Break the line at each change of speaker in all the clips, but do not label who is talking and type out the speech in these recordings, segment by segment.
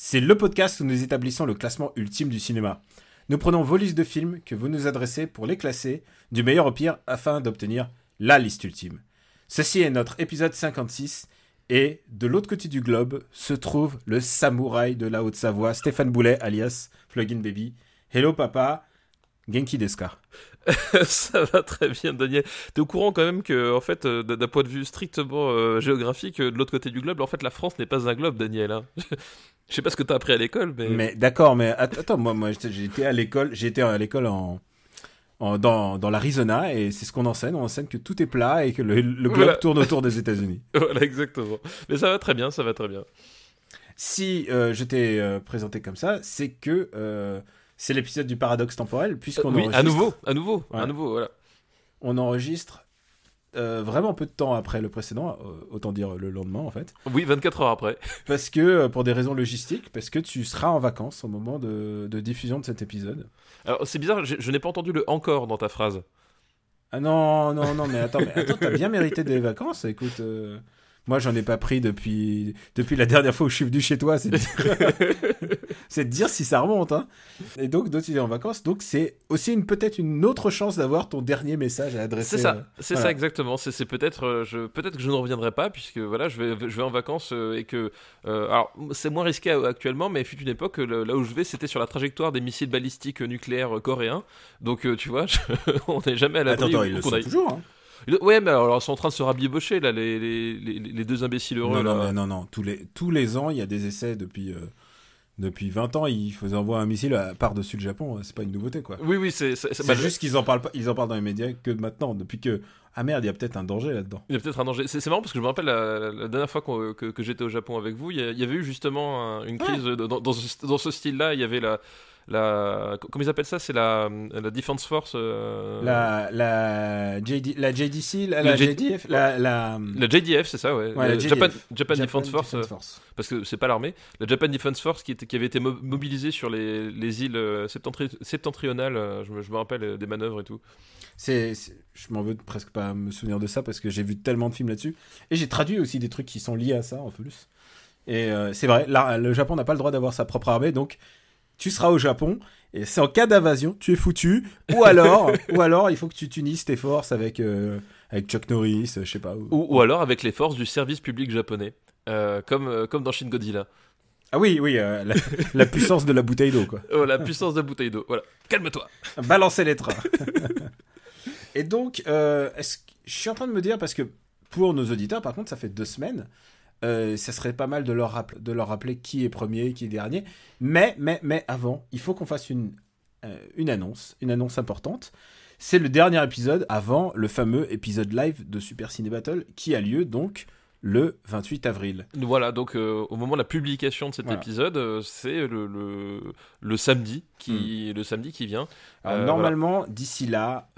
c'est le podcast où nous établissons le classement ultime du cinéma. Nous prenons vos listes de films que vous nous adressez pour les classer du meilleur au pire afin d'obtenir la liste ultime. Ceci est notre épisode 56 et de l'autre côté du globe se trouve le samouraï de la Haute-Savoie, Stéphane Boulet alias Plugin Baby. Hello papa, Genki Deska.
ça va très bien, Daniel. T'es au courant quand même que, en fait, euh, d'un point de vue strictement euh, géographique, euh, de l'autre côté du globe, en fait, la France n'est pas un globe, Daniel. Hein. Je sais pas ce que t'as appris à l'école, mais.
Mais d'accord, mais att- attends, moi, moi j'étais- à l'école, j'étais à l'école en, en- dans, dans l'Arizona et c'est ce qu'on enseigne. On enseigne que tout est plat et que le, le globe
Voilà.
tourne autour des États-Unis.
voilà, exactement. Mais ça va très bien, ça va très bien.
Si euh, je t'ai euh, présenté comme ça, c'est que c'est l'épisode du paradoxe temporel puisqu'on
oui,
enregistre,
à nouveau, à nouveau,
Ouais.
à nouveau, voilà.
on enregistre euh, vraiment peu de temps après le précédent, euh, autant dire le lendemain en fait,
Oui, 24 heures après.
parce que euh, pour des raisons logistiques, parce que tu seras en vacances au moment de, de diffusion de cet épisode.
Alors, c'est bizarre, je, je n'ai pas entendu le encore dans ta phrase.
Ah non, non, non, mais attends, mais attends, t'as bien mérité des vacances. Écoute, euh, moi j'en ai pas pris depuis depuis la dernière fois où je suis venu chez toi. C'est de dire, c'est de dire si ça remonte. Hein. Et donc, d'autres il est en vacances. Donc, c'est aussi une peut-être une autre chance d'avoir ton dernier message à adresser.
C'est ça,
euh,
c'est
voilà.
ça exactement. C'est c'est peut-être, euh, je, peut-être que je ne reviendrai pas puisque voilà, je vais, je vais en vacances euh, et que, euh, alors c'est moins risqué actuellement, mais il fut une époque le- là où je vais, c'était sur la trajectoire des missiles balistiques nucléaires coréens. Donc tu vois, je- on n'est jamais à
Attends,
l'abri.
attends,
où-
ils le sont toujours. Hein.
Ouais, mais alors ils sont en train de se rabibocher là, les, les, les, les deux imbéciles heureux
Non, non,
là.
non, non. Tous les tous les ans, il y a des essais depuis. euh, Depuis 20 ans, ils faisaient envoyer un missile à- par-dessus le Japon, c'est pas une nouveauté quoi.
Oui, oui, c'est c'est- bah,
juste qu'ils en parlent pas, ils en parlent dans les médias que maintenant, depuis que ah merde, il y a peut-être un danger là-dedans.
Il y a peut-être un danger. C'est marrant parce que je me rappelle la, la dernière fois que, que j'étais au Japon avec vous, il y, a- il y avait eu justement un- une crise dans, dans ce, dans ce style-là. Il y avait la, la, comment ils appellent ça? C'est la, la Defense Force. euh,
La, la, JD, la JDC, la, la JDF, la, la,
La JDF, c'est ça, ouais.
Ouais,
La Japan. Japan Defense Force, euh,
Force.
parce que c'est pas l'armée. La Japan Defense Force qui, était, qui avait été mo- mobilisée sur les, les îles euh, septentri- septentrionales. euh, Je me, je me rappelle des manœuvres et tout.
C'est, c'est- je m'en veux presque pas me souvenir de ça parce que j'ai vu tellement de films là-dessus. Et j'ai traduit aussi des trucs qui sont liés à ça en plus. Et euh, c'est vrai, là, le Japon n'a pas le droit d'avoir sa propre armée, donc tu seras au Japon. Et c'est en cas d'invasion, tu es foutu. Ou alors, ou alors, il faut que tu tunisses tes forces avec, euh, avec Chuck Norris, je sais pas. ou-
Ou, ou alors avec les forces du service public japonais, euh, comme, euh, comme dans Shin Godzilla.
Ah oui, oui, euh, la, la puissance de la bouteille d'eau, quoi.
Oh, la puissance de la bouteille d'eau. Voilà. Calme-toi.
Balancer les trains. Et donc, est-ce que- je suis en train de me dire, parce que pour nos auditeurs, par contre, ça fait deux semaines, euh, ça serait pas mal de leur, rapp- de leur rappeler qui est premier, qui est dernier. Mais, mais, mais avant, il faut qu'on fasse une, euh, une annonce, une annonce importante. C'est le dernier épisode avant le fameux épisode live de Super Ciné Battle qui a lieu donc le 28 avril.
Voilà, donc euh, au moment de la publication de cet
Voilà.
épisode, euh, c'est le, le, le samedi qui le samedi qui vient.
Alors,
Euh,
normalement, d'ici là,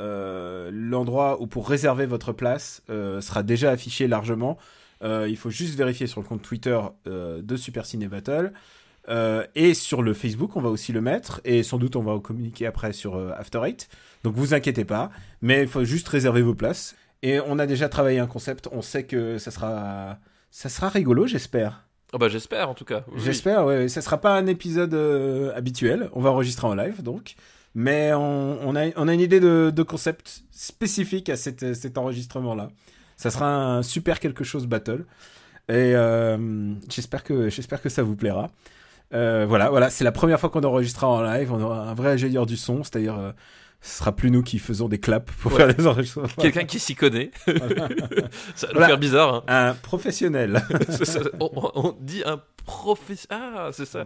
l'endroit où pour réserver votre place sera déjà affiché largement. Euh, il faut juste vérifier sur le compte Twitter euh, de Super Ciné Battle. Euh, et sur le Facebook, on va aussi le mettre. Et sans doute, on va communiquer après sur euh, After Eight. Donc, vous inquiétez pas. Mais il faut juste réserver vos places. Et on a déjà travaillé un concept. On sait que ça sera, ça sera rigolo, j'espère.
Oh bah j'espère en tout cas. Oui.
J'espère, ouais. Ça sera pas un épisode euh, habituel. On va enregistrer en live, donc. Mais on, on a, on a une idée de, de concept spécifique à cette- cet enregistrement-là. Ça sera un super quelque chose battle. Et euh, j'espère que, j'espère que ça vous plaira. Euh, voilà, voilà. C'est la première fois qu'on enregistrera en live. On aura un vrai ingénieur du son, c'est-à-dire, euh, ce sera plus nous qui faisons des claps pour
Ouais.
faire les enregistrements.
Quelqu'un qui s'y connaît. ça va nous faire bizarre. hein.
Un professionnel.
Ça. on, dit un professionnel. Ah, c'est ça.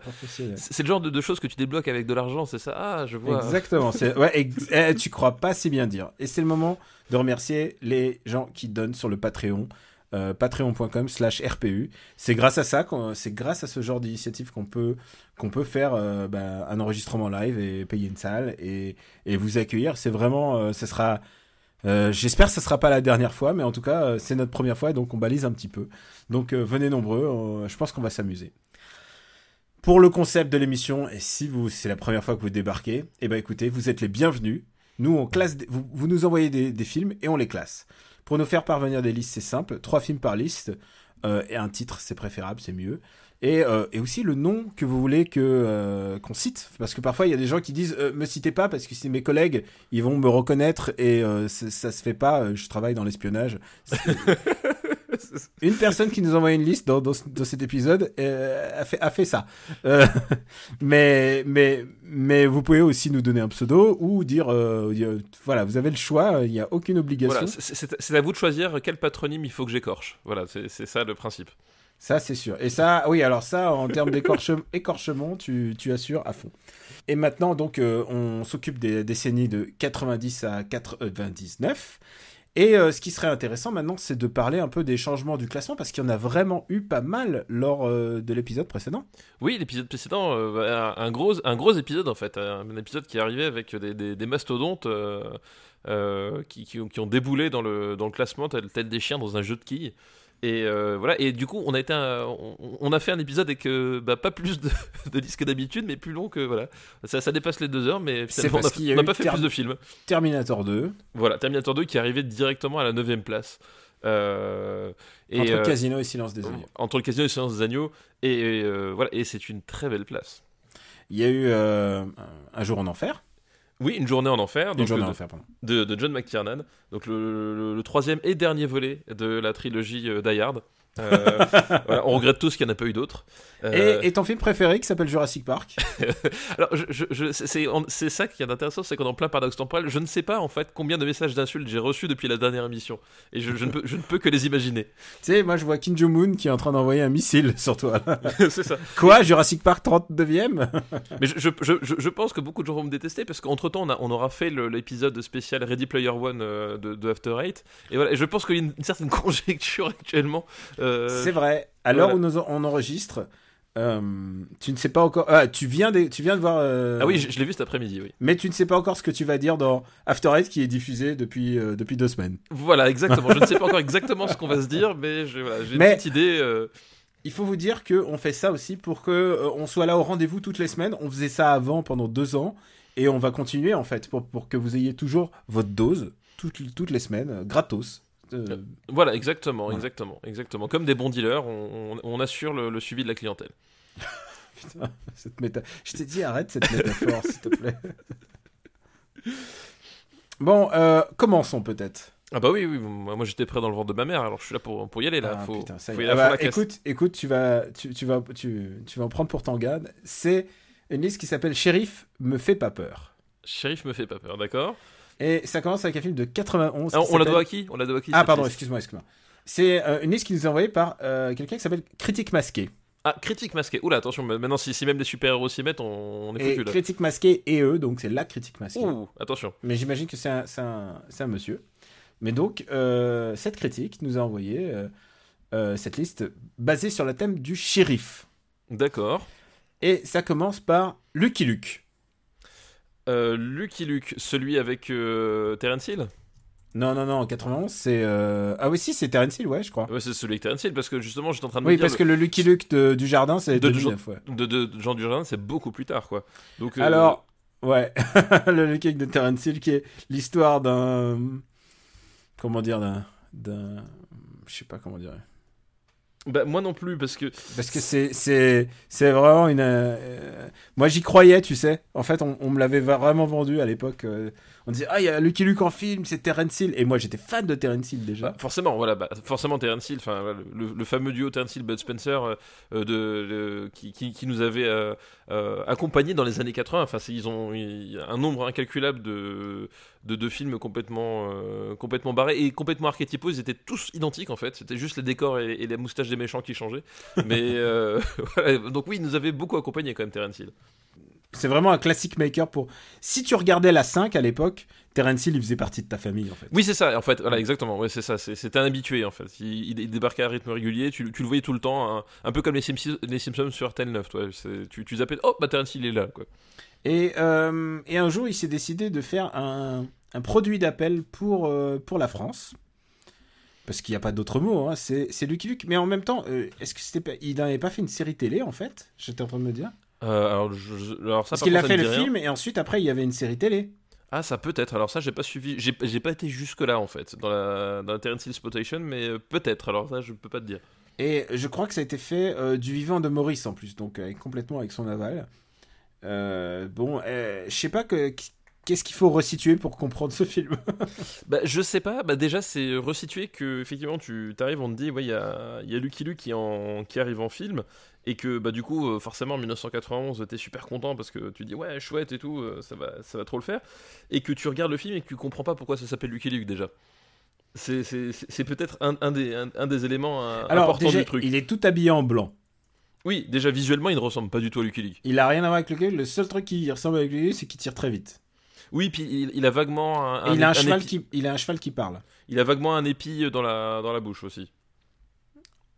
C'est le genre de, de choses que tu débloques avec de l'argent, c'est ça? Ah, je vois.
Exactement. Ouais. ex- eh, tu crois pas si bien dire. Et c'est le moment de remercier les gens qui donnent sur le Patreon. Euh, patreon.com slash RPU. C'est grâce à ça, c'est grâce à ce genre d'initiative qu'on peut, peut faire euh, bah, un enregistrement live et payer une salle et, et vous accueillir. C'est vraiment, euh, ça sera, euh, j'espère que ça sera pas la dernière fois, mais en tout cas, c'est notre première fois, donc on balise un petit peu. Donc venez nombreux, je pense qu'on va s'amuser. Pour le concept de l'émission, et si vous c'est la première fois que vous débarquez, eh ben écoutez, vous êtes les bienvenus. Nous, on classe, vous, vous nous envoyez des films et on les classe. Pour nous faire parvenir des listes, c'est simple, trois films par liste euh, et un titre, c'est préférable, c'est mieux. Et, euh, et aussi le nom que vous voulez que euh, qu'on cite, parce que parfois il y a des gens qui disent euh, me citez pas parce que c'est mes collègues, ils vont me reconnaître et euh, ça se fait pas. euh, Je travaille dans l'espionnage. Une personne qui nous envoie une liste dans, dans, dans cet épisode euh, a, fait, a fait ça. Euh, mais, mais, mais vous pouvez aussi nous donner un pseudo ou dire, euh, voilà, vous avez le choix, il n'y a aucune obligation.
Voilà, c'est- à vous de choisir quel patronyme il faut que j'écorche. Voilà, c'est ça le principe.
Ça, c'est sûr. Et ça, oui, alors ça, en termes d'écorchement, tu, tu assures à fond. Et maintenant, donc, on s'occupe des décennies de 90 à 99. Et euh, ce qui serait intéressant maintenant, c'est de parler un peu des changements du classement, parce qu'il y en a vraiment eu pas mal lors euh, de l'épisode précédent.
Oui, l'épisode précédent, euh, un, gros, un gros épisode en fait, un épisode qui est arrivé avec des, mastodontes qui, qui ont, qui ont déboulé dans le, dans le classement tel, tel des chiens dans un jeu de quilles. Et euh, voilà, et du coup, on a, été un- on, on a fait un épisode avec euh, bah, pas plus de, de listes que d'habitude, mais plus long que. Voilà. Ça, ça dépasse les deux heures, mais finalement, on n'a pas fait plus de films.
Terminator 2,
Voilà, Terminator 2 qui est arrivé directement à la 9ème place. Euh, et,
entre
euh,
Casino et Silence des Agneaux.
entre le casino et le silence des agneaux. Et, voilà, et c'est une très belle place.
Il y a eu Un jour en enfer.
Oui, une journée en enfer. Donc,
journée
de,
en enfer, pardon.
de, de John McTiernan, donc le, le- le troisième et dernier volet de la trilogie euh, Die Hard. Euh, voilà, on regrette tous qu'il n'y en a pas eu d'autres. Euh,
Et, et ton film préféré qui s'appelle Jurassic Park?
Alors, je, je- je- c'est- ça qui est intéressant, c'est qu'on est en plein paradoxe temporel. Je ne sais pas en fait combien de messages d'insultes j'ai reçus depuis la dernière émission, et je, ne, peux, je ne peux que les imaginer.
Tu sais, moi je vois Kim Jong-un qui est en train d'envoyer un missile sur toi.
c'est ça.
Quoi Jurassic Park 39ème
Mais je, pense que beaucoup de gens vont me détester parce qu'entre temps on, a- on aura fait l'épisode spécial Ready Player One euh, de, de After Eight, et voilà. Et je pense qu'il y a une, une certaine conjecture actuellement. euh,
C'est vrai. À l'heure
voilà.
où nous, on enregistre, euh, tu ne sais pas encore. Ah, tu viens de, tu viens de voir. euh,
Ah oui, je, je l'ai vu cet après-midi, oui.
Mais tu ne sais pas encore ce que tu vas dire dans After Eight qui est diffusé depuis euh, depuis deux semaines.
Voilà, exactement. Je ne sais pas encore exactement ce qu'on va se dire, mais voilà, j'ai une petite idée.
Il faut vous dire que on fait ça aussi pour que on soit là au rendez-vous toutes les semaines. On faisait ça avant pendant deux ans et on va continuer en fait pour, pour que vous ayez toujours votre dose toutes, toutes les semaines, gratos. Euh,
Voilà, exactement, exactement, exactement. Comme des bons dealers, on, on- on assure le, le suivi de la clientèle.
putain, cette méta... Je t'ai dit arrête cette métaphore s'il te plaît. Bon, euh, commençons peut-être.
Ah bah oui, oui, moi j'étais prêt dans le ventre de ma mère, alors je suis là pour, pour y aller là.
Ah,
faut,
putain, ça y
faut y aller
Ah bah, écoute, écoute, tu vas, tu, tu vas, tu, tu vas en prendre pour ton garde. C'est une liste qui s'appelle Shérif me fait pas peur.
Shérif me fait pas peur, d'accord?
Et ça commence avec un film de 91.
Ah, On la doit à qui On la doit à qui
Ah pardon, excuse-moi, excuse-moi. C'est euh, une liste qui nous est envoyée par euh, quelqu'un qui s'appelle Critique Masqué.
Ah, critique masquée. Oula, attention, maintenant si, si même les super-héros s'y mettent, on, on est foutu là.
Critique Masqué et eux, donc c'est la Critique Masquée.
Ouh, attention.
Mais j'imagine que c'est un, monsieur. Mais donc, euh, cette critique nous a envoyé euh, euh, cette liste basée sur le thème du shérif.
D'accord.
Et ça commence par Lucky Luke.
Euh, Lucky Luke, celui avec euh, Terence Hill
Non, non, non, en 91, c'est... euh, Ah oui, si, c'est Terence Hill, ouais, je crois.
Ouais, c'est celui avec Terence Hill, parce que justement, j'étais en train de
Oui,
me dire.
parce que le Lucky Luke de- du jardin, c'est
De-
2009, ouais.
de, de, de Jean Dujardin, c'est beaucoup plus tard, quoi. Donc, euh,
Alors, ouais, le Lucky Luke de Terence Hill qui est l'histoire d'un... Comment dire, d'un... d'un... Je sais pas comment dire.
Bah, moi non plus, parce que.
Parce que c'est vraiment une. euh, moi j'y croyais, tu sais. En fait, on, on me l'avait vraiment vendu à l'époque. euh, on disait ah il y a Lucky Luke en film, c'est Terence Hill. Et moi j'étais fan de Terence Hill déjà.
Bah, forcément, voilà, bah, forcément Terence Hill, enfin voilà, le, le fameux duo Terence Hill Bud Spencer euh, euh, de, de- qui, qui, qui nous avait euh, euh, accompagnés dans les années 80. Enfin, ils ont il un nombre incalculable de de, de films complètement euh, complètement barrés et complètement archétypaux. Ils étaient tous identiques en fait. C'était juste les décors et, et les moustaches des méchants qui changeaient. Mais voilà, donc oui, ils nous avaient beaucoup accompagnés quand même Terence Hill.
C'est vraiment un classic maker pour. Si tu regardais la 5 à l'époque, Terence Hill, il faisait partie de ta famille en fait.
Oui, c'est ça, en fait, voilà, exactement, ouais, c'est ça, c'est- c'était un habitué en fait. Il, il débarquait à rythme régulier, tu, tu le voyais tout le temps, un, un peu comme les Simpsons, les Simpsons sur RTL 9, toi. C'est- Tu, tu zappais, oh, bah Terence Hill est là, quoi.
Et, euh, et un jour, il s'est décidé de faire un, un produit d'appel pour, euh, pour la France. Parce qu'il n'y a pas d'autre mot, hein, c'est c'est Lucky Luke. Mais en même temps, euh, est-ce que c'était pas, il n'avait pas fait une série télé en fait? J'étais en train de me dire.
Euh, alors, je- alors ça,
Parce
par
qu'il a
contre,
fait
ça
le
me dit rien.
film et ensuite après il y avait une série télé.
Ah, ça peut être. Alors ça, j'ai pas suivi. J'ai j'ai pas été jusque là en fait dans la dans la Terence Hill Spotation, mais euh, peut-être. Alors ça, je peux pas te dire.
Et je crois que ça a été fait euh, du vivant de Maurice en plus, donc euh, complètement avec son aval. Euh, bon, euh, je sais pas que qu'est-ce qu'il faut resituer pour comprendre ce film.
Bah, je sais pas. Bah, déjà, c'est resitué que effectivement, tu t'arrives, on te dit, ouais, il y a, il y a Lucky Luke qui, en, qui arrive en film. Et que bah du coup euh, forcément en 1991 t'es super content parce que tu dis ouais chouette et tout euh, ça va ça va trop le faire et que tu regardes le film et que tu comprends pas pourquoi ça s'appelle Lucky Luke déjà c'est peut-être un, un des un, un des éléments euh,
Alors
importants
déjà,
du truc
il est tout habillé en blanc.
oui déjà visuellement il ne ressemble pas du tout à Lucky Luke
Il a rien à voir avec Lucky Luke. Le seul truc qui ressemble avec Lucky Luke, c'est qu'il tire très vite.
oui puis il, il a vaguement un,
il a un, cheval
épi-
qui, il a un cheval qui parle.
il a vaguement un épi dans la dans la bouche aussi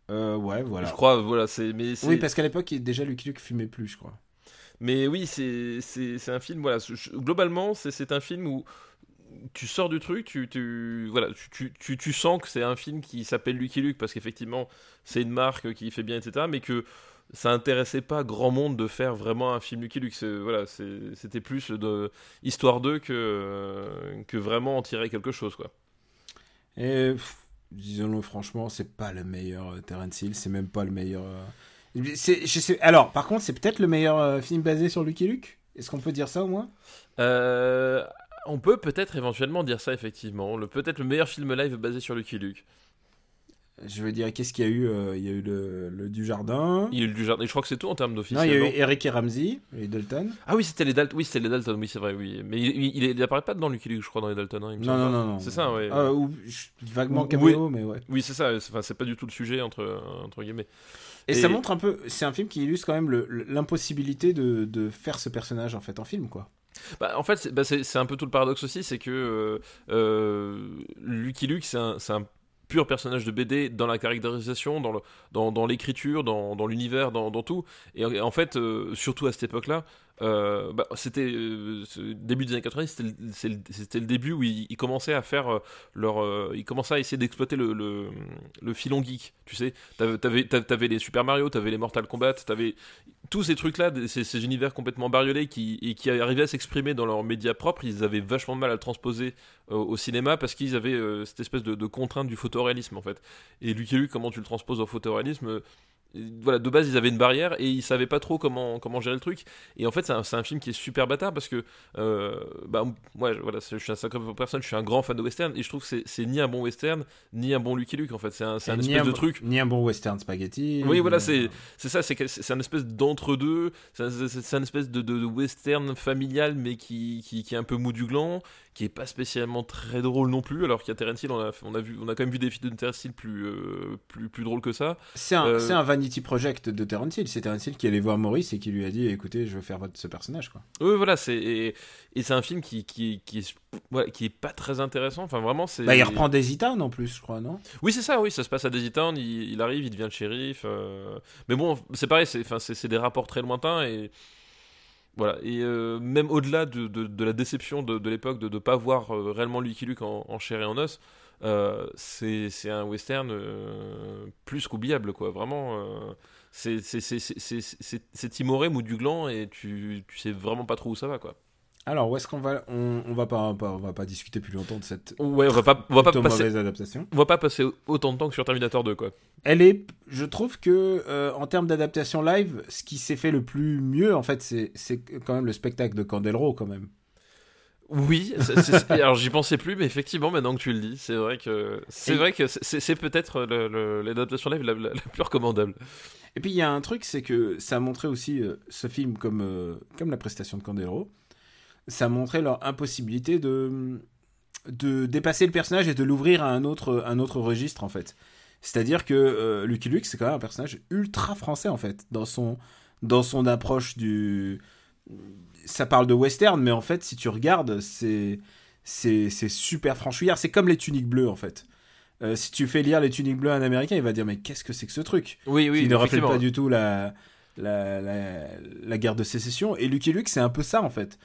Euh, ouais, voilà.
je crois voilà c'est mais c'est-
Oui, parce qu'à l'époque, déjà Lucky Luke fumait plus, je crois.
Mais oui, c'est c'est- c'est un film, voilà, globalement, c'est c'est un film où tu sors du truc, tu, tu, voilà, tu, tu, tu, sens que c'est un film qui s'appelle Lucky Luke parce qu'effectivement, c'est une marque qui fait bien, etc. Mais que ça intéressait pas grand monde de faire vraiment un film Lucky Luke. C'est- Voilà, c'est- c'était plus de Histoire 2 que, que vraiment en tirer quelque chose, quoi.
Et disons-le franchement, c'est pas le meilleur euh, Terence Hill, c'est même pas le meilleur. euh, c'est-. Alors, par contre, c'est peut-être le meilleur euh, film basé sur Lucky Luke? Est-ce qu'on peut dire ça au moins?
On peut peut-être éventuellement dire ça, effectivement. Le- Peut-être le meilleur film live basé sur Lucky Luke.
Je veux dire, qu'est-ce qu'il y a eu Euh, Il y a eu le, le du jardin.
Il y a eu du jardin. Je crois que c'est tout en termes
Non,
d'officiel.
il y a eu
non
Eric et Ramsey, les Dalton.
Ah oui, c'était les Dalton. Oui, c'était les Dalton. Oui, c'est vrai. Oui, mais il, il, il apparaît pas dans Lucky Luke, je crois, dans les Dalton. hein, il me
Non, non, non, non.
C'est ça, ouais.
Euh, ou vaguement
Ou-
caméo, mais ouais.
Oui, c'est ça. c'est- Enfin, c'est pas du tout le sujet entre entre guillemets.
Et,
Et-
ça montre un peu. C'est un film qui illustre quand même le- le- l'impossibilité de, de faire ce personnage en fait en film, quoi.
Bah, en fait, c'est bah, un peu tout le paradoxe aussi, c'est que euh, euh, Lucky Luke, c'est un, c'est un pur personnage de BD dans la caractérisation, dans l'écriture, dans, l'univers, dans, tout. Et en, en fait, euh, surtout à cette époque-là, euh, bah, c'était euh, début des années 90, c'était le, le- début où ils, commençaient à faire euh, leur, euh, ils commençaient à essayer d'exploiter le, filon geek. Tu sais, t'avais, les Super Mario, t'avais les Mortal Kombat, t'avais tous ces trucs-là, ces, univers complètement bariolés qui, arrivaient à s'exprimer dans leurs médias propres, ils avaient vachement de mal à le transposer au cinéma parce qu'ils avaient cette espèce de, contrainte du photoréalisme en fait. Et Lucky Luke, comment tu le transposes au photoréalisme voilà, de base ils avaient une barrière et ils savaient pas trop comment, comment gérer le truc. Et en fait, c'est un, un film qui est super bâtard parce que, euh, bah, moi, je- voilà, je suis un sacré personne, je suis un grand fan de western et je trouve que c'est- ni un bon western ni un bon Lucky Luke en fait. C'est un, espèce
un
de truc
Ni un bon western spaghetti.
oui, voilà, c'est c'est ça, c'est un espèce d'entre-deux, c'est un, espèce de, de- de western familial, mais qui, qui, qui est un peu mou du gland, qui est pas spécialement très drôle non plus, alors a Terence Hill, on a, on, a vu, on a quand même vu des films de Terence Hill plus, euh, plus, plus drôles que ça.
C'est un,
Euh,
c'est un Vanity Project de Terence Hill. C'est Terence Hill qui allait voir Maurice et qui lui a dit écoutez, je veux faire votre, ce personnage. Quoi.
Oui, voilà, c'est et, et c'est un film qui, qui, qui, est, qui est pas très intéressant, enfin vraiment, c'est.
Bah, il reprend Daisy Town en plus, je crois, non?
Oui, c'est ça, oui, ça se passe à Daisy Town, il, il arrive, il devient le shérif. euh, Mais bon, c'est pareil, c'est enfin, c'est- c'est des rapports très lointains et. Voilà, et euh, même au-delà de, de- de la déception de, de l'époque de ne pas voir euh, réellement Lucky Luke en, en chair et en os, euh, c'est un western euh, plus qu'oubliable, quoi. Vraiment, euh, c'est timoré, mou du gland, et tu, tu sais vraiment pas trop où ça va, quoi.
Alors, où est-ce qu'on va on, on va pas, on va pas discuter plus longtemps de cette
Ouais, on va pas, on va pas passer,
mauvaise adaptation.
on va pas passer autant de temps que sur Terminator 2, quoi.
Elle est, je trouve que euh, en termes d'adaptation live, ce qui s'est fait le plus mieux, en fait, c'est c'est quand même le spectacle de Candelro, quand même.
Oui, alors j'y pensais plus, mais effectivement, maintenant que tu le dis, c'est vrai que c'est vrai que c'est peut-être l'adaptation live la, la- la plus recommandable.
Et puis il y a un truc, c'est que ça a montré aussi euh, ce film comme euh, comme la prestation de Candelro, ça a montré leur impossibilité de de dépasser le personnage et de l'ouvrir à un autre un autre registre en fait. C'est-à-dire que euh, Lucky Luke c'est quand même un personnage ultra français en fait dans son dans son approche du ça parle de western, mais en fait, si tu regardes, c'est super franchouillard. C'est comme les tuniques bleues en fait. Euh, si tu fais lire les tuniques bleues à un américain, il va dire mais qu'est-ce que c'est que ce truc?
Oui, oui.
Qui ne reflète pas du tout la, la, la, la guerre de sécession. Et Lucky Luke, c'est un peu ça en fait.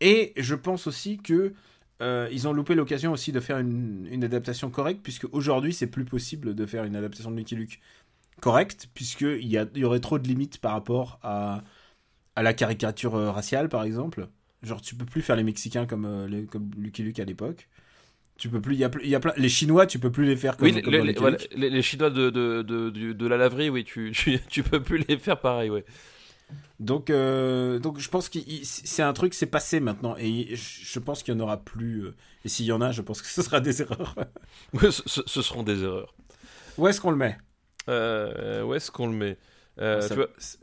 Et je pense aussi que euh, ils ont loupé l'occasion aussi de faire une, une adaptation correcte, puisque aujourd'hui c'est plus possible de faire une adaptation de Lucky Luke correcte, puisqu'il y, a- il y aurait trop de limites par rapport à, à la caricature euh, raciale par exemple. Genre tu peux plus faire les Mexicains comme, euh, les- comme Lucky Luke à l'époque. Tu peux plus, il y a, ple- il y a plein, les Chinois, tu peux plus les faire comme,
Oui, les,
comme
les- voilà, Chinois de, de, de, la laverie, oui, tu, tu, tu peux plus les faire pareil, ouais.
Donc, euh, donc je pense que c'est un truc, c'est passé maintenant, et je pense qu'il y en aura plus. Et s'il y en a, je pense que ce sera des erreurs.
Ce, ce- ce seront des erreurs.
Où est-ce qu'on le met?
Euh, où est-ce qu'on le met? Euh,
Ça-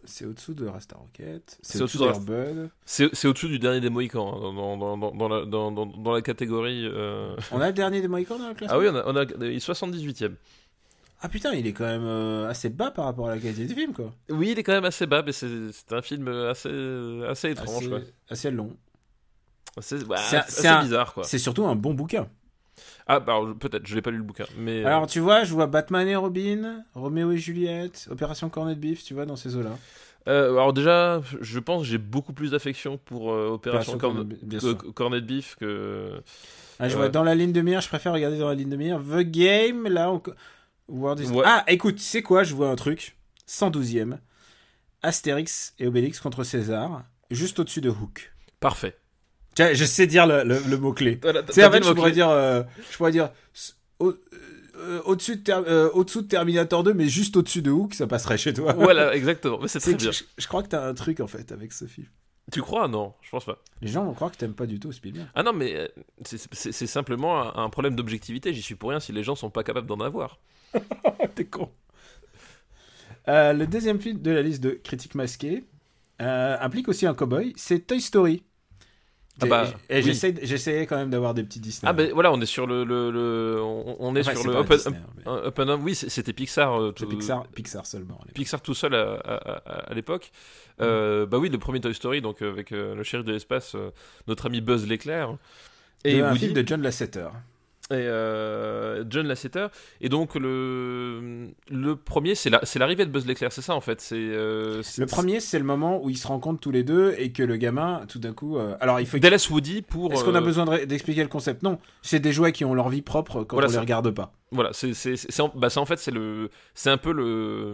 C'est au-dessous de Rasta Rocket.
C'est
au-dessous
au-dessous de. C'est au-dessus du dernier des Mohicans, hein, dans, dans, dans, la, dans, dans, dans la catégorie. euh,
On a le dernier des Mohicans dans la classe
Ah oui, on a, on a il est 78ème.
Ah putain, il est quand même euh, assez bas par rapport à la qualité du film, quoi.
Oui, il est quand même assez bas, mais c'est un film assez, assez étrange.
Assez,
quoi.
assez long.
C'est bizarre, quoi.
C'est surtout un bon bouquin.
Ah, bah, peut-être, je l'ai pas lu le bouquin. Mais, euh,
Alors, tu vois, je vois Batman et Robin, Roméo et Juliette, Opération Cornet Beef, tu vois, dans ces eaux-là.
euh, alors, déjà, je pense que j'ai beaucoup plus d'affection pour euh, Opération Corn- Cornet Beef que.
Ah, je
Euh,
vois dans la ligne de mire, je préfère regarder dans la ligne de mire. The Game, là, on... World is-
Ouais.
Ah, écoute, c'est quoi Je vois un truc. 112e. Astérix et Obélix contre César, juste au-dessus de Hook.
Parfait.
Tiens, je sais dire le, le- le mot-clé.
Voilà,
Tu sais, en fait,
dit
je pourrais dire, euh, je pourrais dire au- euh, au-dessus de, Ter- euh, au-dessous de Terminator 2, mais juste au-dessus de Hook, ça passerait chez toi.
Voilà, exactement. Mais c'est très bien.
je, je crois que t'as un truc, en fait, avec ce film.
Tu crois? Non, je pense pas.
Les gens vont croire que t'aimes pas du tout Spielberg.
Ah non, mais euh, c'est- c'est c'est simplement un, un problème d'objectivité. J'y suis pour rien si les gens sont pas capables d'en avoir.
T'es con. Euh, le deuxième film de la liste de critiques masquées euh, implique aussi un cowboy, c'est Toy Story.
Ah bah,
et
oui.
j'essaie- j'essayais quand même d'avoir des petits Disney.
Ah ben voilà, on est sur le, le, le- on, on est
Enfin,
sur le Open,
Disney, hein, mais
Open Up. Oui, c'était Pixar. euh, tout-
Pixar, Pixar seulement.
Pixar tout seul à, à- à- à l'époque. Euh, Bah oui, le premier Toy Story, donc euh, avec euh, le shérif de l'espace, notre ami Buzz l'éclair. Et
un
Woody.
film de John Lasseter.
Et euh, John Lasseter. Et donc le, le premier, c'est la- c'est l'arrivée de Buzz l'éclair, c'est ça en fait. C'est euh, c'est-
Le premier, c'est le moment où ils se rencontrent tous les deux et que le gamin, tout d'un coup. euh, Alors, il faut.
Dallas Woody pour.
Est-ce qu'on a besoin de- d'expliquer le concept? Non, c'est des jouets qui ont leur vie propre quand
Voilà,
on les regarde pas.
Voilà, c'est en, bah, en fait c'est le c'est un peu le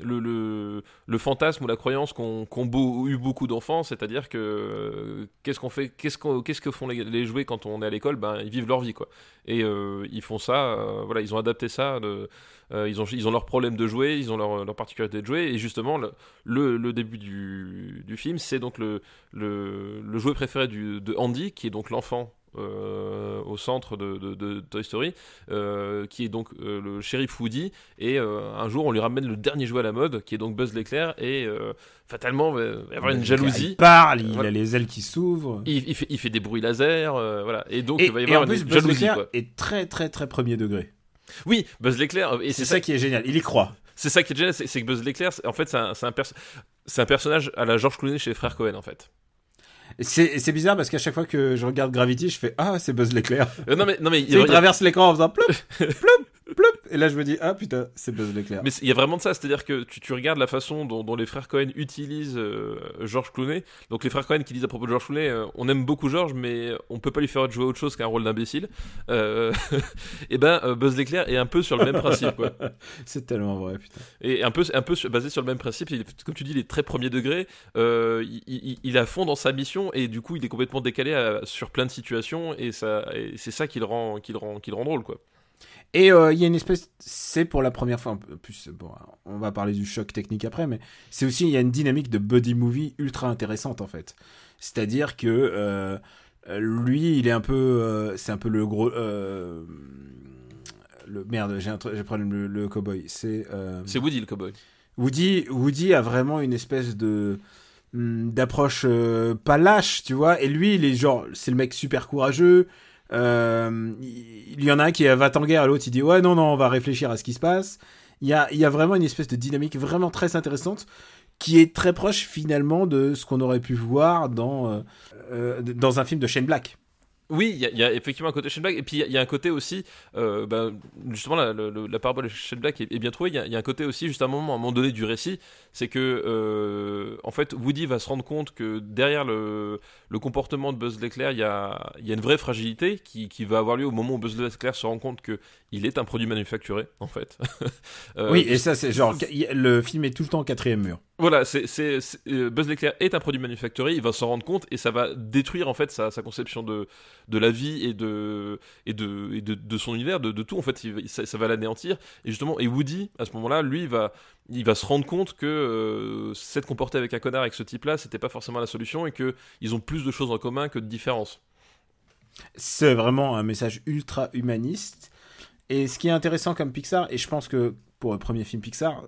le, le le fantasme ou la croyance qu'ont beau- eu beaucoup d'enfants, c'est-à-dire que qu'est-ce qu'on fait qu'est-ce qu'on qu'est-ce que font les, les jouets quand on est à l'école? Ben ils vivent leur vie quoi. Et euh, ils font ça euh, voilà, ils ont adapté ça euh, ils ont ils ont leurs problèmes de jouer, ils ont leur leur particularité de jouer. Et justement le début du, film, c'est donc le jouet préféré de Andy qui est donc l'enfant euh, au centre de, de- de Toy Story, euh, qui est donc euh, le shérif Woody. Et un jour, on lui ramène le dernier jouet à la mode, qui est donc Buzz l'éclair. Et fatalement, il va y avoir une
Il
jalousie.
parle, il
Voilà.
a les ailes qui s'ouvrent.
Il, il fait, il fait des bruits laser, voilà. Et donc,
Et,
il va y avoir
en plus,
une
Buzz
jalousie. quoi.
est très très très premier degré.
Oui, Buzz l'éclair. Et
C'est ça,
ça,
qui est génial. Il y croit.
c'est ça qui est génial, c'est que Buzz l'éclair, en fait, c'est un, un, perso- un personnage à la George Clooney chez les frères Cohen, en fait.
C'est bizarre parce qu'à chaque fois que je regarde Gravity, je fais Ah, c'est Buzz l'éclair.
Euh, non, mais, non, mais il
il traverse l'écran en faisant ploup, ploup. Et là, je me dis Ah putain, c'est Buzz l'éclair.
Mais il y a vraiment de ça, c'est-à-dire que tu, tu regardes la façon dont, dont les frères Cohen utilisent euh, George Clooney. Donc les frères Cohen qui disent à propos de George Clooney, euh, on aime beaucoup George, mais on peut pas lui faire jouer autre chose qu'un rôle d'imbécile. Euh, et ben euh, Buzz l'éclair est un peu sur le même principe, quoi.
C'est tellement vrai, putain.
Et un peu, un peu sur- basé sur le même principe. Il comme tu dis, il est très premier degré. Euh, il, il- il est à fond dans sa mission et du coup, il est complètement décalé à- sur plein de situations et ça, et c'est ça qui le rend, qui le rend, qui le rend drôle, quoi.
Et euh, il y a une espèce, c'est pour la première fois, en plus, bon, on va parler du choc technique après, mais c'est aussi, il y a une dynamique de buddy movie ultra intéressante en fait. C'est-à-dire que euh, lui, il est un peu, euh, c'est un peu le gros, le merde, j'ai un j'ai problème, le, le cowboy. C'est
C'est Woody le cowboy.
Woody, Woody a vraiment une espèce de hum, d'approche pas lâche, tu vois. Et lui, il est genre, c'est le mec super courageux. Euh, il y en a un qui va en guerre, l'autre il dit ouais non non, on va réfléchir à ce qui se passe. Il y a, il y a vraiment une espèce de dynamique vraiment très intéressante qui est très proche finalement de ce qu'on aurait pu voir dans, dans un film de Shane Black.
Oui, il y, a effectivement un côté Shane Black, et puis il y, a un côté aussi, euh, bah, justement, la, la, parabole de Shane Black est, bien trouvée. Il y, a un côté aussi, juste à un moment, à un moment donné du récit, c'est que, euh, en fait, Woody va se rendre compte que derrière le, le comportement de Buzz l'éclair, il y a, y a, une vraie fragilité qui, qui, va avoir lieu au moment où Buzz l'éclair se rend compte que il est un produit manufacturé, en fait.
euh, oui, et ça, c'est genre, le film est tout le temps quatrième mur.
Voilà, c'est, euh, Buzz l'éclair est un produit manufacturé, il va s'en rendre compte et ça va détruire en fait sa, conception de, de la vie et de, et de, et de, son univers, de, tout en fait, ça, va l'anéantir. Et justement, et Woody, à ce moment-là, lui, il va, il va se rendre compte que euh, s'être comporté avec un connard avec ce type-là, c'était pas forcément la solution et qu'ils ont plus de choses en commun que de différences.
C'est vraiment un message ultra humaniste. Et ce qui est intéressant comme Pixar, et je pense que pour le premier film Pixar,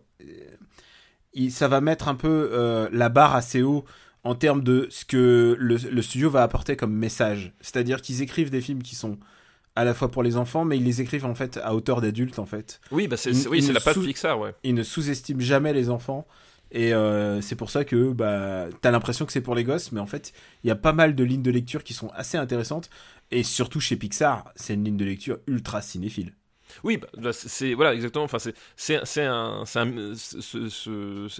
ça va mettre un peu euh, la barre assez haut en termes de ce que le, studio va apporter comme message. C'est-à-dire qu'ils écrivent des films qui sont à la fois pour les enfants, mais ils les écrivent en fait à hauteur d'adulte en fait.
Oui, bah c'est oui, la patte Pixar, ouais.
Ils ne sous-estiment jamais les enfants. Et euh, c'est pour ça que bah, t'as l'impression que c'est pour les gosses, mais en fait, il y a pas mal de lignes de lecture qui sont assez intéressantes. Et surtout chez Pixar, c'est une ligne de lecture ultra cinéphile.
Oui, bah, bah, c'est voilà exactement. Enfin, c'est c'est un,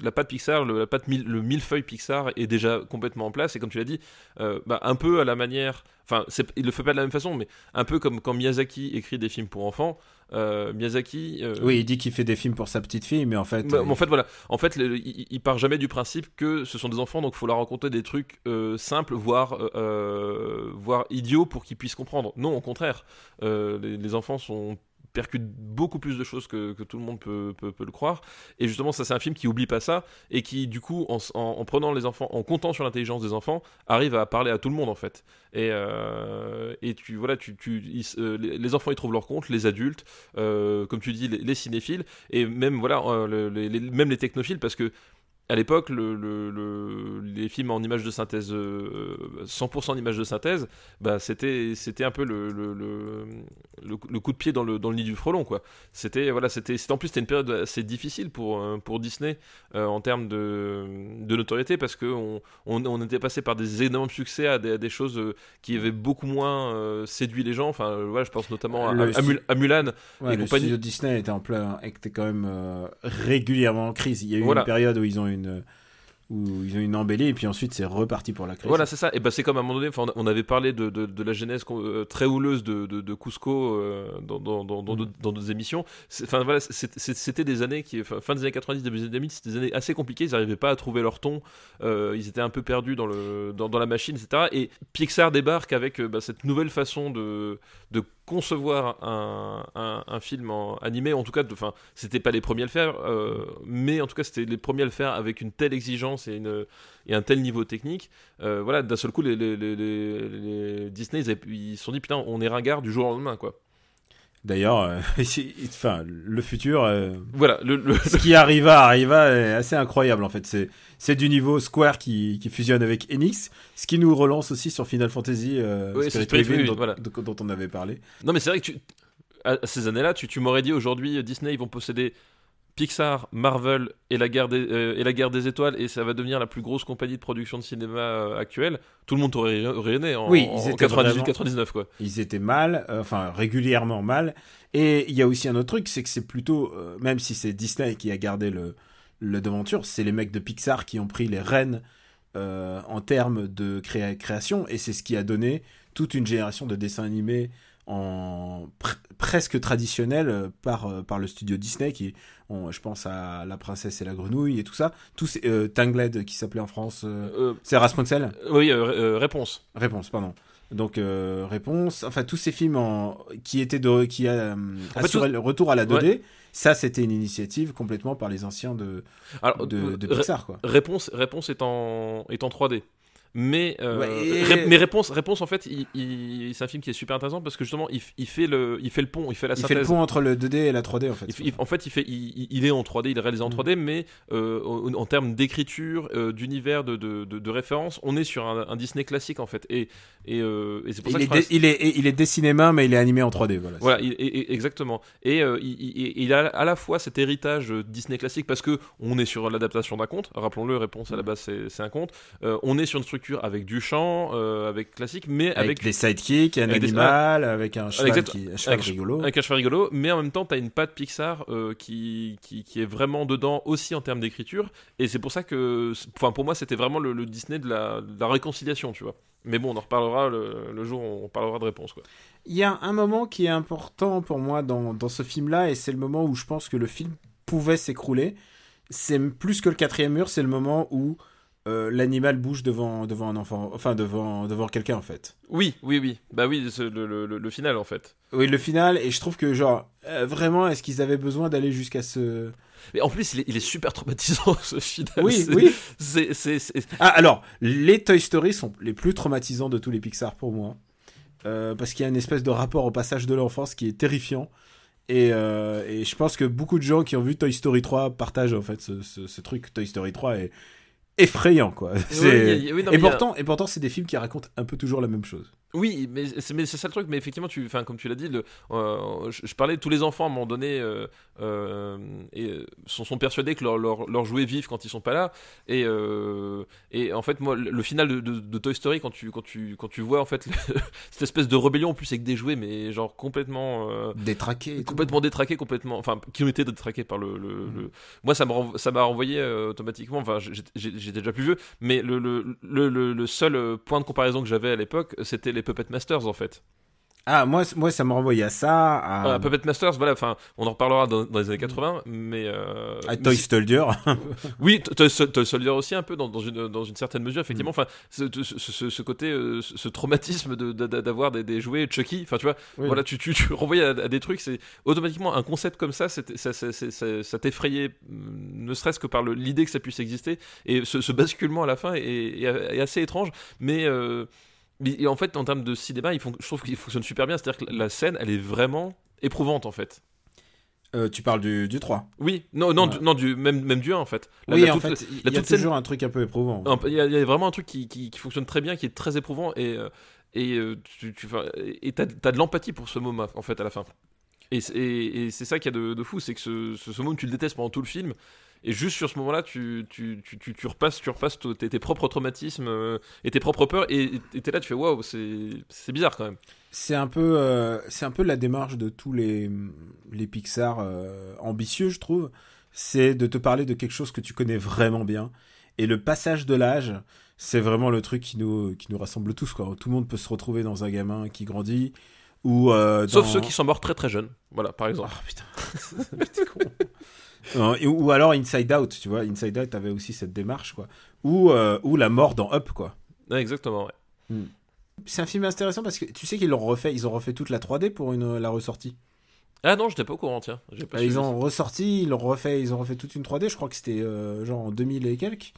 la patte Pixar, le, la patte le millefeuille Pixar est déjà complètement en place. Et comme tu l'as dit, euh, bah, un peu à la manière. Enfin, il le fait pas de la même façon, mais un peu comme quand Miyazaki écrit des films pour enfants. Euh, Miyazaki. Euh,
oui, il dit qu'il fait des films pour sa petite fille, mais en fait.
Bah, en fait, voilà. En fait, il, part jamais du principe que ce sont des enfants, donc il faut leur raconter des trucs simples, voire, voire idiots pour qu'ils puissent comprendre. Non, au contraire. Les, les, enfants sont percute beaucoup plus de choses que, tout le monde peut, peut, le croire. Et justement, ça c'est un film qui oublie pas ça et qui, du coup, en, prenant les enfants, en comptant sur l'intelligence des enfants, arrive à parler à tout le monde en fait. Et, euh, et tu voilà, tu, tu euh, les enfants y trouvent leur compte, les adultes, euh, comme tu dis, les, cinéphiles et même voilà, même les technophiles parce que à l'époque, le, les films en images de synthèse, 100% euh, d'images de synthèse, bah, c'était, c'était un peu le, coup de pied dans le, dans le nid du frelon. Quoi. C'était, voilà, c'était, en plus, c'était une période assez difficile pour, euh, pour Disney euh, en termes de, de notoriété parce qu'on on, on, était passé par des énormes succès à des, des choses qui avaient beaucoup moins séduit les gens. Enfin, voilà, je pense notamment à, à, Mulan.
et le studio Disney était, en plein, était quand même régulièrement en crise. Il y a eu une période où ils ont eu une où ils ont une embellie et puis ensuite c'est reparti pour la crise.
Voilà, c'est ça. Et ben c'est comme à un moment donné, on avait parlé de, de, la genèse euh, très houleuse de, de, Cusco euh, dans, dans, dans, dans, mm. nos émissions. Enfin voilà, c'était des années qui, fin des années 90, début des années 2000, c'était des années assez compliquées. Ils n'arrivaient pas à trouver leur ton. Euh, ils étaient un peu perdus dans, le, dans, la machine, etc. Et Pixar débarque avec bah, cette nouvelle façon de, de concevoir un, film animé, en tout cas, enfin, c'était pas les premiers à le faire, euh, mais en tout cas, c'était les premiers à le faire avec une telle exigence et, une, et un tel niveau technique. Euh, voilà, d'un seul coup, les, les, les, Disney, ils, se sont dit, putain, on est ringard du jour au lendemain, quoi.
D'ailleurs, euh, enfin, le futur,
voilà, le,
ce qui arriva, arriva est assez incroyable en fait. C'est c'est du niveau Square qui, qui, fusionne avec Enix, ce qui nous relance aussi sur Final Fantasy euh, dont, on avait parlé.
Non, mais c'est vrai que tu, à ces années-là, tu, tu m'aurais dit aujourd'hui, euh, Disney, ils vont posséder Pixar, Marvel et la, guerre des, euh, et la guerre des étoiles, et ça va devenir la plus grosse compagnie de production de cinéma actuelle, tout le monde aurait rayonné en, oui, 98-99. quoi.
Ils étaient mal, enfin régulièrement mal. Et il y a aussi un autre truc, c'est que c'est plutôt, même si c'est Disney qui a gardé le, le devanture, c'est les mecs de Pixar qui ont pris les rênes euh, en termes de création, et c'est ce qui a donné toute une génération de dessins animés en presque traditionnels euh, par, euh, par le studio Disney, qui, je pense à La Princesse et la Grenouille et tout ça. Tout Tangled qui s'appelait en France, c'est Raspunzel
Oui, Réponse.
Réponse, pardon. Donc réponse, enfin tous ces films qui étaient de, qui a le retour à la 2D, ça, c'était une initiative complètement par les anciens de, de, Pixar. Quoi.
Réponse, réponse est, en, est en 3D. Mais euh,
Ouais, et-
ré- mes réponses réponses en fait il, il- c'est un film qui est super intéressant parce que justement il, il fait le il fait le pont il fait la
Il
synthèse
fait le pont entre le 2D et la 3D en fait.
il il- en fait, il, fait, il, il- il est en 3D, il est réalisé en
Mm.
3D, mais euh, en, en termes d'écriture, euh, d'univers, de, de, de, de référence, on est sur un, un Disney classique en fait. Et, et, euh, et c'est pour ça
il,
que
est dé- il, est, il est dessiné main, mais il est animé en 3D. Voilà.
voilà, il- exactement. Et il, il- il a à la fois cet héritage Disney classique parce que on est sur l'adaptation d'un conte. Rappelons-le, réponse à la base c'est un conte. On est sur une structure avec du chant, euh, avec classique, mais
avec,
avec,
des sidekicks, un
avec des-
animal, avec un cheval,
exact-
qui, un cheval
avec-
rigolo.
avec un cheval rigolo. Mais en même temps, t'as une patte Pixar euh, qui, qui qui est vraiment dedans aussi en termes d'écriture. Et c'est pour ça que, enfin pour moi, c'était vraiment le, le Disney de la, de la réconciliation, tu vois. Mais bon, on en reparlera le, le jour où on parlera de réponse quoi.
Il y a un moment qui est important pour moi dans, dans ce film-là, et c'est le moment où je pense que le film pouvait s'écrouler. C'est plus que le quatrième mur, c'est le moment où euh, l'animal bouge devant, devant un enfant, enfin devant, devant quelqu'un en fait.
Oui, oui, oui. Bah oui, le, le, final en fait.
Oui, le final, et je trouve que genre, euh, vraiment, est-ce qu'ils avaient besoin d'aller jusqu'à ce...
Mais en plus, il est, il est super traumatisant ce final.
Oui, oui.
C'est, c'est, c'est-
Ah, alors, les Toy Story sont les plus traumatisants de tous les Pixar pour moi. Euh, parce qu'il y a une espèce de rapport au passage de l'enfance qui est terrifiant. Et, et je pense que beaucoup de gens qui ont vu Toy Story 3 partagent en fait ce, ce- ce truc. Toy Story 3 est effrayant, quoi.
Oui, non,
et,
a-
pourtant, et pourtant, c'est des films qui racontent un peu toujours la même chose.
Oui, mais c'est, mais c'est ça le truc. Mais effectivement, tu, enfin, comme tu l'as dit, le, euh, je, je parlais de tous les enfants à un moment donné euh, euh, et sont, sont persuadés que leur, leur, leur jouet vivent quand ils sont pas là. Et, et en fait, moi, le, final de, de- de Toy Story, quand tu, quand tu, quand tu vois en fait le- cette espèce de rébellion en plus avec des jouets, mais genre complètement.
Détraqué. et tout.
complètement détraqué complètement enfin qui ont été détraqués par le, le- le- moi ça m'a ça m'a renvoyé automatiquement enfin j'étais déjà plus vieux mais le, le, seul point de comparaison que j'avais à l'époque c'était les Puppet Masters en fait
Ah, moi, moi, ça me renvoyait à ça, à,
Euh, Puppet Masters voilà enfin on en reparlera dans, dans les années 80 mais euh,
à
mais
Toy
c'est-
Soldier.
oui Toy Sol- Toy Soldier aussi un peu dans, dans une dans une certaine mesure effectivement enfin ce, ce, ce- ce côté euh, ce traumatisme de- de- d'avoir des, des jouets Chucky enfin tu vois
Oui.
voilà tu, tu, tu renvoyais à, à des trucs c'est automatiquement un concept comme ça ça, ça, ça, ça- ça t'effrayait mm, ne serait-ce que par l'idée que ça puisse exister et ce, ce basculement à la fin est, est- est assez étrange mais euh, mais- en fait en termes de cinéma ils font, je trouve qu'il fonctionne super bien c'est-à-dire que la scène elle est vraiment éprouvante en fait
Euh, tu parles du, du 3.
oui non non
Ouais.
du, non du même même du 1 en fait
oui, en
toute-
fait, il y a
scène-
toujours un truc un peu éprouvant.
Il y, a- il y a vraiment un truc qui, qui- qui fonctionne très bien, qui est très éprouvant, et euh, et euh, tu, tu, et t'as, t'as de l'empathie pour ce moment en fait à la fin. Et, c'est- et, et c'est ça qu'il y a de, de fou, c'est que ce, ce, ce moment tu le détestes pendant tout le film, et juste sur ce moment-là, tu, tu, tu, tu, repasses, tu repasses tes, tes propres traumatismes euh, et tes propres peurs, et t'es là, tu fais waouh, c'est, bizarre quand même.
C'est un peu, euh, c'est un peu la démarche de tous les les Pixar euh, ambitieux, je trouve. C'est de te parler de quelque chose que tu connais vraiment bien. Et le passage de l'âge, c'est vraiment le truc qui nous qui nous rassemble tous. Quoi. Tout le monde peut se retrouver dans un gamin qui grandit ou
Sauf ceux qui sont morts très très jeunes, voilà, par exemple.
Oh putain, Putain, con. Et- ou alors Inside Out, tu vois. Inside Out avait aussi cette démarche, quoi. Ou euh, ou la mort dans Up, quoi.
Ouais, exactement, ouais.
C'est un film intéressant parce que tu sais qu'ils l'ont refait, ils ont refait toute la 3D pour une, la ressortie.
Ah non, j'étais pas au courant, tiens. Pas
Euh, ils ont ressorti, ils l'ont refait, ils ont refait toute une 3D. Je crois que c'était euh, genre en 2000 et quelques.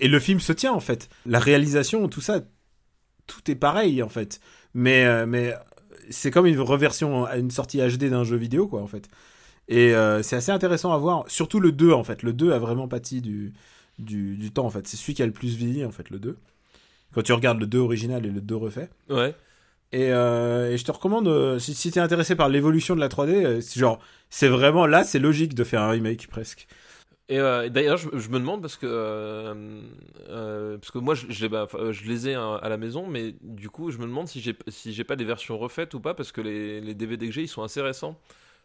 Et le film se tient en fait. La réalisation, tout ça, tout est pareil en fait. Mais euh, mais c'est comme une reversion, une sortie HD d'un jeu vidéo quoi en fait. Et euh, c'est assez intéressant à voir. Surtout le 2 en fait. Le 2 a vraiment pâti du du, du temps en fait. C'est celui qui a le plus vieilli en fait le 2. Quand tu regardes le 2 original et le 2 refait.
Ouais.
Et, euh, et je te recommande, euh, si, si t'es intéressé par l'évolution de la 3D, euh, c'est genre, c'est vraiment là, c'est logique de faire un remake presque.
Et euh, d'ailleurs, je, je me demande parce que euh, euh, parce que moi, je, bah, je les ai hein, à la maison, mais du coup, je me demande si j'ai si j'ai pas des versions refaites ou pas parce que les, les DVD que j'ai, ils sont assez récents.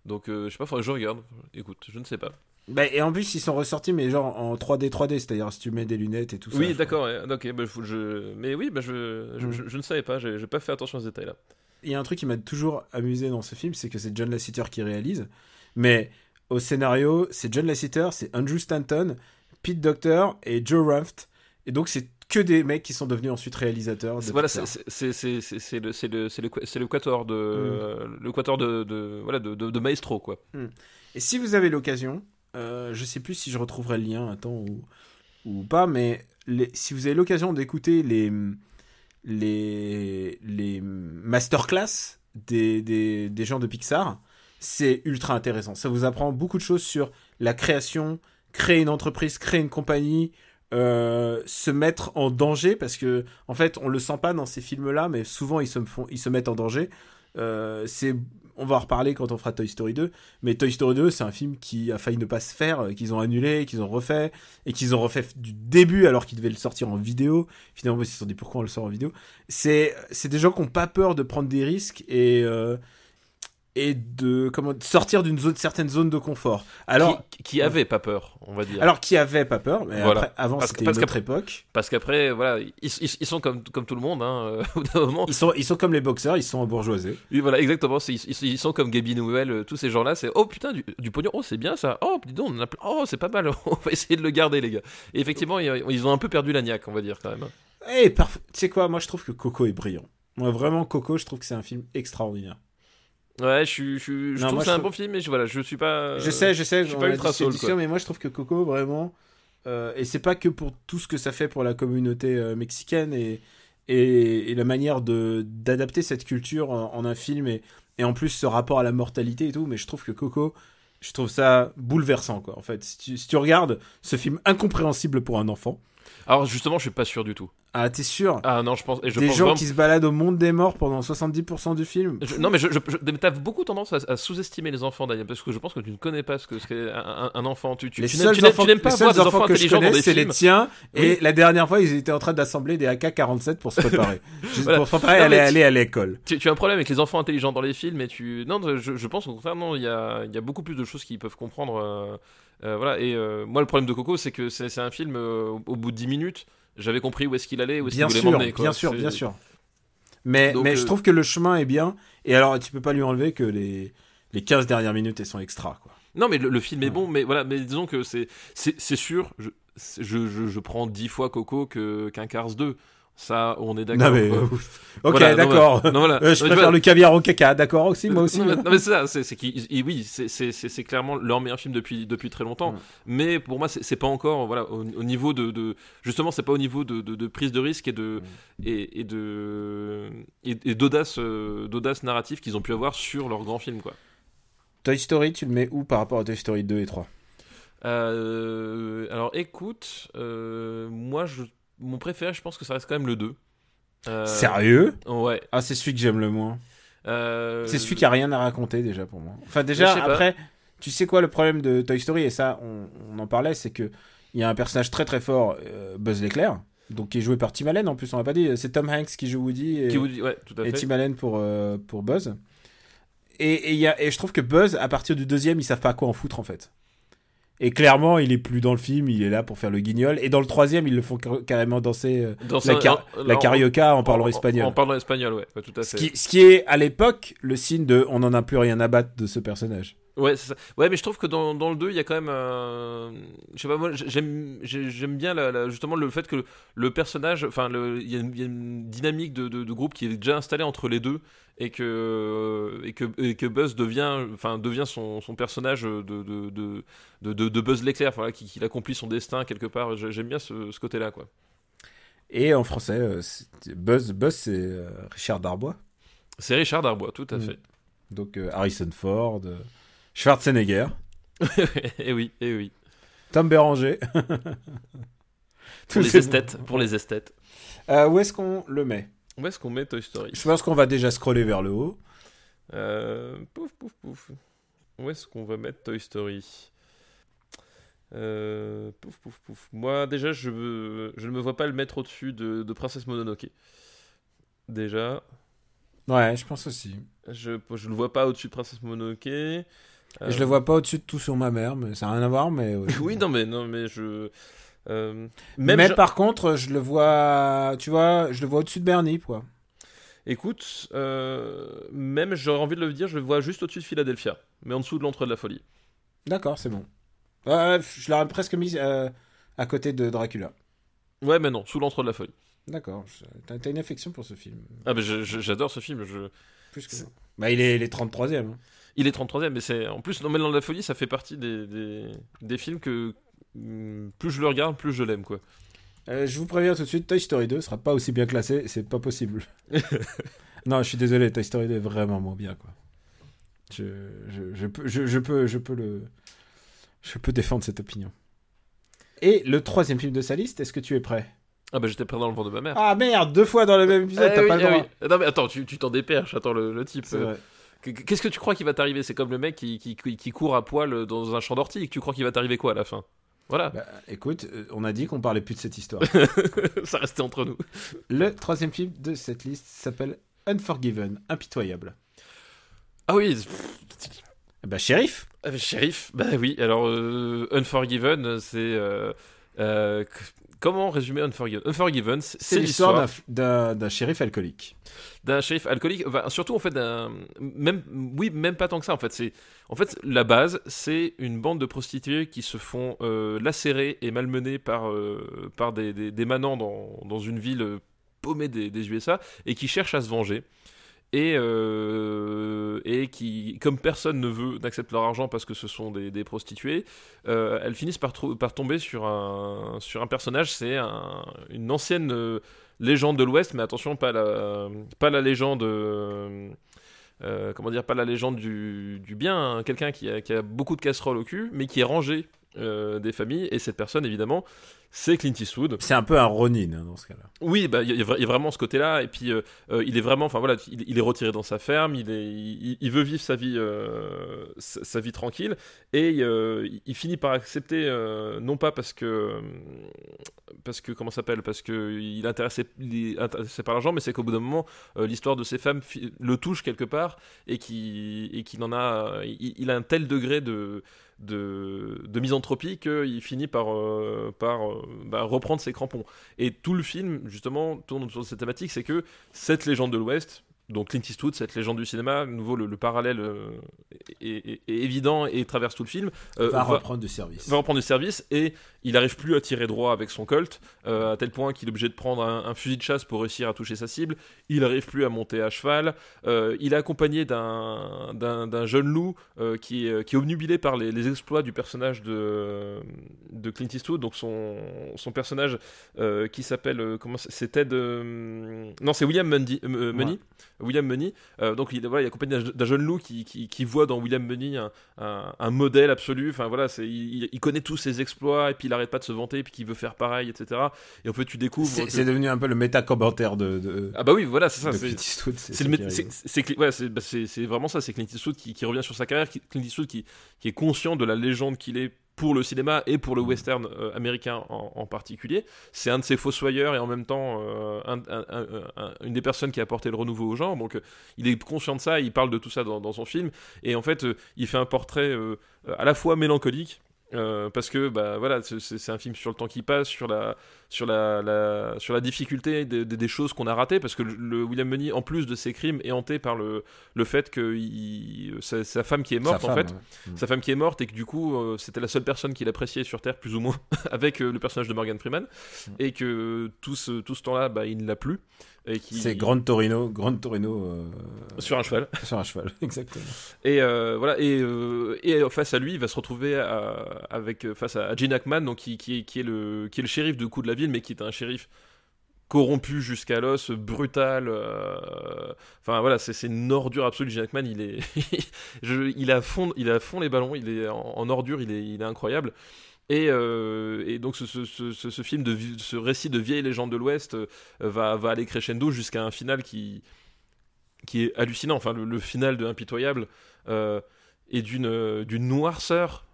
Donc, euh, je sais pas, faudrait que je regarde. Écoute, je ne sais pas.
Bah, et en plus, ils sont ressortis, mais genre en 3D, 3D, c'est-à-dire si tu mets des lunettes et tout ça.
oui,
je
d'accord. ouais, ok, bah, faut- je, mais oui, bah, je, je,
Mm.
je- je ne savais pas. J'ai j'ai pas fait attention à ce détail-là.
Il y a un truc qui m'a toujours amusé dans ce film, c'est que c'est John Lasseter qui réalise. Mais au scénario, c'est John Lasseter, c'est Andrew Stanton, Pete Docter et Joe Ruft. Et donc, c'est que des mecs qui sont devenus ensuite réalisateurs. De
Voilà, c'est le le le l'équateur de l'équateur de, de voilà de, de, de Maestro quoi.
Et si vous avez l'occasion, euh, je sais plus si je retrouverai le lien à temps ou, ou pas, mais les, si vous avez l'occasion d'écouter les, les, les masterclass des, des, des gens de Pixar, c'est ultra intéressant. Ça vous apprend beaucoup de choses sur la création, créer une entreprise, créer une compagnie, euh, se mettre en danger parce que en fait on le sent pas dans ces films là mais souvent ils se font ils se mettent en danger. Euh, c'est on va en reparler quand on fera Toy Story 2 mais Toy Story 2 c'est un film qui a failli ne pas se faire euh, qu'ils ont annulé qu'ils ont refait et qu'ils ont refait du début alors qu'ils devaient le sortir en vidéo. Finalement ils se sont dit pourquoi on le sort en vidéo? C'est c'est des gens qui ont pas peur de prendre des risques et euh, et de comment sortir d'une zone certaine zone de confort. Alors
qui, qui avait pas peur, on va dire.
alors qui avait pas peur, mais
Voilà.
après, avant c'était une autre époque.
Parce qu'après, voilà, ils, ils- ils sont comme, comme tout le monde, hein, euh, au bout d'un moment.
Ils sont ils sont comme les boxeurs, ils sont bourgeoisés.
Oui, voilà, exactement. Ils, sont comme Gaby Noël, euh, tous ces gens-là. C'est oh putain, du, du pognon, oh c'est bien ça. Oh, dis donc, on a. Oh, c'est pas mal. on va essayer de le garder, les gars. Et effectivement, ils, ils ont un peu perdu la niaque, on va dire quand même.
Et parf- tu sais quoi, moi je trouve que Coco est brillant. Moi vraiment Coco, je trouve que c'est un film extraordinaire.
Ouais, je, suis- je, suis- je
Non,
trouve que c'est un bon film, mais je, voilà, je suis pas.
je sais, je sais,
je suis pas ultra soul, quoi.
mais moi je trouve que Coco vraiment euh, et c'est pas que pour tout ce que ça fait pour la communauté euh, mexicaine et, et, et la manière de d'adapter cette culture en, en un film et, et en plus ce rapport à la mortalité et tout, mais je trouve que Coco je trouve ça bouleversant quoi en fait. Si tu, si tu regardes ce film incompréhensible pour un enfant,
Alors justement, je suis pas sûr du tout.
Ah t'es sûr
Ah non, je pense. Et je
Des
pense
gens
vraiment-
qui se baladent au monde des morts pendant 70% du film.
Je- non mais je, je, t'as beaucoup tendance à, à sous-estimer les enfants Daniel parce que je pense que tu ne connais pas ce que c'est un, enfant tu, tu,
les
tu
seuls enfants,
tu pas
les
voir des enfants
enfants que je connais, c'est les tiens. Et la dernière fois, ils étaient en train d'assembler des AK-47 pour se préparer. Juste
Voilà.
pour se préparer à aller, aller à l'école.
tu, tu as un problème avec les enfants intelligents dans les films et tu non je, pense au contraire non il y a, y a beaucoup plus de choses qu'ils peuvent comprendre euh, euh, voilà et euh, moi le problème de Coco c'est que c'est un film au bout de 10 minutes j'avais compris où est-ce qu'il allait où est-ce qu'il
Bien
voulait
sûr,
m'emmener
bien sûr, bien sûr. Mais,
Donc,
mais
euh,
je trouve que le chemin est bien. Et alors, tu peux pas lui enlever que les, les 15 dernières minutes, elles sont extra, quoi.
Non, mais le, le film est
Ouais.
bon, mais voilà, mais disons que c'est sûr, je, je, je, je prends 10 fois Coco qu'un Cars 2. Ça, on est d'accord.
Mais. ok,
Voilà,
d'accord.
Voilà.
Euh, je
Non,
préfère
vois,
le caviar au caca, d'accord aussi, moi aussi.
Non, mais, non, mais c'est ça, c'est oui, c'est- clairement leur meilleur film depuis, depuis très longtemps.
Ouais.
Mais pour moi, c'est pas encore, voilà, au, au niveau de, de- justement, c'est pas au niveau de, de- de prise de risque et de et, et de et, et d'audace euh, d'audace narrative qu'ils ont pu avoir sur leur grand film, quoi.
Toy Story, tu le mets où par rapport à Toy Story 2 et 3
Euh, alors écoute, euh, moi je, mon préféré, je pense que ça reste quand même le 2. Euh,
Sérieux?
Ouais.
Ah, c'est celui que j'aime le moins.
euh,
C'est celui qui a rien à raconter déjà pour moi. Enfin déjà
pas.
après, tu sais quoi le problème de Toy Story et ça on, on en parlait, c'est que il y a un personnage très très fort, euh, Buzz l'éclair, donc qui est joué par Tim Allen en plus on l'a pas dit, c'est Tom Hanks qui joue Woody et,
Qui vous dit, ouais, tout à
et
fait.
Tim Allen pour euh, pour Buzz. Et, et, il y a, et je trouve que Buzz à partir du deuxième ils savent pas quoi en foutre en fait. Et clairement il est plus dans le film, il est là pour faire le guignol. Et dans le troisième ils le font car- carrément danser euh,
Dans
la, car-
en-
carioca en parlant
en-
espagnol.
En, parlant espagnol, ouais, tout à
Ce
fait.
qui, ce qui est à l'époque le signe de on n'en a plus rien à battre de ce personnage.
Ouais, ça. ouais, mais je trouve que dans, dans le 2, il y a quand même. euh, Je sais pas, moi, j'aime j'ai- j'aime bien la, la- justement le fait que le, personnage. Enfin, il y, a une- il y a une dynamique de, de- de groupe qui est déjà installée entre les deux et que, et que, et que Buzz devient, enfin, devient son, son personnage de, de, de, Buzz l'éclair, voilà, qui, qui accomplit son destin quelque part. J'ai- J'aime bien ce, ce côté-là, quoi.
Et en français, euh, Buzz, Buzz c'est euh, Richard Darbois.
C'est Richard Darbois, tout à
Mm.
fait.
Donc euh, Harrison Ford, Schwarzenegger,
et oui, et oui.
Tom Béranger.
Pour
Tous
les
ces-
esthètes, pour les esthètes.
Euh, où est-ce qu'on le met?
Où est-ce qu'on met Toy Story?
Je pense qu'on va déjà scroller vers le haut.
Euh, pouf, pouf, pouf. Où est-ce qu'on va mettre Toy Story? Euh, Pouf, pouf, pouf. Moi, déjà, je, veux- je ne me vois pas le mettre au-dessus de, de Princesse Mononoke. Déjà,
Ouais, je pense aussi.
je je le vois pas au-dessus de Princesse Mononoke. Euh,
je le vois pas au-dessus de tout sur ma mère, mais ça n'a rien à voir. Mais ouais.
Oui, non, mais, non, mais je. euh,
mais
je-
par contre, je le vois, tu vois, je le vois au-dessus de Bernie, quoi.
Écoute, euh, même j'aurais envie de le dire, je le vois juste au-dessus de Philadelphia, mais en dessous de l'entre de la folie.
D'accord, c'est bon. Je l'aurais presque mis euh, à côté de Dracula.
Ouais, mais non, sous l'entre de la folie.
D'accord. T'as une affection pour ce film.
Ah, mais j'adore ce film. Je...
Plus que moi. Bah, il est, il est 33e. hein.
Il est 33ème, mais c'est en plus, Non mais dans la folie, ça fait partie des, des, des films que hum, plus je le regarde, plus je l'aime, quoi.
Euh, je vous préviens tout de suite, Toy Story 2 sera pas aussi bien classé, c'est pas possible. non, je suis désolé, Toy Story 2 est vraiment moins bien, quoi. Je, je, je peux, je, je peux, je peux le, je peux défendre cette opinion. Et le troisième film de sa liste, est-ce que tu es prêt?
Ah bah j'étais prêt dans le vent de ma mère.
Ah merde, deux fois dans le même épisode,
Eh
t'as
oui,
pas le
eh
droit.
oui. Non mais attends, tu tu t'en déperches, attends le, le type. Euh, Qu'est-ce que tu crois qui va t'arriver? C'est comme le mec qui, qui, court à poil dans un champ d'ortie. Tu crois qu'il va t'arriver quoi à la fin? Voilà,
Bah, écoute, euh, on a dit qu'on parlait plus de cette histoire.
ça restait entre nous.
le troisième film de cette liste s'appelle Unforgiven, impitoyable.
Ah oui,
Bah, shérif
Ah, shérif, bah oui, alors euh, Unforgiven, c'est. euh, euh, comment résumer Unforgiven Unforgiven, c'est
l'histoire d'un shérif alcoolique.
d'un shérif alcoolique, enfin, surtout en fait d'un. Même, oui, même pas tant que ça en fait. C'est, en fait, la base, c'est une bande de prostituées qui se font euh, lacérer et malmener par, euh, par des, des, des manants dans, dans une ville euh, paumée des, des USA et qui cherchent à se venger. Et, euh, et qui, comme personne ne veut, n'accepte leur argent parce que ce sont des, des prostituées, euh, elles finissent par, par tomber sur un, sur un personnage, c'est un- une ancienne euh, légende de l'Ouest, mais attention, pas la, pas la légende. comment dire, pas la légende du, du bien, hein, quelqu'un qui a, qui a beaucoup de casseroles au cul, mais qui est rangé des familles, et cette personne, évidemment, c'est Clint Eastwood.
C'est un peu un Ronin hein, dans ce cas-là.
Oui, bah, il y, a- il y a vraiment ce côté-là, et puis euh, euh, il est vraiment, enfin voilà, il, il est retiré dans sa ferme, il, est, il, il veut vivre sa vie, euh, sa, sa vie tranquille, et euh, il finit par accepter, non pas parce que, parce que comment s'appelle, parce que il est intéressé, il est intéressé par l'argent, mais c'est qu'au bout d'un moment, l'histoire de ces femmes le touche quelque part, et qui, et qu'il en a, il a un tel degré de de, de misanthropie qu'il finit par, euh, euh, bah, reprendre ses crampons. Et tout le film, justement, tourne autour de cette thématique, c'est que cette légende de l'Ouest, donc Clint Eastwood, cette légende du cinéma, nouveau le, le parallèle euh, est, est- est évident et traverse tout le film, euh,
va
va,
reprendre du service.
va reprendre du service et il n'arrive plus à tirer droit avec son Colt, euh, à tel point qu'il est obligé de prendre un, un fusil de chasse pour réussir à toucher sa cible. Il n'arrive plus à monter à cheval. Il est accompagné d'un jeune loup qui, est, qui est obnubilé par les, les exploits du personnage de, de Clint Eastwood, donc son, son personnage qui s'appelle comment c'est- c'est Ted non c'est William Mundy, Money
Ouais.
William Money Euh, donc il, voilà, il est accompagné d'un- jeune loup qui, qui, qui voit dans William Money un, un, un modèle absolu. Enfin voilà c'est il, il connaît tous ses exploits et puis il arrête pas de se vanter et puis qu'il veut faire pareil etc et en fait tu découvres
C'est
que-
c'est devenu un peu le méta-commentaire de, de,
ah bah oui voilà c'est ça c'est-
Clint Eastwood.
c'est le c'est- ouais, c'est bah, c'est- c'est vraiment ça, c'est Clint Eastwood qui, qui revient sur sa carrière, qui- Clint Eastwood qui, qui est conscient de la légende qu'il est pour le cinéma et pour le western euh, américain en, particulier. C'est un de ses fossoyeurs et en même temps euh, un- un- un- un- une des personnes qui a apporté le renouveau au genre. Donc euh, il est conscient de ça, il parle de tout ça dans, son film et en fait il fait un portrait à la fois mélancolique. parce que bah voilà c'est un film sur le temps qui passe sur la sur la, la- sur la difficulté des, choses qu'on a ratées parce que le, le William Money en plus de ses crimes est hanté par le, le fait que il- sa, sa femme qui est morte
Sa
en
femme,
fait
ouais.
sa femme qui est morte et que du coup euh, c'était la seule personne qu'il appréciait sur Terre plus ou moins avec euh, le personnage de Morgan Freeman
Mm.
et que tout ce, tout ce temps-là bah, il ne l'a plus
C'est Grand Torino, Grand Torino euh,
sur un cheval
sur un cheval, exactement.
et euh, voilà et, euh, et face à lui il va se retrouver à- avec face à Gene Hackman donc qui, qui, est, qui est le qui est le shérif de coup de la mais qui est un shérif corrompu jusqu'à l'os, brutal. euh, Enfin voilà, c'est une ordure absolue. Gene Hackman, il est, il à fond, il à fond les ballons. Il est en, ordure, il est, incroyable. Et, euh, donc ce, film ce récit de vieille légende de l'Ouest euh, va, aller crescendo jusqu'à un final qui qui est hallucinant. Enfin le, final de Impitoyable est d'une noirceur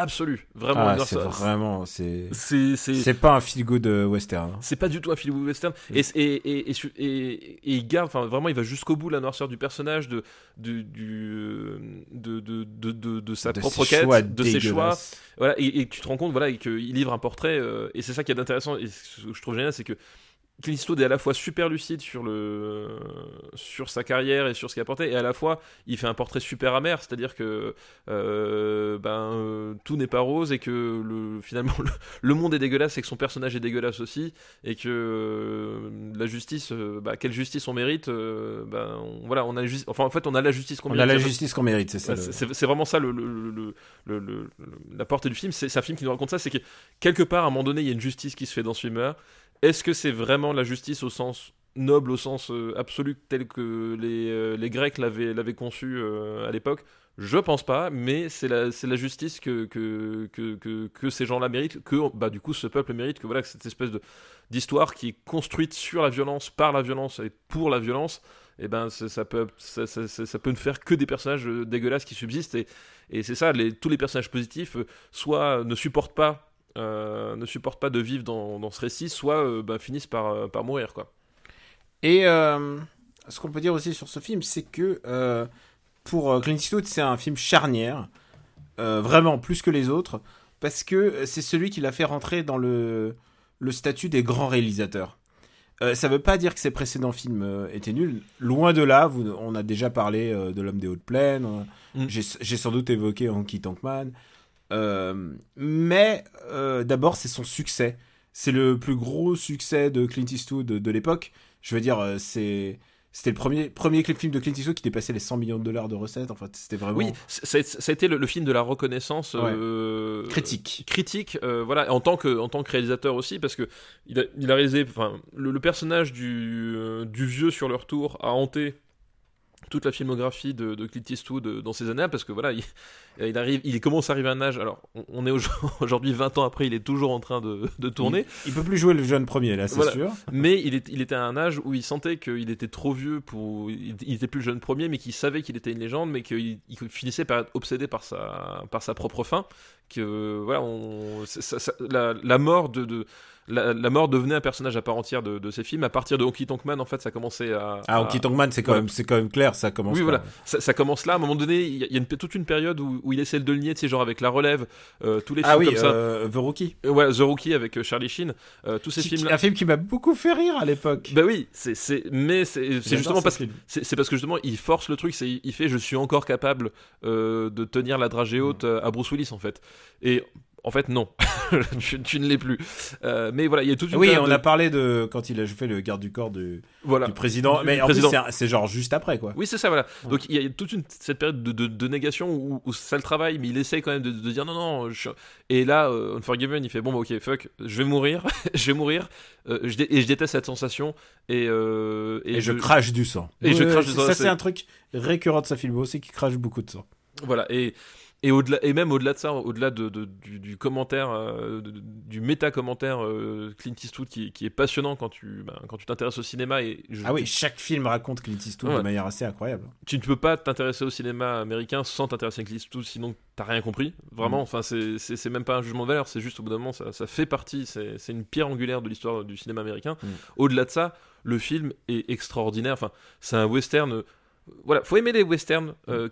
absolue. Vraiment
Ah, c'est vraiment, c'est, pas un feel good euh, western. hein.
c'est pas du tout un film western et, et, et, et, et- il garde enfin vraiment il va jusqu'au bout la noirceur du personnage de du, du- de, de, de, de, sa propre quête de ses choix voilà et, tu te rends compte voilà qu'il livre un portrait euh, et c'est ça qui est intéressant et ce que je trouve génial c'est que Clint Eastwood est à la fois super lucide sur, le, sur sa carrière et sur ce qu'il a apporté, et à la fois il fait un portrait super amer, c'est-à-dire que euh, ben, euh, tout n'est pas rose et que le, finalement le, monde est dégueulasse et que son personnage est dégueulasse aussi, et que euh, la justice, bah, quelle justice on mérite, ben, voilà, on a enfin en fait on a la justice qu'on
mérite. On a la justice qu'on mérite, c'est ça.
C'est vraiment ça le, le, la portée du film, c'est un film qui nous raconte ça, c'est que quelque part à un moment donné il y a une justice qui se fait dans ce film-là est-ce que c'est vraiment la justice au sens noble, au sens euh, absolu, tel que les, euh, les Grecs l'avaient, conçu euh, à l'époque? Je pense pas, mais c'est la, la justice que, que, que, que, ces gens-là méritent, que bah, du coup ce peuple mérite, que voilà, cette espèce d'histoire qui est construite sur la violence, par la violence et pour la violence, eh ben ça, peut ça, ça, peut ne faire que des personnages dégueulasses qui subsistent et, et c'est ça tous les personnages positifs soit ne supportent pas euh, ne supportent pas de vivre dans, ce récit, soit euh, bah, finissent par, euh, par mourir. Quoi.
Et ce qu'on peut dire aussi sur ce film, c'est que pour Clint Eastwood, c'est un film charnière, vraiment plus que les autres, parce que c'est celui qui l'a fait rentrer dans le, le statut des grands réalisateurs. ça ne veut pas dire que ses précédents films étaient nuls. Loin de là, vous, on a déjà parlé de L'homme des hautes plaines. Mm. J'ai sans doute évoqué Honky Tonk Man. Euh, mais euh, d'abord, c'est son succès. C'est le plus gros succès de Clint Eastwood de, l'époque. Je veux dire, euh, c'est c'était le premier, premier film de Clint Eastwood qui dépassait les 100 millions de dollars de recettes. En fait, c'était vraiment.
Oui, ça, a été le, film de la reconnaissance
critique.
critique, voilà, en tant que en tant que réalisateur aussi, parce que il a, il a réalisé, enfin, le, personnage du, du vieux sur leur tour a hanté toute la filmographie de, Clint Eastwood euh, dans ces années parce que voilà, il, arrive, il commence à arriver à un âge. Alors, on est aujourd'hui 20 ans après, il est toujours en train de, tourner.
Il, peut plus jouer le jeune premier là, c'est sûr.
Mais il, est, il était à un âge où il sentait qu'il était trop vieux pour, il, était plus le jeune premier, mais qu'il savait qu'il était une légende, mais qu'il finissait par être obsédé par sa, par sa propre fin. Que voilà, on, la, mort de la, mort devenait un personnage à part entière de, de, ces films. À partir de Honky Tonk Man, en fait, ça commençait à.
Ah, Honky Tonk Man, c'est quand, même, c'est quand même clair, ça commence.
Oui, voilà. Ça, commence là. À un moment donné, il y a, une, toute une période où, où, il essaie de le nier, tu sais, genre avec La Relève, euh, tous les
ah
films
comme
ça.
Euh, The Rookie.
Euh, ouais, The Rookie avec Charlie Sheen. tous ces films.
Un film qui m'a beaucoup fait rire à l'époque.
Bah oui, c'est, c'est, mais c'est, justement parce que c'est, parce que justement il force le truc, c'est il fait, je suis encore capable de tenir la dragée haute à Bruce Willis en fait. Et en fait, non, tu, ne l'es plus. Euh, mais voilà, il y a toute une.
Oui, on a parlé de quand il a fait le garde du corps du, voilà. du président. Mais en président. c'est genre juste après, quoi.
Oui, c'est ça, voilà. Donc il y a toute une, cette période de, de, négation où, où, ça le travaille, mais il essaye quand même de, dire non, non. Et là, euh, Unforgiven, il fait bon, bah, ok, fuck, je vais mourir, je vais mourir, euh, je et je déteste cette sensation. Et,
euh, et, je, crache du sang.
Et je crache du sang.
Ça, c'est un truc récurrent de sa film aussi qui crache beaucoup de sang.
Voilà, et et, même au-delà de ça, au-delà de, du, commentaire, euh, du méta-commentaire euh, Clint Eastwood qui, qui, est passionnant quand tu, ben, quand tu t'intéresses au cinéma. Et
ah oui, chaque film raconte Clint Eastwood de manière assez incroyable.
Tu ne peux pas t'intéresser au cinéma américain sans t'intéresser à Clint Eastwood, sinon t'as rien compris. Vraiment, mm. enfin, c'est, même pas un jugement de valeur, c'est juste au bout d'un moment, ça, ça fait partie, c'est, une pierre angulaire de l'histoire du cinéma américain. Mm. Au-delà de ça, le film est extraordinaire. Enfin, c'est un western. Voilà, faut aimer les westerns. Euh,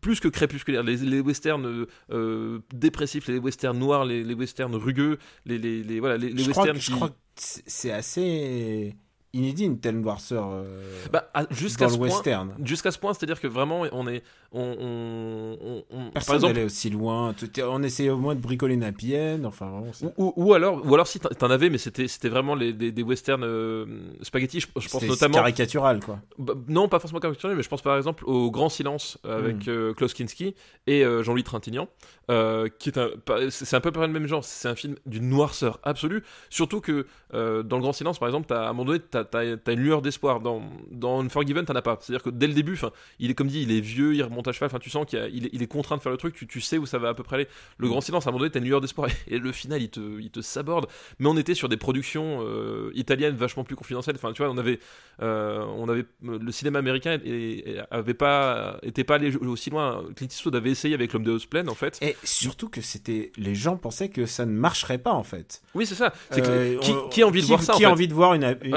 plus que crépusculaire. Les, les westerns euh, euh, dépressifs, les westerns noirs, les, les westerns rugueux, les, les, voilà, les, westerns.
Je crois que c'est assez inédit une telle noirceur euh,
bah, jusqu'à ce western. Jusqu'à ce point, c'est-à-dire que vraiment, on est, on, on,
on Personne par exemple, aussi loin. On essayait au moins de bricoler une happy enfin.
ou, ou, alors, ou alors si t'en avais, mais c'était, c'était vraiment les, des, des westerns euh, spaghetti. Je, je pense notamment
caricatural, quoi.
Bah, non, pas forcément caricatural, mais je pense par exemple au Grand Silence avec hmm. euh, Klaus Kinski et Jean-Louis Trintignant, qui est un, c'est un peu le même genre. C'est un film d'une noirceur absolue, surtout que dans le Grand Silence, par exemple, à un moment donné, t'as une lueur d'espoir. Dans, dans Unforgiven, t'en as pas. C'est-à-dire que dès le début, il est comme dit, il est vieux, il remonte à cheval, tu sens qu'il il est, il est, contraint de faire le truc, tu, tu, sais où ça va à peu près aller. Le grand silence, à un moment donné, t'as une lueur d'espoir, et, le final, il te, il te saborde. Mais on était sur des productions euh, italiennes vachement plus confidentielles. Enfin, tu vois, on avait, euh, on avait le cinéma américain et, avait pas, était pas allé aussi loin. Clint Eastwood avait essayé avec l'homme de House en fait.
Et surtout que c'était, les gens pensaient que ça ne marcherait pas, en fait.
Oui, c'est ça. Euh, qui, qui, a envie de voir ça
Qui a envie de voir une, une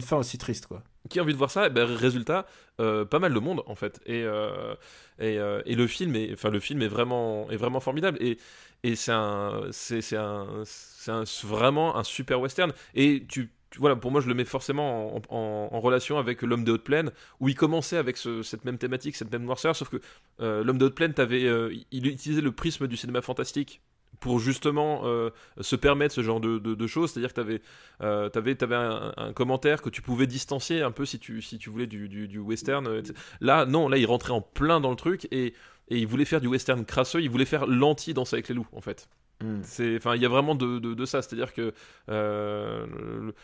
fin aussi triste, quoi.
Qui a envie de voir ça? Et ben, Résultat, euh, pas mal de monde en fait. Et, euh, et, euh, et, le film est, le film est vraiment, est vraiment formidable. Et, et c'est un, c'est, c'est un, vraiment un super western. Et tu voilà, pour moi, je le mets forcément en, relation avec L'homme des hautes plaines, où il commençait avec ce- cette même thématique, cette même noirceur, sauf que L'homme des hautes plaines, t'avais, il utilisait le prisme du cinéma fantastique pour justement euh, se permettre ce genre de, de- de choses, c'est-à-dire que t'avais, euh, t'avais, t'avais un, un commentaire que tu pouvais distancier un peu si tu, si tu voulais du, du, du western. euh, etc. Là, non, là, il rentrait en plein dans le truc et, et il voulait faire du western crasseux, il voulait faire l'anti-danse avec les loups, en fait.
Mm.
C'est, enfin, il y a vraiment de, de, de ça, c'est-à-dire que euh, le,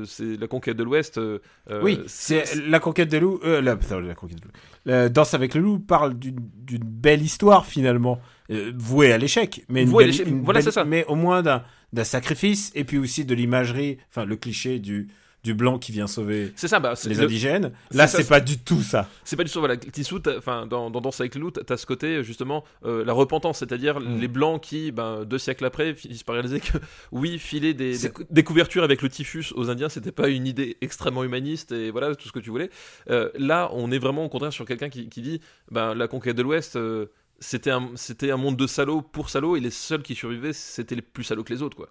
le- c'est la conquête de l'Ouest. euh, euh,
Oui, c'est la conquête des loups. Euh, la, la conquête des loups. La Danse avec le loup parle d'une belle histoire finalement, euh, vouée à l'échec, mais
à l'échec, voilà,
belle-
ça.
Au moins d'un d'un sacrifice et puis aussi de l'imagerie, enfin le cliché du du blanc qui vient sauver
c'est ça, bah, c'est
les
le-
indigènes.
c'est
Là,
ça,
c'est
c'est-
pas du tout ça.
C'est pas du tout voilà t'as- enfin dans, dans Danse avec t'as ce côté justement euh, la repentance c'est-à-dire
Mm.
les blancs qui ben, deux siècles après finissent par réaliser que oui filer des, des, des couvertures avec le typhus aux indiens c'était pas une idée extrêmement humaniste et voilà tout ce que tu voulais Euh, là on est vraiment au contraire sur quelqu'un qui, qui dit ben, la conquête de l'ouest euh, c'était un, c'était un monde de salauds pour salauds et les seuls qui survivaient c'était les plus salauds que les autres quoi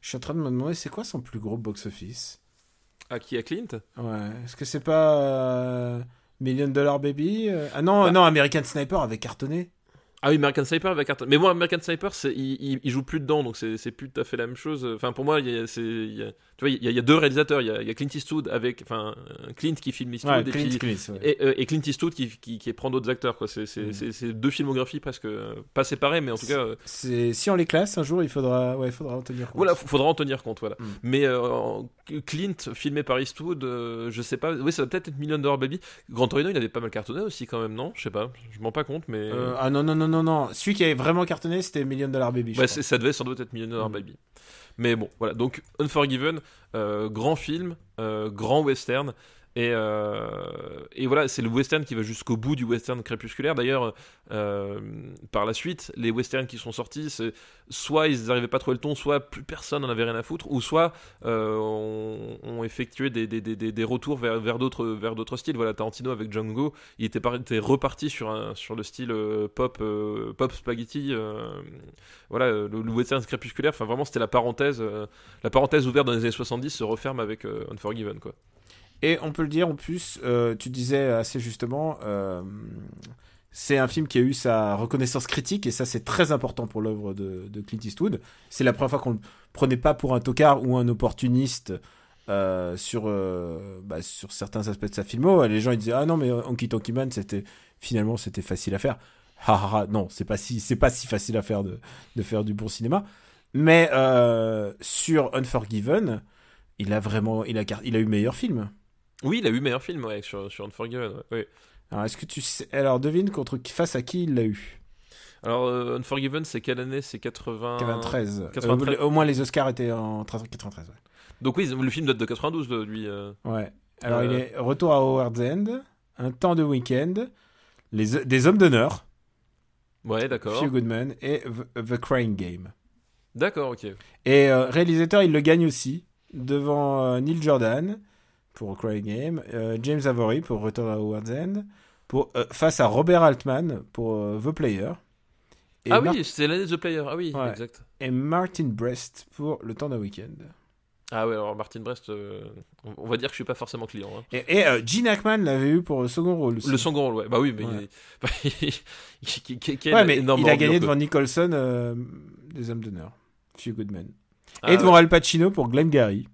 Je suis en train de me demander, c'est quoi son plus gros box-office?
À qui à Clint?
Ouais. Est-ce que c'est pas euh, Million Dollar Baby euh, Ah non,
Bah.
non, American Sniper avait cartonné.
Ah oui, American Sniper avec Carton. Mais moi, American Sniper, il, il- il joue plus dedans, donc c'est, c'est plus tout à fait la même chose. Enfin, pour moi, il y a- tu vois, il y, a, il y a deux réalisateurs. Il y a, il y a Clint Eastwood avec, enfin, euh, Clint qui filme Eastwood
Ouais,
et,
Clint,
puis-
Clint, ouais.
et, euh, et Clint Eastwood qui, qui, qui prend d'autres acteurs. Quoi. C'est,
Mm.
deux filmographies presque euh, pas séparées, mais en tout cas,
C'est si on les classe un jour, il faudra, ouais, faudra en tenir compte.
voilà, faudra en tenir compte. Voilà.
Mm.
Mais euh, Clint filmé par Eastwood, euh, je sais pas. Oui, ça va peut-être être Million Dollar Baby. Grand Torino, il avait pas mal cartonné aussi quand même, non? Je sais pas. Je m'en pas compte, mais.
Ah non non non non non, celui qui avait vraiment cartonné, c'était Million Dollar Baby.
Ouais, ça devait sans doute être Million Dollar
Mm.
Baby. Mais bon, voilà. Donc, Unforgiven, euh, grand film, euh, grand western. Et, euh, et voilà, c'est le western qui va jusqu'au bout du western crépusculaire. D'ailleurs, euh, par la suite, les westerns qui sont sortis, soit ils n'arrivaient pas à le ton, soit plus personne n'en avait rien à foutre, ou soit euh, ont, effectué des, retours vers, d'autres styles. Voilà, Tarantino avec Django, il était, par- était reparti sur, le style pop, spaghetti. voilà, le, western crépusculaire, enfin vraiment c'était la parenthèse, la parenthèse ouverte dans les années 70 se referme avec Unforgiven quoi.
Et on peut le dire en plus, euh, tu disais assez justement, euh, c'est un film qui a eu sa reconnaissance critique et ça c'est très important pour l'œuvre de, Clint Eastwood. C'est la première fois qu'on le prenait pas pour un tocard ou un opportuniste euh, sur, bah, sur certains aspects de sa filmo. Les gens ils disaient ah non mais Honky Tonky Man c'était finalement c'était facile à faire. Ah, non c'est pas si pas si facile à faire de, de faire du bon cinéma. Mais sur Unforgiven, il a vraiment il a il a eu meilleur film.
Oui, il a eu meilleur film ouais, sur, sur Unforgiven. ouais.
Alors, est-ce que tu sais. Alors, devine contre face à qui il l'a eu?
Alors euh, Unforgiven, c'est quelle année? C'est 80.
93.
93.
Euh, au moins, les Oscars étaient en 93. Ouais.
Donc oui, le film date de 92 de lui. euh.
Ouais. Alors,
Euh.
il est Retour à Howard's End, Un temps de week-end, les... Des Hommes d'honneur,
Ouais, d'accord.
Few Goodman et The, The Crying Game.
D'accord, ok.
Et euh, réalisateur, il le gagne aussi devant euh, Neil Jordan pour Crying Game, euh, James Avery pour Retour à Howard's End, pour, euh, face à Robert Altman pour euh, The Player. Et
ah
Mar-
oui, c'est l'année de The Player. Ah oui,
Ouais.
exact.
et Martin Brest pour Le temps d'un week-end.
Ah ouais, alors Martin Brest, on- va dire que je suis pas forcément client. hein.
Et, et Gene Hackman l'avait eu pour le second rôle aussi.
Le second rôle, ouais. Bah oui, mais
Ouais.
il, il- qui- qui-
Ouais, mais
énorme
il a gagné devant Nicholson des Hommes d'honneur. Few Goodman.
Ah
et devant. Al Pacino pour Glengarry.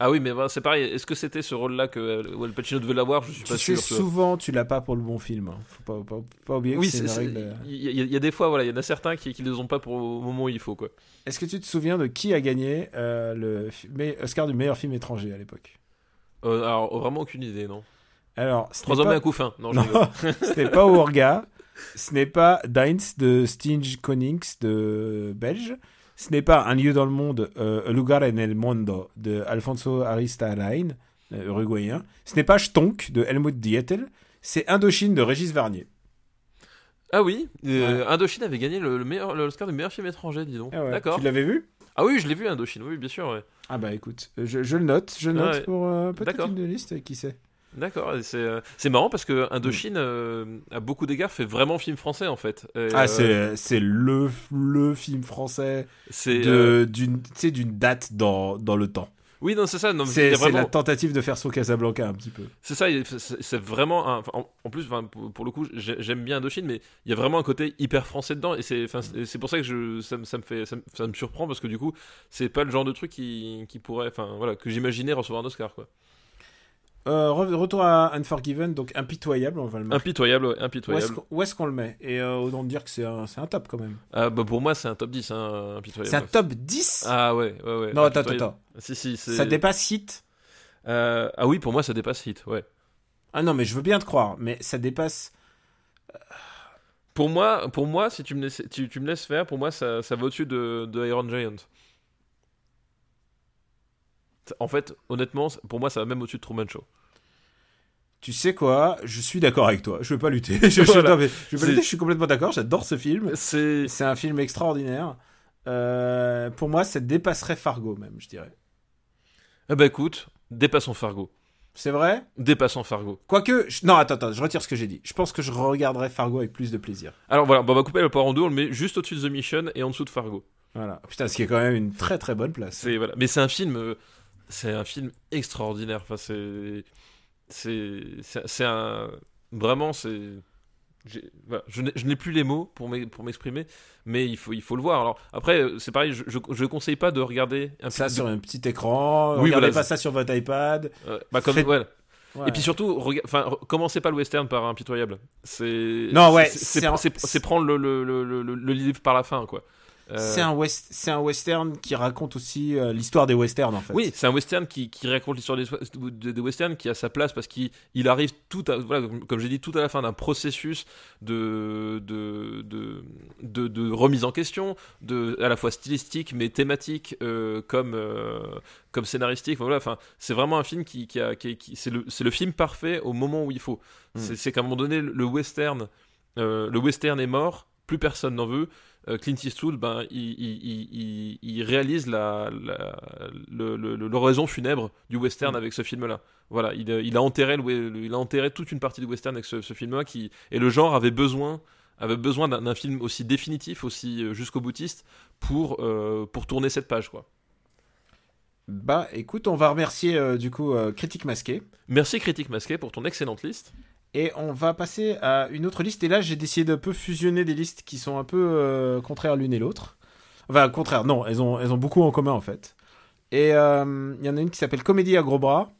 Ah oui, mais c'est pareil. Est-ce que c'était ce rôle-là que euh, Al Pacino devait l'avoir? Je suis
Tu
pas
sais,
sûr.
souvent, tu l'as pas pour le bon film. hein. Faut pas, pas, pas oublier
Oui,
que c'est règle. euh.
il y, a- il y a des fois, voilà, il y en a certains qui, qui les ont pas pour au moment où il faut, quoi.
Est-ce que tu te souviens de qui a gagné euh, le Oscar du meilleur film étranger à l'époque?
Euh, alors, vraiment aucune idée, non.
Alors,
Trois hommes
pas-
et un coup fin. Non,
Non, n'est pas Ourga, ce n'est pas Dines de Stinge Konings de Belge, ce n'est pas Un lieu dans le monde, euh, Un lugar en el mundo de Alfonso Aristarain, euh, uruguayen, ce n'est pas Stonk de Helmut Dietl, c'est Indochine de Régis Varnier.
Ah oui, euh, Indochine avait gagné le, le meilleur, l'Oscar du meilleur film étranger, dis donc.
Ah ouais.
D'accord.
Tu l'avais vu?
Ah oui, je l'ai vu Indochine, oui, bien sûr, ouais.
Ah bah écoute, euh, je, je le note, je le note pour euh, peut-être une liste, qui sait.
D'accord, c'est euh, c'est marrant parce que
Mm.
Indochine, euh, à beaucoup d'égards, fait vraiment film français en fait. Et,
Ah,
euh,
c'est le, le film français
euh,
d'une d'une date dans, dans le temps.
Oui, non, c'est ça.
C'est
vraiment-
la tentative de faire son Casablanca un petit peu.
C'est ça, c'est vraiment un- enfin, en, plus, enfin, pour, le coup, j'ai- j'aime bien Indochine, mais il y a vraiment un côté hyper français dedans, et c'est enfin, c'est pour ça que je, ça, me- ça me fait, ça, me- ça me surprend parce que du coup, c'est pas le genre de truc qui, qui pourrait, enfin voilà, que j'imaginais recevoir un Oscar quoi.
Euh, re- retour à Unforgiven, donc impitoyable, on va le mettre.
Impitoyable, ouais,
Où est-ce
impitoyable.
qu'on- où est-ce qu'on le met? Et euh, autant dire que c'est un, un top quand même.
Ah, bah, pour moi, c'est un top 10, hein, impitoyable.
C'est un top 10
Ah ouais, ouais, ouais.
Non, attends, attends.
Si, si.
Ça dépasse Hit?
Euh, ah oui, pour moi, ça dépasse Hit, ouais.
Ah non, mais je veux bien te croire, mais ça dépasse.
Pour moi, pour moi si tu me laisses, tu, tu me laisses faire, pour moi, ça, ça va au-dessus de, de Iron Giant. En fait, honnêtement, pour moi, ça va même au-dessus de Truman Show.
Tu sais quoi? Je suis d'accord avec toi. Je veux pas lutter. je, je-
Voilà.
non, mais je veux pas lutter, je suis complètement d'accord. J'adore ce film.
C'est.
Un film extraordinaire. Euh, pour moi, ça dépasserait Fargo même, je dirais.
Eh ben écoute, dépassons Fargo.
C'est vrai?
Dépassons Fargo.
Quoique, je- non, attends, attends, je retire ce que j'ai dit. Je pense que je regarderai Fargo avec plus de plaisir.
Alors voilà, bah, on va couper le poire en deux, on le met juste au-dessus de The Mission et en dessous de Fargo.
Voilà. Putain, ce qui est quand même une très très bonne place.
Voilà, mais c'est un film, euh, c'est un film extraordinaire. Enfin, c'est, c'est, un, vraiment, c'est, voilà, je n'ai- je n'ai plus les mots pour m'e- pour m'exprimer, mais il faut, il faut le voir. Alors après, c'est pareil, je, je conseille pas de regarder un
Ça
film
sur un petit écran.
Oui,
regardez
voilà.
pas ça sur votre iPad.
euh, bah, comme,
Faites-
voilà.
Ouais.
Et puis surtout, rega- enfin, re- commencez pas le western par impitoyable. C'est
Non, ouais,
c'est prendre le, le, le, le, le livre par la fin, quoi. Euh,
C'est un, west... c'est un western qui raconte aussi euh, l'histoire des westerns en fait.
Oui, c'est un western qui, qui raconte l'histoire des, des, des westerns qui a sa place parce qu'il il arrive tout à, voilà, comme, j'ai dit, tout à la fin d'un processus de, de, de, de, de remise en question, de, à la fois stylistique mais thématique euh, comme, comme scénaristique. Voilà, enfin, c'est vraiment un film qui, qui a, qui, qui- c'est le, c'est le film parfait au moment où il faut.
Mm.
C'est, qu'à un moment donné, le- western, le western est mort, plus personne n'en veut. Euh, Clint Eastwood, ben, il, il- il- il- il réalise la, l'oraison funèbre du western
Mm.
avec ce film-là. Voilà, il, a- il a enterré, le- le- il a enterré toute une partie du western avec ce, ce film-là, qui, et le genre avait besoin, avait besoin d'un, film aussi définitif, aussi euh, jusqu'au boutiste, pour, euh, pour tourner cette page, quoi.
Bah écoute, on va remercier euh, du coup euh, Critique Masqué.
Merci Critique Masqué pour ton excellente liste.
Et on va passer à une autre liste. Et là, j'ai décidé de peu fusionner des listes qui sont un peu euh, contraires l'une et l'autre. Enfin, contraire, non, elles ont, elles ont beaucoup en commun en fait. Et euh, il y en a une qui s'appelle Comédie à gros bras.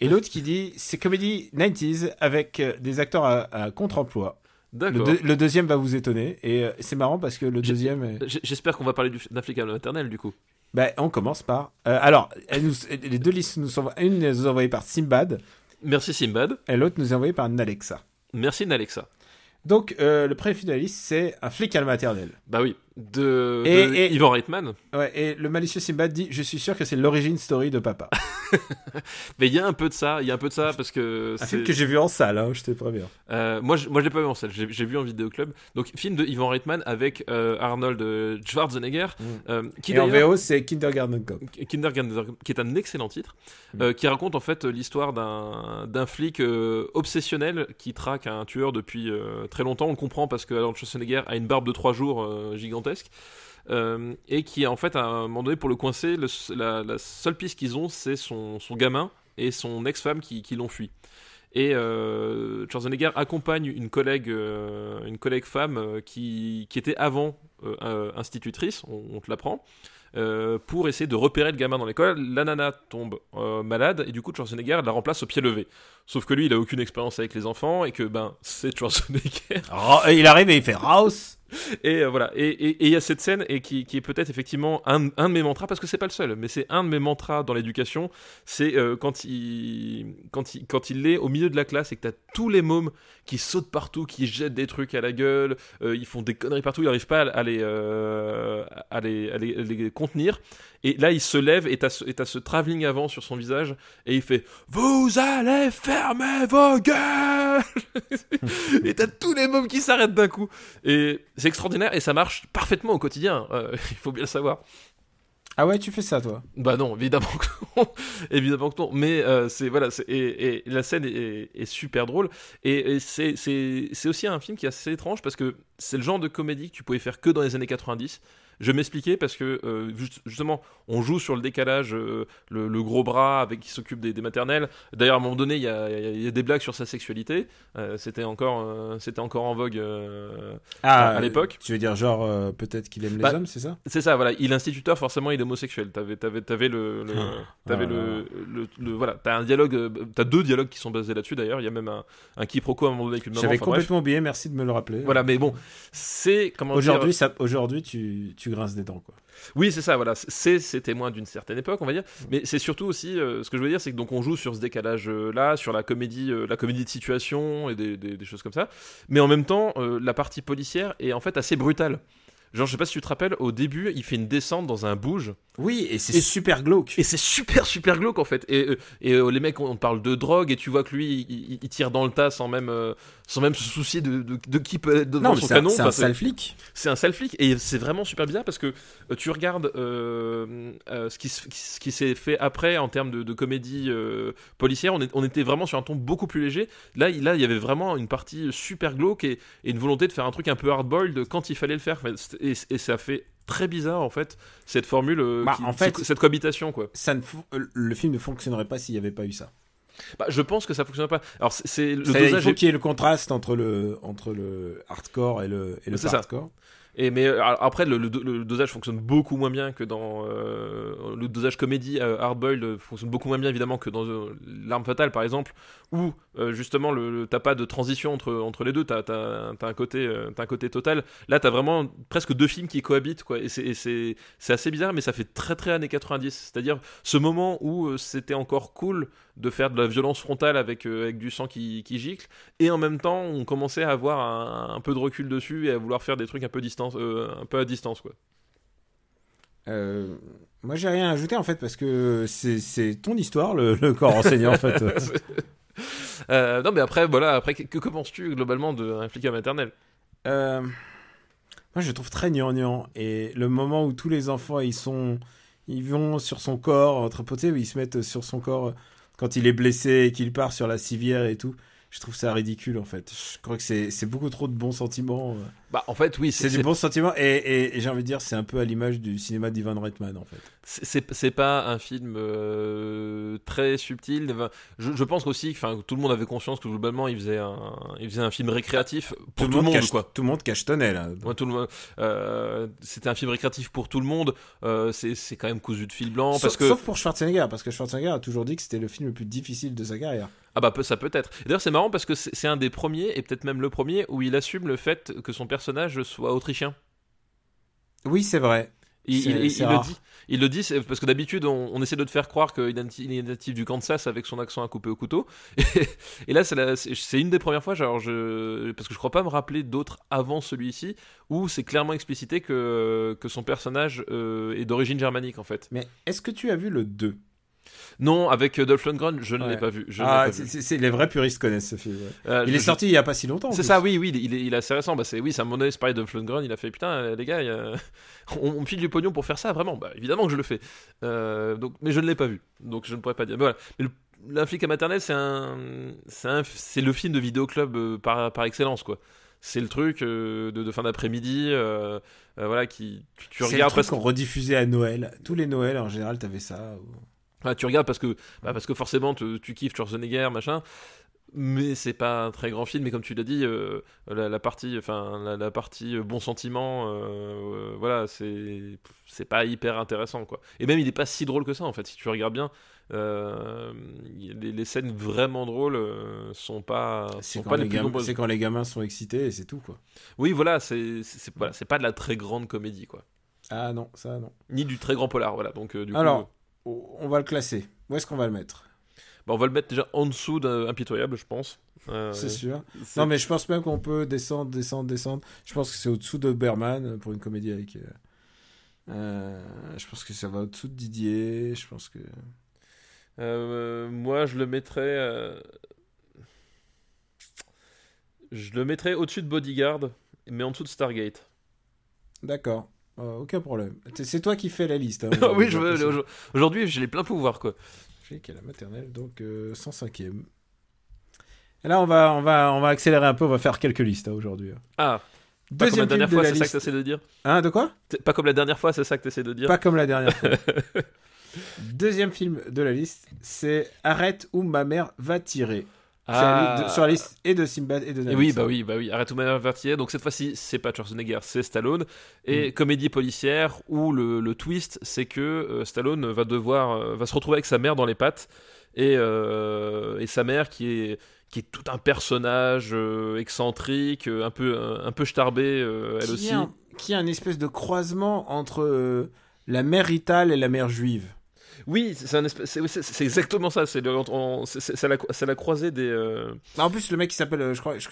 Et l'autre qui dit c'est comédie 90s avec euh, des acteurs à, à contre-emploi. Le,
D'accord.
le deuxième va vous étonner. Et euh, c'est marrant parce que le deuxième. est-
J'espère qu'on va parler du- d'un flic à la maternelle, du coup.
Bah, on commence par. euh, alors, elle nous- les deux listes nous sont. Une nous est envoyée par Simbad
Merci Simbad.
et l'autre nous est envoyée par Nalexa.
Merci Nalexa.
Donc, euh, le premier film de la liste, c'est Un flic à la maternelle.
Bah oui, de,
Et-
de
et-
Ivan Reitman.
Ouais, et le malicieux Simbad dit Je suis sûr que c'est l'origine story de papa.
Mais il y a un peu de ça, il y a un peu de ça parce que
Un film que j'ai vu en salle, hein, je te préviens.
Euh, moi, je, moi, je l'ai pas vu en salle. J'ai vu en vidéo club. Donc, film de Ivan Reitman avec euh, Arnold euh, Schwarzenegger, euh, qui
Mm. Et en VO, c'est Kindergarten Cop.
Kindergarten, qui est un excellent titre,
Mm.
euh, qui raconte en fait l'histoire d'un flic euh, obsessionnel qui traque un tueur depuis euh, très longtemps. On le comprend parce que Arnold Schwarzenegger a une barbe de trois jours euh, Euh, et qui en fait à un moment donné pour le coincer la, seule piste qu'ils ont c'est son, gamin et son ex-femme qui, l'ont fui et euh, Schwarzenegger accompagne une collègue, euh, une collègue femme euh, qui, était avant institutrice, on, te l'apprend, pour essayer de repérer le gamin dans l'école. La nana tombe malade et du coup Schwarzenegger la remplace au pied levé. Sauf que lui, il a aucune expérience avec les enfants et que ben c'est Schwarzenegger.
Il arrive et il fait Rouse.
Et euh, voilà. Et il y a cette scène et qui, qui est peut-être effectivement un, un de mes mantras parce que c'est pas le seul, mais c'est un de mes mantras dans l'éducation. C'est euh, quand il quand il quand il est au milieu de la classe et que t'as tous les mômes qui sautent partout, qui jettent des trucs à la gueule, euh, ils font des conneries partout, il arrive pas à, les, à les à les contenir. Et là, il se lève et t'as ce, ce travelling avant sur son visage et il fait Vous allez fermer vos gueules Et t'as tous les mômes qui s'arrêtent d'un coup. Et c'est extraordinaire et ça marche parfaitement au quotidien, euh, il faut bien le savoir.
Ah ouais, tu fais ça, toi?
Bah non, évidemment que non. évidemment que non. Mais euh, c'est voilà, c'est- et, et la scène est, est- est super drôle. Et, et c'est c'est c'est aussi un film qui est assez étrange parce que c'est le genre de comédie que tu pouvais faire que dans les années 90. Je m'expliquais parce que euh, juste- justement, on joue sur le décalage, euh, le, le gros bras avec qui s'occupe des, des maternelles. D'ailleurs, à un moment donné, il y a, y y des blagues sur sa sexualité. Euh, c'était encore, c'était encore en vogue euh, à- l'époque.
Tu veux dire, genre, peut-être qu'il aime les
Bah,
hommes, c'est ça?
C'est ça, voilà. Il est instituteur, forcément, il est homosexuel. T'avais, t'avais, t'avais le, le- t'avais
Ah.
le, le, le- voilà. T'as un dialogue, t'as deux dialogues qui sont basés là-dessus. D'ailleurs, il y a même un, un quiproquo à un moment donné avec une maman.
J'avais
Enfin, bref.
complètement oublié, merci de me le rappeler.
Voilà, mais bon, c'est comment dire-
Aujourd'hui, ça, aujourd'hui tu, tu grinces des dents, quoi.
Oui, c'est ça, voilà. C'est c'est témoin d'une certaine époque, on va dire. Mais c'est surtout aussi, euh, ce que je veux dire, c'est que donc on joue sur ce décalage-là, sur la comédie, euh, la comédie de situation et des choses comme ça. Mais en même temps, euh, la partie policière est en fait assez brutale. Genre, je sais pas si tu te rappelles, au début, il fait une descente dans un bouge.
Oui, et c'est super glauque.
Et c'est super, super glauque en fait. Et, euh, et euh, les mecs, on parle de drogue, et tu vois que lui, il, tire dans le tas sans même, euh, sans même se soucier de, de, de qui peut être devant
non,
son canon.
c'est
Enfin,
un sale flic.
c'est un sale flic et c'est vraiment super bizarre parce que tu regardes euh, euh, ce qui, ce qui s'est fait après en termes de, de comédie euh, policière. On, est- on était vraiment sur un ton beaucoup plus léger. Là, il, là, il y avait vraiment une partie super glauque et, et une volonté de faire un truc un peu hard-boiled quand il fallait le faire. Enfin, Et, et ça fait très bizarre en fait cette formule, euh,
Bah,
qui-
en fait-
ce- cette cohabitation quoi.
Ça ne euh, le film ne fonctionnerait pas s'il n'y avait pas eu ça.
Bah, je pense que ça fonctionne pas. Alors c'est- le
C'est-à-dire, il
dosage
faut
est-
qu'il y ait le contraste entre le, entre le hardcore et le, et le
C'est
pas
ça.
hardcore.
Et mais euh, après le, dosage fonctionne beaucoup moins bien que dans euh, le dosage comédie euh, hardboiled euh, fonctionne beaucoup moins bien évidemment que dans l'arme fatale par exemple où justement le, t'as pas de transition entre, entre les deux. T'as, t'as, t'as un côté un côté total. Là t'as vraiment presque deux films qui cohabitent quoi. Et c'est, c'est, assez bizarre mais ça fait très très années 90 c'est-à-dire ce moment où c'était encore cool de faire de la violence frontale avec, euh, avec du sang qui, qui gicle et en même temps on commençait à avoir un, un peu de recul dessus et à vouloir faire des trucs un peu distance euh, un peu à distance quoi
Euh, moi, j'ai rien à ajouter en fait parce que c'est, ton histoire, le, le corps enseignant en fait.
Euh, non mais après voilà après que, que, penses-tu globalement d'un flic à maternelle?
Euh, moi, je le trouve très gnangnan. Et le moment où tous les enfants, ils sont, ils vont sur son corps, entre potés, où ils se mettent sur son corps quand il est blessé et qu'il part sur la civière et tout. Je trouve ça ridicule en fait. Je crois que c'est, beaucoup trop de bons sentiments. euh.
bah en fait oui
C'est
c'est,
du bon sentiment et, et- et j'ai envie de dire c'est un peu à l'image du cinéma d'Ivan Reitman en fait.
c'est, pas un film euh, très subtil je, je pense aussi que tout le monde avait conscience que globalement il faisait un, il faisait un film récréatif pour tout, le monde
cache,
quoi
Tout le monde cachetonait là.
Ouais, tout le monde, euh, c'était un film récréatif pour tout le monde. Euh, c'est, c'est quand même cousu de fil blanc
sauf,
parce que
sauf pour Schwarzenegger parce que Schwarzenegger a toujours dit que c'était le film le plus difficile de sa carrière.
Ah bah ça peut être. D'ailleurs c'est marrant parce que c'est un des premiers et peut-être même le premier où il assume le fait que son personnage soit autrichien.
Oui c'est vrai.
Il, le dit. Il le dit parce que d'habitude on, on essaie de te faire croire qu'il est natif du Kansas avec son accent à couper au couteau. Et, et là c'est une des premières fois genre je parce que je crois pas me rappeler d'autres avant celui-ci où c'est clairement explicité que que son personnage euh, est d'origine germanique en fait.
Mais est-ce que tu as vu le 2
Non avec euh, Dolph Lundgren je ne l'ai pas vu. Je
Ah,
pas
c'est-
vu.
c'est- c'est- les vrais puristes connaissent ce film. ouais.
Euh,
Il est
je-
sorti il y a pas si longtemps.
C'est ça, oui, oui, il est, il est assez récent. Bah, c'est, oui, c'est à mon avis, c'est pareil de Lundgren, il a fait putain, euh, les gars, a- on, on me file du pognon pour faire ça, vraiment. Bah, évidemment que je le fais. Euh, donc, mais je ne l'ai pas vu, donc je ne pourrais pas dire. Mais voilà. Mais le, la flic à maternelle, c'est un, c'est un, c'est le film de vidéoclub par, par excellence, quoi. C'est le truc euh, de, de fin d'après-midi, euh, euh, voilà, qui tu, tu
C'est le
regardes
truc qu'on rediffusait à Noël. Tous les Noëls en général t'avais ça. ou-
tu regardes parce que, bah, parce que forcément, tu, tu kiffes Schwarzenegger, machin. Mais c'est pas un très grand film, mais comme tu l'as dit, euh, la, la partie, enfin la, la partie euh, bon sentiment, euh, voilà, c'est c'est pas hyper intéressant quoi. Et même il est pas si drôle que ça en fait. Si tu regardes bien, les, les scènes vraiment drôles sont pas
C'est quand, quand les gamins sont excités et c'est tout quoi.
Oui, voilà, c'est c'est c'est- voilà, c'est pas de la très grande comédie quoi,
Ah non, ça non.
ni du très grand polar, voilà. Donc du coup,
Alors, on va le classer. Où est-ce qu'on va le mettre?
Bah, on va le mettre déjà en dessous d'Impitoyable, je pense. Euh,
C'est sûr. Non, mais je pense même qu'on peut descendre, descendre, descendre. Je pense que c'est au-dessous de Berman pour une comédie avec. euh, euh, je pense que ça va au-dessous de Didier. Je pense que.
Euh, moi, je le mettrais. euh, Je le mettrais au-dessus de Bodyguard, mais en dessous de Stargate.
D'accord. Euh, aucun problème. C'est- toi qui fais la liste. hein,
oui, je
aujourd'hui,
veux- aujourd'hui, j'ai les pleins pouvoirs, quoi.
Flic à la maternelle, donc euh, 105e. Et là, on va, on, va, on va accélérer un peu. On va faire quelques listes hein, aujourd'hui.
Ah, Pas comme la
Deuxième film
dernière
de
fois,
la
c'est ça que
liste.
t'essaies de dire
Hein, de quoi
Pas comme la dernière fois, c'est ça que t'essaies de dire
Pas comme la dernière fois. Deuxième film de la liste, c'est Arrête ou ma mère va tirer. De- sur la liste et de Simbad et de
oui, bah oui, bah oui. Arrête vertier. Donc cette fois-ci, c'est pas Schwarzenegger, c'est Stallone.
Mm.
Et comédie policière où le, le twist, c'est que euh, Stallone va devoir, euh, va se retrouver avec sa mère dans les pattes et, euh, et sa mère qui est qui est tout un personnage excentrique, un peu un, un peu starbé, elle
qui
aussi.
Est un, qui est un espèce de croisement entre la mère Itale et la mère juive.
Oui, c'est exactement ça. C'est on- la, la croisée des. euh,
En plus, le mec, il s'appelle, euh, je crois, je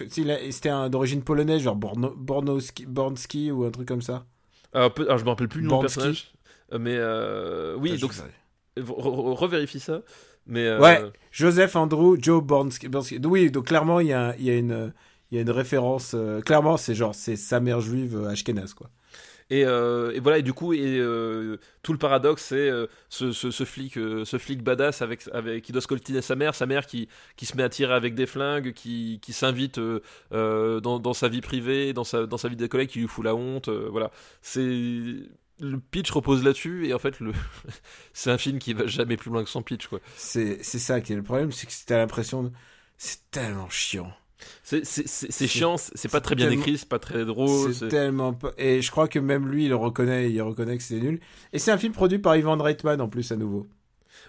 c'était d'origine polonaise, genre Borno, Bornowski, Bornski ou un truc comme ça.
un peu- alors, je me rappelle plus le nom du personnage. Mais euh, oui, donc re- re- revérifie ça. Mais euh,
Ouais. Joseph Andrew, Joe Bornski. Bornski. Oui, donc clairement, il y a, il y a une, il y a une référence. euh, clairement, c'est genre, c'est sa mère juive euh, ashkénaze, quoi.
Et, euh, et voilà, et du coup, et, euh, tout le paradoxe, c'est euh, ce, flic, ce flic badass avec, avec, qui doit scoltiner sa mère, sa mère qui, qui se met à tirer avec des flingues, qui, qui s'invite dans, dans sa vie privée, dans sa, dans sa vie de collègue, qui lui fout la honte. voilà, c'est le pitch repose là-dessus, et en fait, le c'est un film qui va jamais plus loin que son pitch, quoi.
C'est, c'est ça qui est le problème, c'est que t'as l'impression de... C'est tellement chiant.
C'est chiant, c'est pas très bien écrit, c'est pas très drôle.
c'est tellement pas... Et je crois que même lui, il le reconnaît, il reconnaît que c'est nul. Et c'est un film produit par Ivan Reitman, en plus, à nouveau.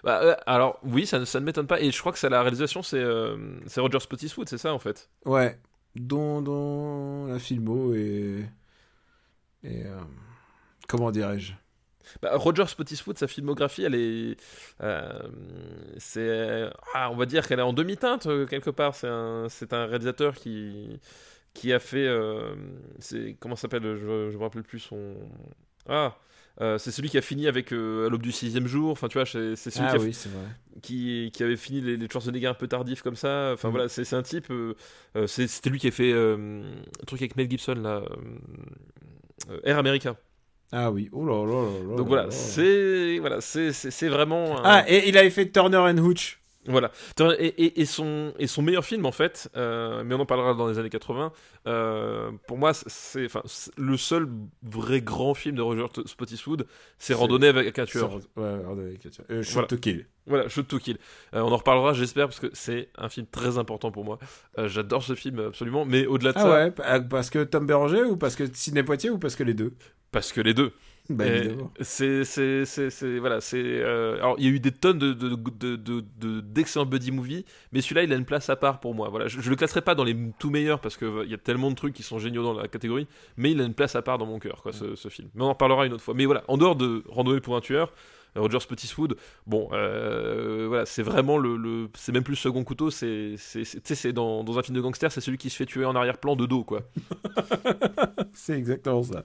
Bah, euh, alors oui, ça, ça ne m'étonne pas, et je crois que c'est la réalisation, c'est euh, c'est Roger Spottiswoode, c'est ça en fait.
Ouais. Dont, dont la filmo et... Et... euh, Comment dirais-je?
Bah, Roger Spottiswoode, sa filmographie, elle est, euh, c'est, ah, on va dire qu'elle est en demi-teinte euh, quelque part. C'est un, c'est un réalisateur qui, qui a fait, euh, c'est comment ça s'appelle, je, je me rappelle plus son, ah, euh, c'est celui qui a fini avec euh, à l'aube du sixième jour. Enfin, tu vois, c'est celui
Ah
qui, a-
oui, c'est vrai.
qui, qui avait fini les, les Schwarzenegger un peu tardifs comme ça. Enfin
Mm.
voilà, c'est un type. euh, C'était lui qui a fait un truc avec Mel Gibson là, Air America.
Ah oui. Oh là là là là
Donc
là
voilà,
là.
c'est voilà, c'est vraiment. un-
Ah, et il avait fait Turner and Hooch.
Voilà. Et, et, et son, et son meilleur film, en fait, euh, mais on en parlera dans les années 80, euh, pour moi, c'est enfin, le seul vrai grand film de Roger Spottiswoode, c'est Randonnée avec un tueur.
Ouais, Randonnée avec un tueur. Euh, Shoot
Voilà.
to Kill.
Voilà, Shoot to Kill. On en reparlera, j'espère, parce que c'est un film très important pour moi. J'adore ce film, absolument, mais au-delà de
Ah
ça,
ouais, pa- parce que Tom Béranger ou parce que Sidney Poitier ou parce que les deux?
Parce que les deux.
Bah.
C'est, c'est, c'est, c'est- voilà, c'est. euh, alors, il y a eu des tonnes de, de, de, de- de- d'excellents buddy movies, mais celui-là, il a une place à part pour moi. Voilà, je, je le classerai pas dans les tout meilleurs parce que euh, il y a tellement de trucs qui sont géniaux dans la catégorie, mais il a une place à part dans mon cœur, quoi, ce, ce film. Mais on en parlera une autre fois. Mais voilà, en dehors de Randonnée pour un tueur. euh, Roger Spottiswoode, bon, euh, voilà, c'est vraiment le, le- c'est même plus le second couteau, c'est, c'est dans, dans un film de gangster, c'est celui qui se fait tuer en arrière-plan de dos, quoi.
C'est exactement ça.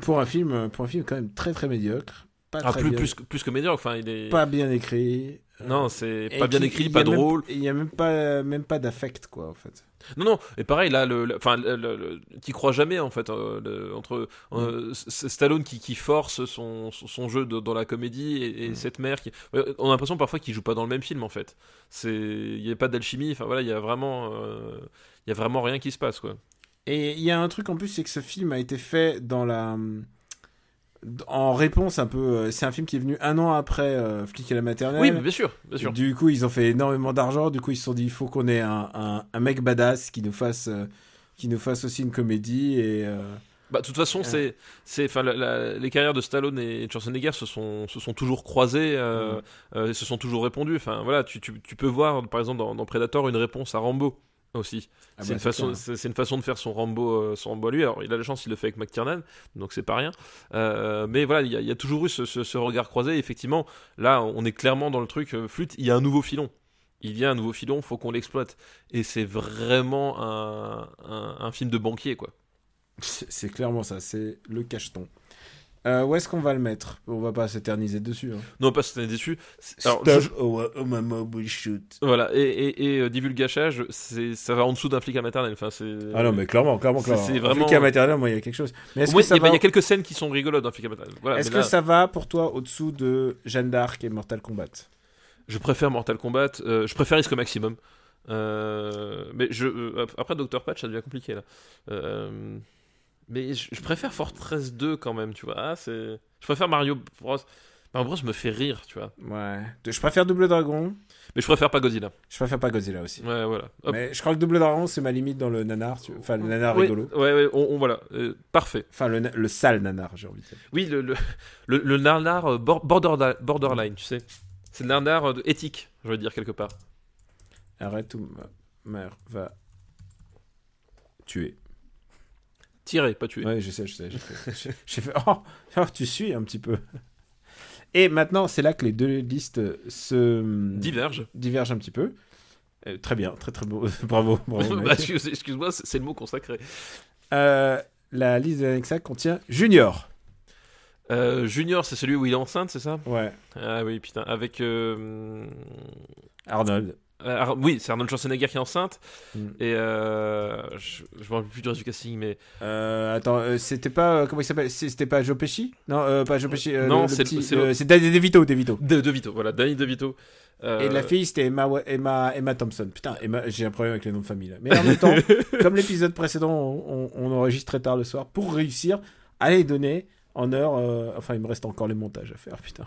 Pour un film, pour un film quand même très très médiocre, pas
Ah,
très
plus,
bien,
plus, que- plus que médiocre, enfin, il est.
pas bien écrit.
Non, c'est pas bien écrit, pas drôle.
Il y a même pas même pas d'affect quoi en fait.
Non, non, et pareil, là, le, enfin, t'y crois jamais, en fait, euh, le- entre euh, S- Stallone qui, qui force son, son, jeu de- dans la comédie et, et
Mm.
cette mère qui. On a l'impression parfois qu'il joue pas dans le même film, en fait. Il y a pas d'alchimie, enfin voilà, il y a vraiment, euh, il y a vraiment rien qui se passe, quoi.
Et il y a un truc en plus, c'est que ce film a été fait dans la en réponse un peu. euh, C'est un film qui est venu un an après euh, Flic à la maternelle.
Oui, bien sûr, bien sûr.
Du coup, ils ont fait énormément d'argent. Du coup, ils se sont dit, il faut qu'on ait un, un, un mec badass qui nous fasse, euh, qui nous fasse aussi une comédie. Et euh,
Bah, de toute façon, c'est, c'est, enfin, les carrières de Stallone et de Schwarzenegger se sont, se sont toujours croisées,
Mm.
et se sont toujours répondues. Enfin, voilà, tu, tu, tu peux voir, par exemple, dans, dans Predator, une réponse à Rambo aussi.
ah
c'est
bah,
une façon, c'est une façon de faire son Rambo, euh, son Rambo à lui. Alors, il a la chance, il le fait avec McTiernan, donc c'est pas rien. Euh, mais voilà, il y, a- il y a toujours eu ce, ce- ce regard croisé. Effectivement, là, on est clairement dans le truc. euh, flûte, il y a un nouveau filon. Il y a un nouveau filon, faut qu'on l'exploite. Et c'est vraiment un, un, un film de banquier, quoi.
C'est clairement ça. C'est le cacheton. Euh, où est-ce qu'on va le mettre? On va pas s'éterniser dessus. hein.
Non, pas déçu. C'est- alors, je-
oh, oh, my mom will shoot.
Voilà, et, et, et euh, divulgachage, ça va en dessous d'un flic à maternelle. Enfin.
Ah non, mais clairement, clairement, clairement.
c'est
En
vraiment-
Flic à maternelle, moi, il y a quelque chose. Mais est-ce que
il
ça
y, a-
va
il y a quelques scènes qui sont rigolotes dans flic à maternelle. Voilà,
Est-ce que
là,
ça va pour toi au-dessous de Jeanne d'Arc et Mortal Kombat?
Je préfère Mortal Kombat, euh, je préfère Risque Maximum. Euh, mais je, euh, après Dr Patch, ça devient compliqué là. Euh, Mais je, je préfère Fortress 2 quand même, tu vois. Ah, c'est... Je préfère Mario Bros. Mario Bros me fait rire, tu vois.
Ouais. Je préfère Double Dragon.
Mais je préfère pas Godzilla.
Je préfère pas Godzilla aussi.
Ouais, voilà. Hop.
Mais je crois que Double Dragon, c'est ma limite dans le nanar. tu- Enfin, le nanar
Ouais,
rigolo.
Ouais, ouais, on, on- voilà. Euh, parfait.
Enfin, le, le sale nanar, j'ai envie de dire.
Oui, le, le, le, le nanar euh, bor- border- borderline, tu sais. C'est le nanar euh, éthique, je veux dire, quelque part.
Arrête ou ma mère va tuer.
Tirer, pas tuer.
Ouais, je sais, je sais. J'ai fait, oh, oh, tu suis un petit peu. Et maintenant, c'est là que les deux listes se
Diverge.
divergent un petit peu. Euh, très bien, très très beau. bravo, bravo.
Bah, excuse- Excuse-moi, c'est le mot consacré.
Euh, la liste de contient Junior.
Euh, Junior, c'est celui où il est enceinte, c'est ça?
Ouais.
Ah oui, putain. Avec. euh,
Arnold.
Euh, Ar- oui, c'est Arnold Schwarzenegger qui est enceinte.
Mm.
Et euh, je, je me rappelle plus du reste du casting, mais.
Euh, attends, euh, c'était pas. euh, comment il s'appelle? C'était pas Joe Pesci? Non, euh, pas Joe Pesci. euh,
Non, c'est- c'est
Danny DeVito. DeVito.
De, de Vito, voilà, Danny De Vito. Euh,
Et la fille, c'était Emma, Emma, Emma Thompson. Putain, Emma, j'ai un problème avec les noms de famille là. Mais en même temps, comme l'épisode précédent, on, on- on enregistre très tard le soir pour réussir à les donner en heure. euh, enfin, il me reste encore les montages à faire, putain.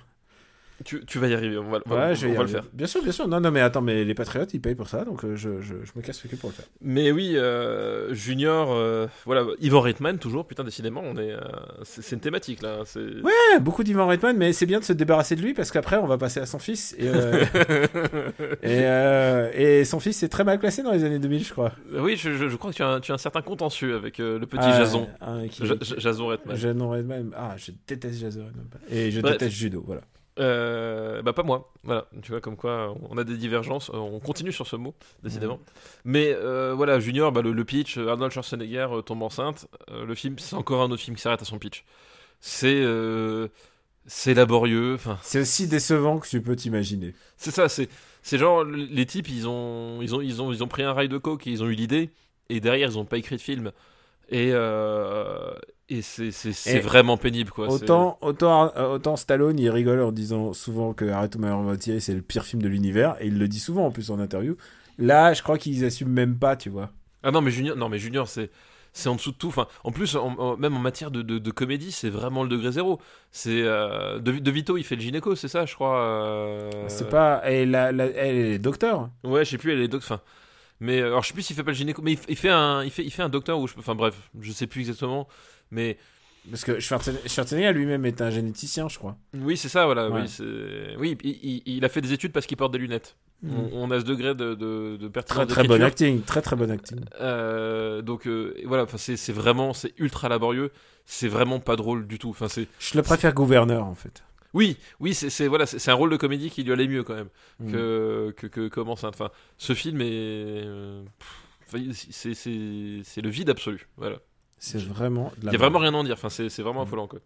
Tu, tu vas y arriver, on va, on
Ouais, je
on
y
va le faire.
Bien sûr, bien sûr. Non, non, mais attends, mais les patriotes, ils payent pour ça, donc euh, je, je, je me casse le cul pour le faire.
Mais oui, euh, Junior, euh, voilà, Ivan Reitman, toujours, putain, décidément, on est, euh, c'est une thématique là.
Ouais, beaucoup d'Ivan Reitman, mais c'est bien de se débarrasser de lui parce qu'après, on va passer à son fils. Et, et, et son fils est très mal classé dans les années 2000, je crois.
oui, je, je- crois que tu as, un- tu as un certain contentieux avec le petit
Ah,
Jason.
qui-
Jason Reitman.
Jason Reitman. Ah, je déteste Jason Reitman. Et je
Bref.
déteste judo, voilà.
Euh, bah pas moi, voilà, tu vois comme quoi on a des divergences, euh, on continue sur ce mot, décidément. Mais euh, voilà, Junior, bah, le, le pitch, Arnold Schwarzenegger tombe enceinte, Euh, le film, c'est encore un autre film qui s'arrête à son pitch. C'est c'est laborieux, enfin.
C'est aussi décevant que tu peux t'imaginer.
c'est ça, c'est c'est genre les types ils ont ils ont ils ont ils ont pris un rail de coke et ils ont eu l'idée. Et derrière ils ont pas écrit de film et euh, et c'est vraiment pénible quoi.
Autant, autant, euh, autant Stallone, il rigole en disant souvent que Arrête ou ma moitié, c'est le pire film de l'univers. Et il le dit souvent en plus en interview. Là, je crois qu'ils assument même pas, tu vois.
Ah non mais Junior non mais Junior c'est c'est en dessous de tout. Enfin, en plus, en- en- même en matière de, de, de comédie, c'est vraiment le degré zéro. C'est euh, de, de Vito, il fait le gynéco, c'est ça, je crois. euh,
C'est pas. La, la- elle est docteur.
Ouais, je sais plus, elle est doc. Enfin, mais euh, alors je sais plus s'il fait pas le gynéco, mais il, fait un, il fait, il fait un docteur ou je, enfin bref, je sais plus exactement. Mais
Parce que Schwarzenegger lui-même est un généticien, je crois.
oui, c'est ça, voilà.
Ouais.
Oui, oui, il, il- il a fait des études parce qu'il porte des lunettes. On, on a ce degré de, de, de pertinence
Très très bon acting. Très très bon acting.
Euh, donc euh, voilà, c'est, c'est vraiment, c'est ultra laborieux. C'est vraiment pas drôle du tout. Enfin c'est
Je le préfère gouverneur en fait.
Oui, oui, c'est voilà, c'est un rôle de comédie qui lui allait mieux quand même
Mm.
que que que comme enceinte. Enfin, ce film est, euh, c'est le vide absolu. Voilà,
C'est vraiment.
il y a vraiment rien à en dire. Enfin, c'est vraiment
Mm.
affolant quoi.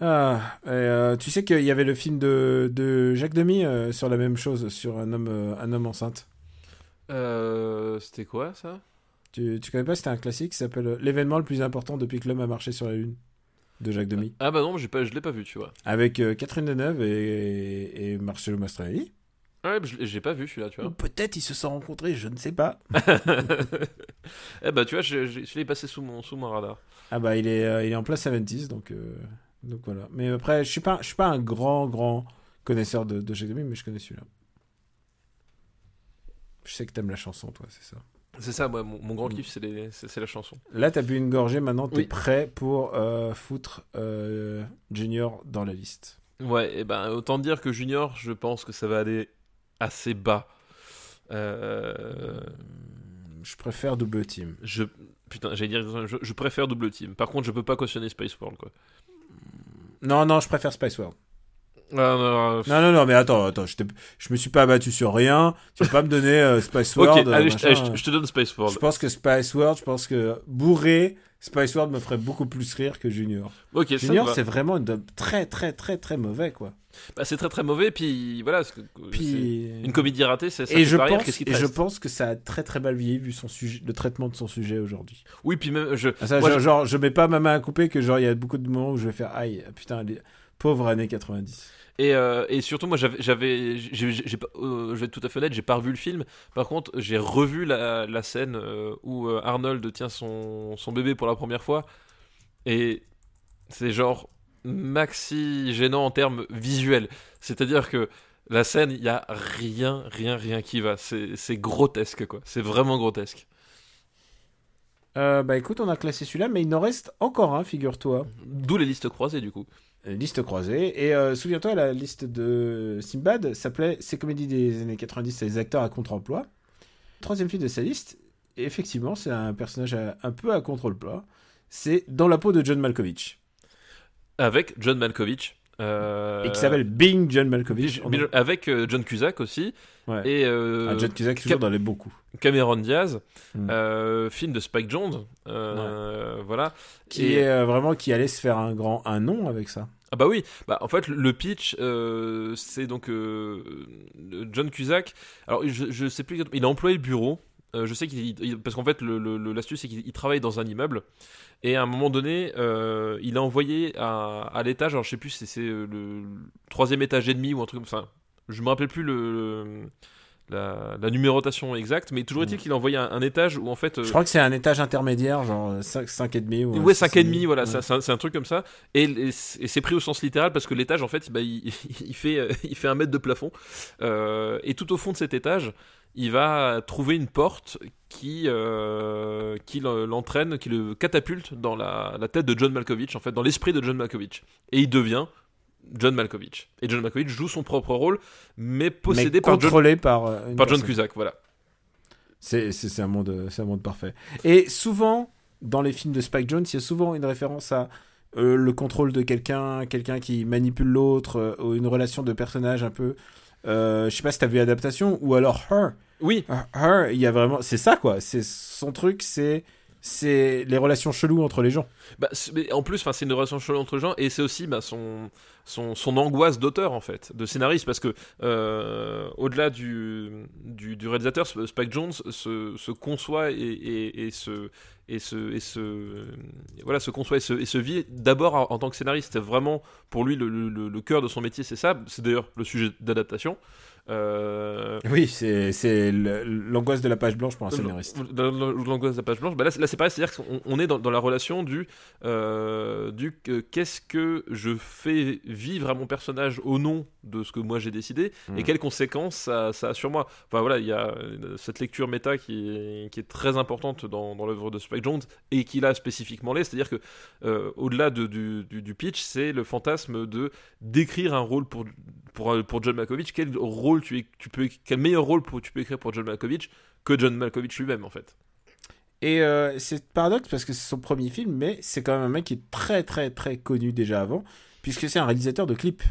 Ah, et, euh, tu sais qu'il y avait le film de, de Jacques Demy euh, sur la même chose, sur un homme, un homme enceinte.
Euh, C'était quoi ça?
Tu, tu connais pas C'était un classique qui s'appelle L'événement le plus important depuis que l'homme a marché sur la Lune de Jacques Demy.
Ah bah non, pas, je l'ai pas vu, tu vois.
Avec euh, Catherine Deneuve et, et Marcello Mastroianni.
Ouais, je l'ai- j'ai pas vu celui-là, tu
Ou
vois.
peut-être ils se sont rencontrés, je ne sais pas.
eh bah tu vois, je, je, je l'ai passé sous mon sous mon radar.
Ah bah il est, euh, il est en place 70 donc, euh, donc voilà. Mais après, je suis pas, je suis pas un grand, grand connaisseur de, de Jacques Demy, mais je connais celui-là. Je sais que t'aimes la chanson, toi, c'est ça.
C'est ça, moi, mon, mon grand
Mm.
kiff, c'est les- c'est c'est la chanson.
Là, t'as bu une gorgée, maintenant t'es
Oui.
prêt pour euh, foutre euh, Junior dans la liste.
Ouais, et ben autant dire que Junior, je pense que ça va aller assez bas. Euh,
Je préfère double team.
je putain, j'allais dire, je, je préfère double team. Par contre, je peux pas cautionner Space World quoi.
Non, non, je préfère Spice World.
Ah, non, non,
Non, mais attends, attends, je, je me suis pas abattu sur rien. Tu peux pas me donner euh, Spice
Ok,
World. euh,
allez, je,
machin.
allez, je te- je te donne Space
Je
World.
pense que Spice World, je pense que bourré, Spice World me ferait beaucoup plus rire que Junior.
Ok,
Junior, c'est vraiment une dub très, très, très, très mauvais, quoi.
Bah, c'est très très mauvais. Puis voilà,
Puis.
une comédie ratée, c'est ça.
Et je,
rire,
pense, et je pense que ça a très très mal vieilli vu son sujet, le traitement de son sujet aujourd'hui.
Oui, puis même je.
Ah, ça,
moi,
genre,
je-
genre, je mets pas ma main à couper que genre il y a beaucoup de moments où je vais faire aïe, putain, les pauvres années 90.
Et, euh, et surtout, moi, j'avais, j'avais, j'ai, j'ai pas- euh, je vais être tout à fait honnête, j'ai pas revu le film. Par contre, j'ai revu la, la scène euh, où euh, Arnold tient son, son bébé pour la première fois. Et c'est genre maxi gênant en termes visuels. C'est-à-dire que la scène, il y a rien, rien, rien qui va. C'est, c'est grotesque, quoi. C'est vraiment grotesque.
Euh, bah écoute, on a classé celui-là, mais il en reste encore un, figure-toi.
D'où les listes croisées, du coup.
Euh, Liste croisée. Et euh, souviens-toi, la liste de Simbad s'appelait Ces comédies des années 90, c'est les acteurs à contre-emploi. Troisième film de sa liste, et effectivement, c'est un personnage à- un peu à contre-emploi. C'est Dans la peau de John Malkovich.
Avec John Malkovich. euh,
Et qui s'appelle Being John Malkovich.
avec John Cusack aussi.
Ouais.
Et euh,
Ah, John Cusack, toujours
Cap-
dans les beaucoup.
Cameron Diaz,
Mm.
euh, film de Spike Jones, euh, voilà.
Qui
Et-
est euh, vraiment qui allait se faire un grand un nom avec ça.
Ah bah oui, bah en fait le pitch euh, c'est donc euh, John Cusack. Alors je, je sais plus, exactement- il a employé le bureau. Euh, je sais qu'il il- parce qu'en fait l'astuce c'est qu'il il travaille dans un immeuble et à un moment donné euh, il a envoyé à, à l'étage, alors je sais plus si c'est le, troisième étage et demi ou un truc comme ça. Je me rappelle plus le, le- la, la numérotation exacte, mais toujours est-il
Mm.
qu'il a envoyé un, un étage où en fait euh,
Je crois que c'est un étage intermédiaire, genre 5, 5 et demi. Ou
Ouais,
six
5 et demi, voilà,
Ouais.
c'est un, truc comme ça. Et, et c'est et c'est pris au sens littéral parce que l'étage, en fait, bah, il, il fait, euh, il fait un mètre de plafond. Euh, et tout au fond de cet étage, il va trouver une porte qui, euh, qui le- l'entraîne, qui le catapulte dans la, la tête de John Malkovich, en fait, dans l'esprit de John Malkovich. Et il devient John Malkovich. Et John Malkovich joue son propre rôle, mais possédé
Mais
par John,
contrôlé par, euh,
par John. Cusack, voilà.
C'est un, monde, c'est un monde parfait. Et souvent, dans les films de Spike Jones, il y a souvent une référence à euh, le contrôle de quelqu'un, quelqu'un qui manipule l'autre, euh, ou une relation de personnage un peu. Euh, je sais pas si t'as vu Adaptation, ou alors Her.
Oui,
Her, il y a vraiment. C'est ça, quoi. C'est son truc, c'est. C'est les relations cheloues entre les gens.
Bah, en plus, c'est une relation chelou entre les gens et c'est aussi bah, son, son, angoisse d'auteur en fait, de scénariste, parce que euh, au-delà du, du, réalisateur, Sp- Spike Jones se, conçoit et, se et se et se voilà se conçoit et se, vit d'abord en, tant que scénariste. Vraiment pour lui le cœur de son métier, c'est ça. C'est d'ailleurs le sujet d'adaptation. Euh,
Oui, c'est l'angoisse de la page blanche pour un scénariste.
dans- dans l'angoisse de la page blanche, bah là, c'est- là, c'est pareil, c'est-à-dire qu'on on est dans, dans la relation du, euh, du qu'est-ce que je fais vivre à mon personnage au nom de ce que moi j'ai décidé
Mm.
et quelles conséquences ça, ça a sur moi. Enfin voilà, il y a euh, cette lecture méta qui est, qui est très importante dans, dans l'œuvre de Spike Jones et qui là spécifiquement l'est, c'est-à-dire que euh, au-delà de- du, du- du pitch, c'est le fantasme de décrire un rôle pour, pour, pour John Malkovich, quel rôle tu, tu peux, quel meilleur rôle pour- tu peux écrire pour John Malkovich que John Malkovich lui-même en fait.
Et euh, c'est paradoxe parce que c'est son premier film, mais c'est quand même un mec qui est très très très connu déjà avant, puisque c'est un réalisateur de clips.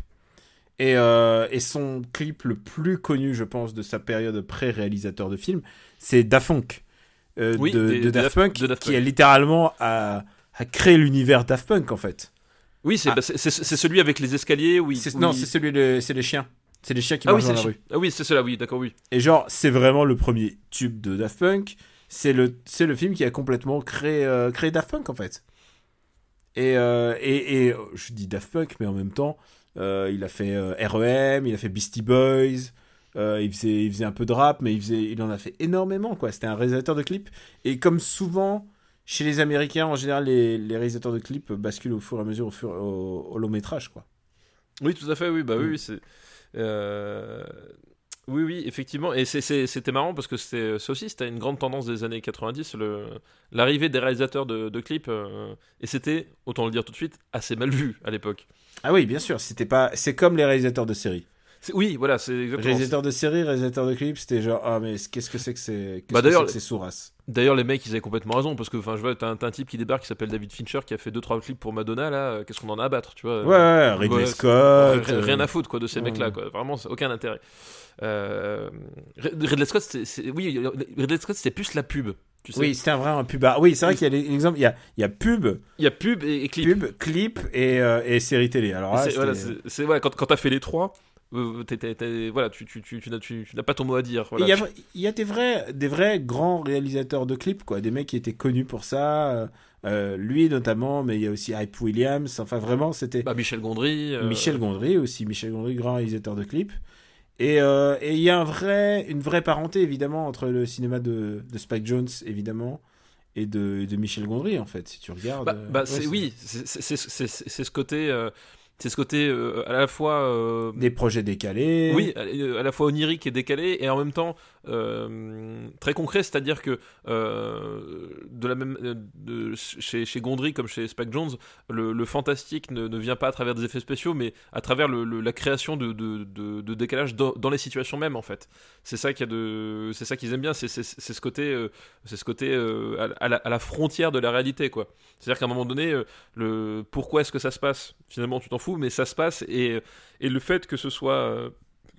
Et, euh, et son clip le plus connu, je pense, de sa période pré-réalisateur de film, c'est Daft Punk. euh,
Oui,
de,
des-
de
des
Daft
Daft-
Punk,
de Daft
qui est littéralement à, à créer l'univers Daft Punk en fait.
Oui, c'est
Ah.
bah, celui avec les escaliers où il-
C'est-
où
non,
il-
c'est celui, c'est les chiens. C'est les chiens qui
ah oui,
marchent
c'est
dans la rue.
ah oui, c'est cela, oui, d'accord, oui.
Et genre, c'est vraiment le premier tube de Daft Punk. C'est le, c'est le film qui a complètement créé, euh, créé Daft Punk, en fait. Et, euh, et, et, euh, je dis Daft Punk, mais en même temps, euh, il a fait REM, il a fait Beastie Boys, il, faisait, il faisait un peu de rap, mais il, faisait, il en a fait énormément, quoi. C'était un réalisateur de clips. Et comme souvent, chez les Américains, en général, les, les réalisateurs de clips basculent au fur et à mesure au, fur, au, au long métrage, quoi.
Oui, tout à fait, oui, bah oui,
Mm.
oui, c'est. euh, Oui, oui, effectivement. Et c'est- c'est- c'était marrant parce que c'était ça aussi, c'était une grande tendance des années 90, le- l'arrivée des réalisateurs de, de clips. euh, Et c'était, autant le dire tout de suite, assez mal vu à l'époque.
Ah oui, bien sûr, c'était pas... c'est comme les réalisateurs de séries.
C'est- Oui, voilà, c'est exactement.
Réalisateur de série, réalisateur de clips, c'était genre ah mais qu'est-ce que c'est que c'est
Bah,
que c'est que c'est.
D'ailleurs, les mecs, ils avaient complètement raison parce que, enfin, je vois, t'as un, type qui débarque qui s'appelle David Fincher qui a fait 2-3 clips pour Madonna, là, euh, qu'est-ce qu'on en a à battre, tu vois
Ouais, ouais, Ridley
ouais,
Scott.
Rien, rien
euh,
à foutre quoi de ces
ouais,
mecs-là
ouais.
quoi. Vraiment, aucun intérêt. Euh, Ridley Scott, c'est- oui, Ridley Scott, c'est plus la pub. Tu sais.
Oui, c'était un vrai un pub. Ah, oui, c'est vrai qu'il y a des exemples. Il y a, il y a pub,
Il y a pub et, et clip.
pub, clip et, euh, et série télé. Alors là,
c'est,
c'était-
voilà, ouais, quand, quand t'as fait les trois, euh, voilà, tu, tu, tu, tu n'as- tu- tu n'as pas ton mot à dire.
Et
Voilà.
Il y a, il y a des vrais, des vrais grands réalisateurs de clips, quoi. Des mecs qui étaient connus pour ça. euh, euh, lui notamment, mais il y a aussi Hype Williams. Enfin, vraiment, c'était
Bah, Michel Gondry. euh,
Michel Gondry aussi. Michel Gondry, grand réalisateur de clips. Et il y a un vrai, une vraie parenté, évidemment, entre le cinéma de, de Spike Jones, évidemment, et de, de Michel Gondry, en fait, si tu regardes.
Bah, bah,
ouais,
c'est oui, c'est ce côté, euh, c'est ce côté euh, à la fois. euh,
Des projets décalés.
Oui, à à la fois onirique et décalé, et en même temps euh, très concret, c'est-à-dire que euh, de la même, euh, de, chez, Gondry comme chez Spike Jones, le, fantastique ne, vient pas à travers des effets spéciaux, mais à travers la création de, de, décalage dans, les situations mêmes, en fait. C'est ça qu'il de, c'est ça qu'ils aiment bien, c'est ce côté, euh, c'est ce côté euh, à, la, frontière de la réalité, quoi. C'est-à-dire qu'à un moment donné, euh, le pourquoi est-ce que ça se passe? Finalement, tu t'en fous, mais ça se passe et le fait que ce soit euh,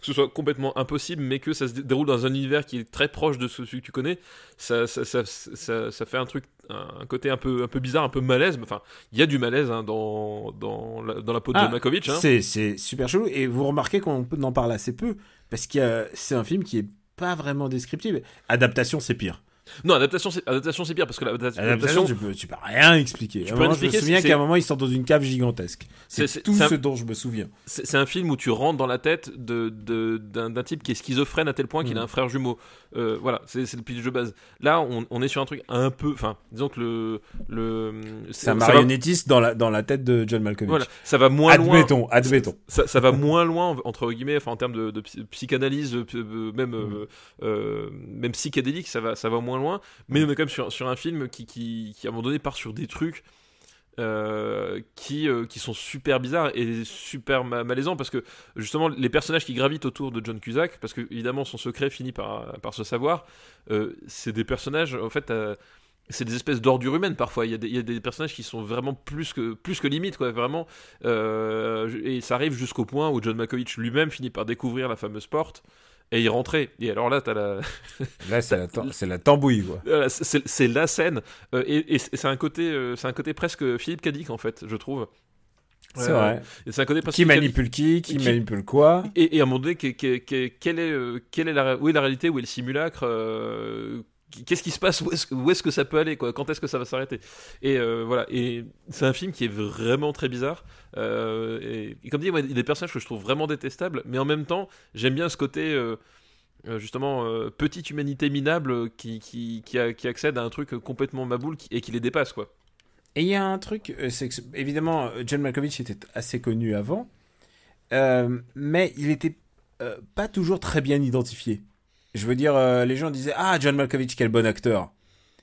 que ce soit complètement impossible, mais que ça se dé- déroule dans un univers qui est très proche de celui que tu connais, ça, ça, ça, ça, ça fait un truc, un côté un peu, un peu bizarre, un peu malaise. Enfin, il y a du malaise hein, dans, dans, la, dans la peau de
Ah,
John Malkovich. Hein.
C'est, super chelou. Et vous remarquez qu'on en parle assez peu. Parce que c'est un film qui est pas vraiment descriptible. Adaptation, c'est pire.
Non, adaptation, c'est adaptation, c'est pire parce que l'adaptation,
Adaptation, tu peux, tu peux rien expliquer.
Tu peux
moment, je me
expliquer,
souviens
c'est-
qu'à un moment, ils sont dans une cave gigantesque. C'est, tout
c'est un-
ce dont je me souviens.
c'est un film où tu rentres dans la tête de, de- d'un, d'un type qui est schizophrène à tel point qu'il
Mm.
a un frère jumeau. Euh, voilà, c'est, le pitch de base. Là, on, on est sur un truc un peu, enfin, disons que le, le,
C'est un
va-
marionnettiste dans la, dans la tête de John Malkovich.
Voilà, ça va moins loin.
admettons, admettons.
ça, ça va moins loin entre guillemets enfin en termes de, de psy- psychanalyse euh, même euh, même psychédélique ça va ça va moins loin mais on est quand même sur, sur un film qui, qui qui à un moment donné part sur des trucs euh, qui, euh, qui sont super bizarres et super ma- malaisants parce que justement les personnages qui gravitent autour de John Cusack parce que évidemment son secret finit par, par se savoir euh, c'est des personnages en fait c'est des espèces d'ordures humaines parfois. Il y, a des, il y a des personnages qui sont vraiment plus que, plus que limite, quoi, vraiment. Et ça arrive jusqu'au point où John Malkovich lui-même finit par découvrir la fameuse porte et y rentrer. Et alors là, t'as la,
Là, c'est la, c'est la tambouille, quoi.
voilà, c'est la scène. Euh, et et c'est un côté, euh, c'est un côté presque Philippe Cadic en fait, je trouve.
C'est
Euh,
vrai.
et C'est un côté presque
Qui manipule qui Qui
Qui-
manipule quoi
Et, et à un moment donné, que- que- que- quelle est, euh, quelle est la, où est la réalité, où est le simulacre euh, Qu'est-ce qui se passe Où est-ce que ça peut aller Quand est-ce que ça va s'arrêter Et euh, voilà. Et c'est un film qui est vraiment très bizarre. Euh, et, comme dit, il y a des personnages que je trouve vraiment détestables, mais en même temps, j'aime bien ce côté. euh, justement, petite humanité minable qui, qui, accède à un truc complètement maboule et qui les dépasse, quoi.
Et il y a un truc, c'est que évidemment, John Malkovich était assez connu avant, mais il était pas toujours très bien identifié. Je veux dire, euh, les gens disaient Ah, John Malkovich, quel bon acteur.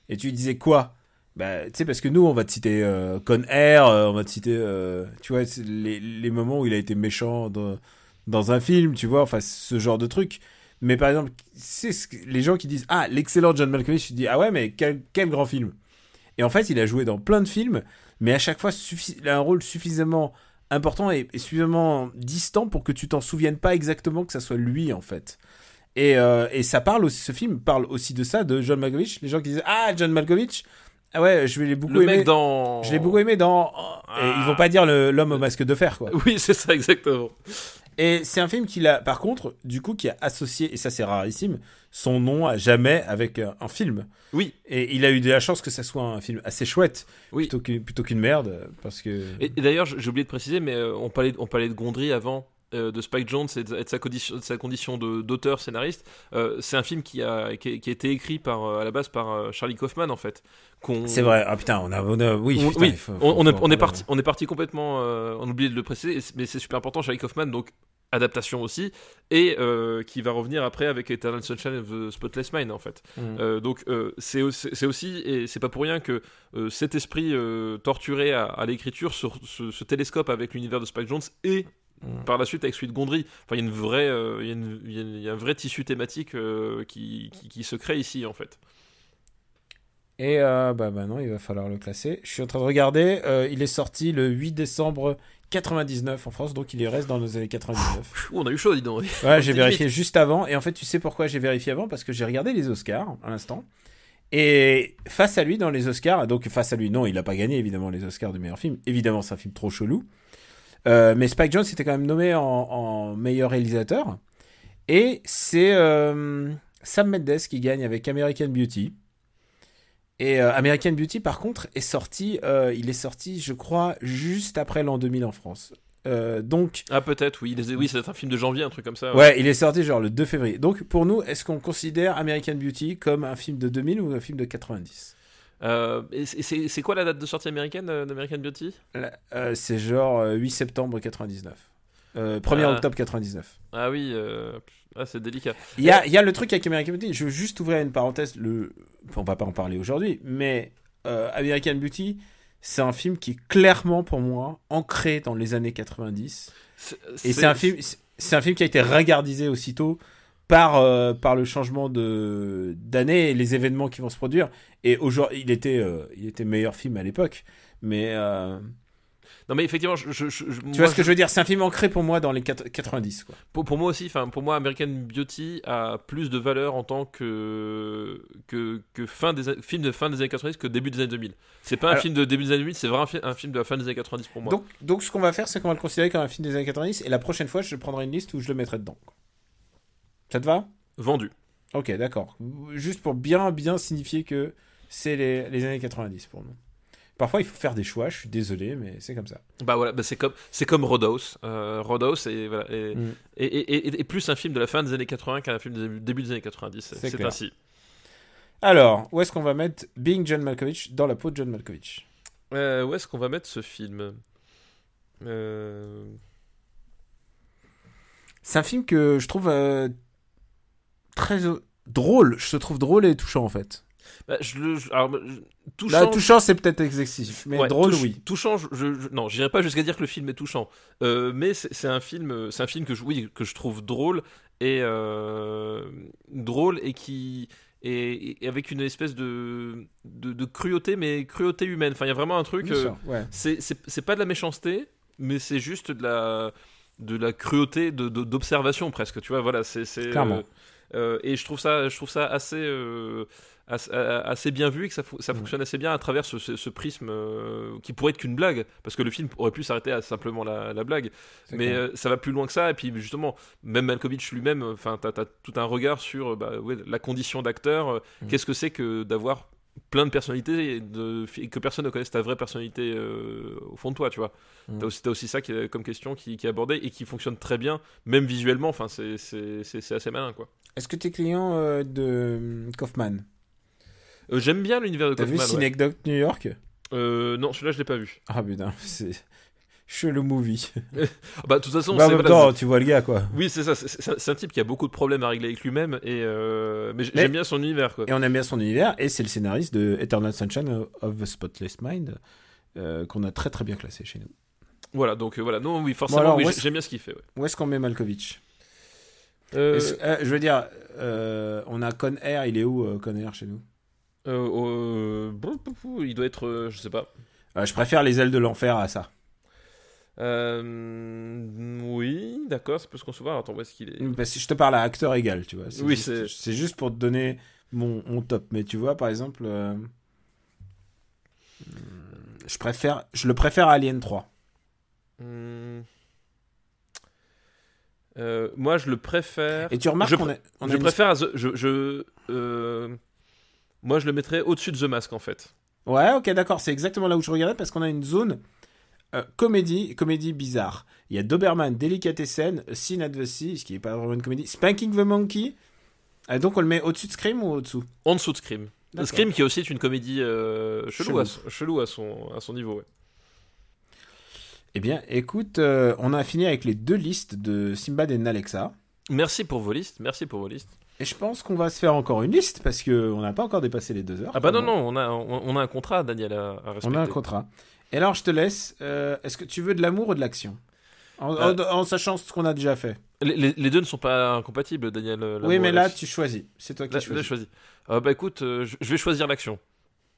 Et tu disais quoi? Bah, tu sais, parce que nous, on va te citer euh, Con Air, euh, on va te citer, euh, tu vois, les, les moments où il a été méchant dans, dans un film, tu vois, enfin, ce genre de truc. Mais par exemple, c'est les gens qui disent Ah, l'excellent John Malkovich, tu dis Ah ouais, mais quel, quel grand film et en fait, il a joué dans plein de films, mais à chaque fois, il a un rôle suffisamment important et, et suffisamment distant pour que tu t'en souviennes pas exactement que ça soit lui, en fait. Et, euh, et ça parle aussi, ce film parle aussi de ça, de John Malkovich. Les gens qui disent Ah, John Malkovich Ah ouais, je l'ai beaucoup
Le
aimé.
mec dans.
Je l'ai beaucoup aimé dans. Et ils vont pas dire l'homme au masque de fer, quoi.
Oui, c'est ça, exactement.
Et c'est un film qu'il a, par contre, du coup, qui a associé, et ça c'est rarissime, son nom à jamais avec un, un film.
Oui.
Et il a eu de la chance que ça soit un film assez chouette,
Oui.
plutôt qu'une plutôt qu'une merde, parce que.
Et, et d'ailleurs, j'ai oublié de préciser, mais euh, on, parlait, on parlait de Gondry avant, euh, de Spike Jones et de, et de sa, condition, de sa condition de- d'auteur scénariste. Euh, c'est un film qui a, qui a, qui a été écrit par, euh, à la base par Charlie Kaufman, en fait.
C'est vrai, ah putain, on a. On a oui,
On-
putain,
oui,
il faut-
on,
faut-
on est, on parti, on est parti complètement. on oublie de le préciser, mais c'est super important. Charlie Kaufman, donc adaptation aussi, et euh, qui va revenir après avec Eternal Sunshine of the Spotless Mind, en fait.
Mm.
Euh, donc euh, c'est aussi, et c'est pas pour rien que cet esprit torturé à, à l'écriture se, se- se télescope avec l'univers de Spike Jones et. Par la suite avec celui de Gondry. Enfin, il y a une vraie, euh, il y a une- il y a une- il y a un vrai tissu thématique euh, qui, qui, qui se crée ici en fait.
Et euh, bah maintenant, il va falloir le classer. Je suis en train de regarder. il est sorti le 8 décembre 99 en France, donc il y reste dans les années 99.
Ouh, on a eu chaud, dis donc.
Ouais, j'ai
Limite.
vérifié juste avant. Et en fait, tu sais pourquoi j'ai vérifié avant? Parce que j'ai regardé les Oscars à l'instant. Et face à lui, dans les Oscars, donc face à lui, non, il n'a pas gagné évidemment les Oscars du meilleur film. Évidemment, c'est un film trop chelou. Euh, mais Spike Jones était quand même nommé en, en meilleur réalisateur. Et c'est euh, Sam Mendes qui gagne avec American Beauty. Et euh, American Beauty, par contre, est sorti, il est sorti, je crois, juste après l'an 2000 en France. Donc,
Ah, peut-être, oui. Oui, c'est un film de janvier, un truc comme ça.
ouais, il est sorti genre le 2 février. Donc, pour nous, est-ce qu'on considère American Beauty comme un film de 2000 ou un film de 90
Euh, c'est- quoi la date de sortie américaine euh, d'American Beauty?
Euh, C'est genre euh, 8 septembre 99. Euh, 1er
Ah.
octobre 99.
Ah oui, euh, ah, c'est délicat.
Il y a, il y a le truc avec American Beauty, je veux juste ouvrir une parenthèse, le... on va pas en parler aujourd'hui, mais euh, American Beauty, c'est un film qui est clairement pour moi ancré dans les années 90. Et c'est un film, c'est un film qui a été ringardisé aussitôt par euh, par le changement de d'année et les événements qui vont se produire. Et aujourd'hui, il était euh, il était meilleur film à l'époque, mais euh,
Non, mais effectivement, je, je- je-
tu
moi,
vois ce que je veux dire, c'est un film ancré pour moi dans les quat- 90 quoi.
Pour, pour moi aussi, enfin pour moi, American Beauty a plus de valeur en tant que que, que fin des film de fin des années 90 que début des années 2000. C'est pas un
Alors-
film de début des années 2000, c'est vraiment un, fi- un film de la fin des années 90 pour moi.
Donc, donc ce qu'on va faire, c'est qu'on va le considérer comme un film des années 90 et la prochaine fois, je prendrai une liste où je le mettrai dedans. Ça te va
Vendu.
Ok, d'accord. Juste pour bien, bien signifier que c'est les, les années 90 pour nous. Parfois, il faut faire des choix, je suis désolé, mais c'est comme ça.
Bah voilà, bah c'est comme c'est comme Roadhouse. Euh, Roadhouse est, voilà, est,
Mm.
est- plus un film de la fin des années 80 qu'un film du début des années 90.
C'est
ainsi.
Alors, où est-ce qu'on va mettre Being John Malkovich dans la peau de John Malkovich?
Euh, où est-ce qu'on va mettre ce film? Euh,
C'est un film que je trouve euh, très euh, drôle. Je te trouve drôle et touchant, en fait.
bah, je le, je- alors, je- touchant,
Là, touchant, c'est peut-être excessif, mais
Ouais,
drôle, oui.
Touchant, je, non, j'irai pas jusqu'à dire que le film est touchant, Euh, mais c'est un film, euh, c'est un film que je, oui, que je trouve drôle et euh, drôle et qui et, et avec une espèce de, de de cruauté, mais cruauté humaine. Enfin, il y a vraiment un truc. Euh,
ouais.
c'est pas de la méchanceté, mais c'est juste de la de la cruauté de- de- d'observation presque. Tu vois, voilà, c'est c'est,
Clairement.
Euh, et je trouve ça, je trouve ça assez, euh, assez, bien vu et que ça, fo- ça fonctionne assez bien à travers ce, ce- ce prisme euh, qui pourrait être qu'une blague, parce que le film aurait pu s'arrêter à simplement la, la blague, mais euh, ça va plus loin que ça. Et puis justement, même Malkovich lui-même, enfin, t'as as tout un regard sur bah, ouais, la condition d'acteur. euh,
Mm.
Qu'est-ce que c'est que d'avoir plein de personnalités et, de, et que personne ne connaisse ta vraie personnalité euh, au fond de toi, tu vois.
Mm.
T'as aussi, ça qui est, comme question qui, qui est abordée et qui fonctionne très bien, même visuellement. Enfin, c'est- assez malin, quoi.
Est-ce que tu es client euh, de euh, Kaufman
Euh, J'aime bien l'univers de
T'as vu
Kaufman. ouais.
Synecdoche New York?
Non, celui-là, je l'ai pas vu.
Ah putain, c'est chelou movie.
Bah, de toute façon,
Bah, en même temps, tu vois le gars, quoi.
Oui, c'est ça. c'est- un type qui a beaucoup de problèmes à régler avec lui-même, et euh, mais j'aime bien son univers, quoi.
Et on aime bien son univers, et c'est le scénariste de Eternal Sunshine of the Spotless Mind, euh, qu'on a très très bien classé chez nous.
Voilà, donc euh, voilà. Non, oui, forcément,
alors,
oui, j'aime bien ce qu'il fait. ouais.
Où est-ce qu'on met Malkovich? Je veux dire, on a Con Air, il est où Con Air chez nous?
Brou, il doit être, je sais pas.
Je préfère les ailes de l'enfer à ça.
Euh, oui, d'accord, c'est plus qu'on se voit. Attends, où est-ce qu'il est?
Parce que je te parle à acteur égal, tu vois.
Oui, c'est-
juste pour te donner mon, mon top. Mais tu vois, par exemple, euh, je préfère, je le préfère à Alien 3.
Hmm. Euh, moi, je le préfère.
Et tu remarques
Je
qu'on on a
je
une-
préfère à The- je, je euh, moi je le mettrais au-dessus de The Mask en fait.
Ouais, ok, d'accord. C'est exactement là où je regardais parce qu'on a une zone euh, comédie, comédie bizarre. Il y a Doberman, Delicatessen, Sin at the Sea, ce qui est pas vraiment une comédie, Spanking the Monkey. Ah, donc on le met au-dessus de Scream ou au-dessous?
En dessous de Scream. Scream qui est aussi une comédie euh, chelou,
Chelou.
À, son- chelou à son à son niveau. ouais.
Eh bien, écoute, euh, on a fini avec les deux listes de Simbad et Nalexa.
Merci pour vos listes, merci pour vos listes.
Et je pense qu'on va se faire encore une liste parce que on n'a pas encore dépassé les deux heures.
Ah bah non non, on a on, on a un contrat Daniel à, à respecter.
On a un contrat. Et alors, je te laisse. euh, Est-ce que tu veux de l'amour ou de l'action? En,
Euh,
en- en sachant ce qu'on a déjà fait.
Les, deux ne sont pas incompatibles Daniel. euh,
Oui, mais là, tu choisis. C'est toi qui
Là, là,
choisis.
je choisis. Euh, bah écoute, je, je vais choisir l'action.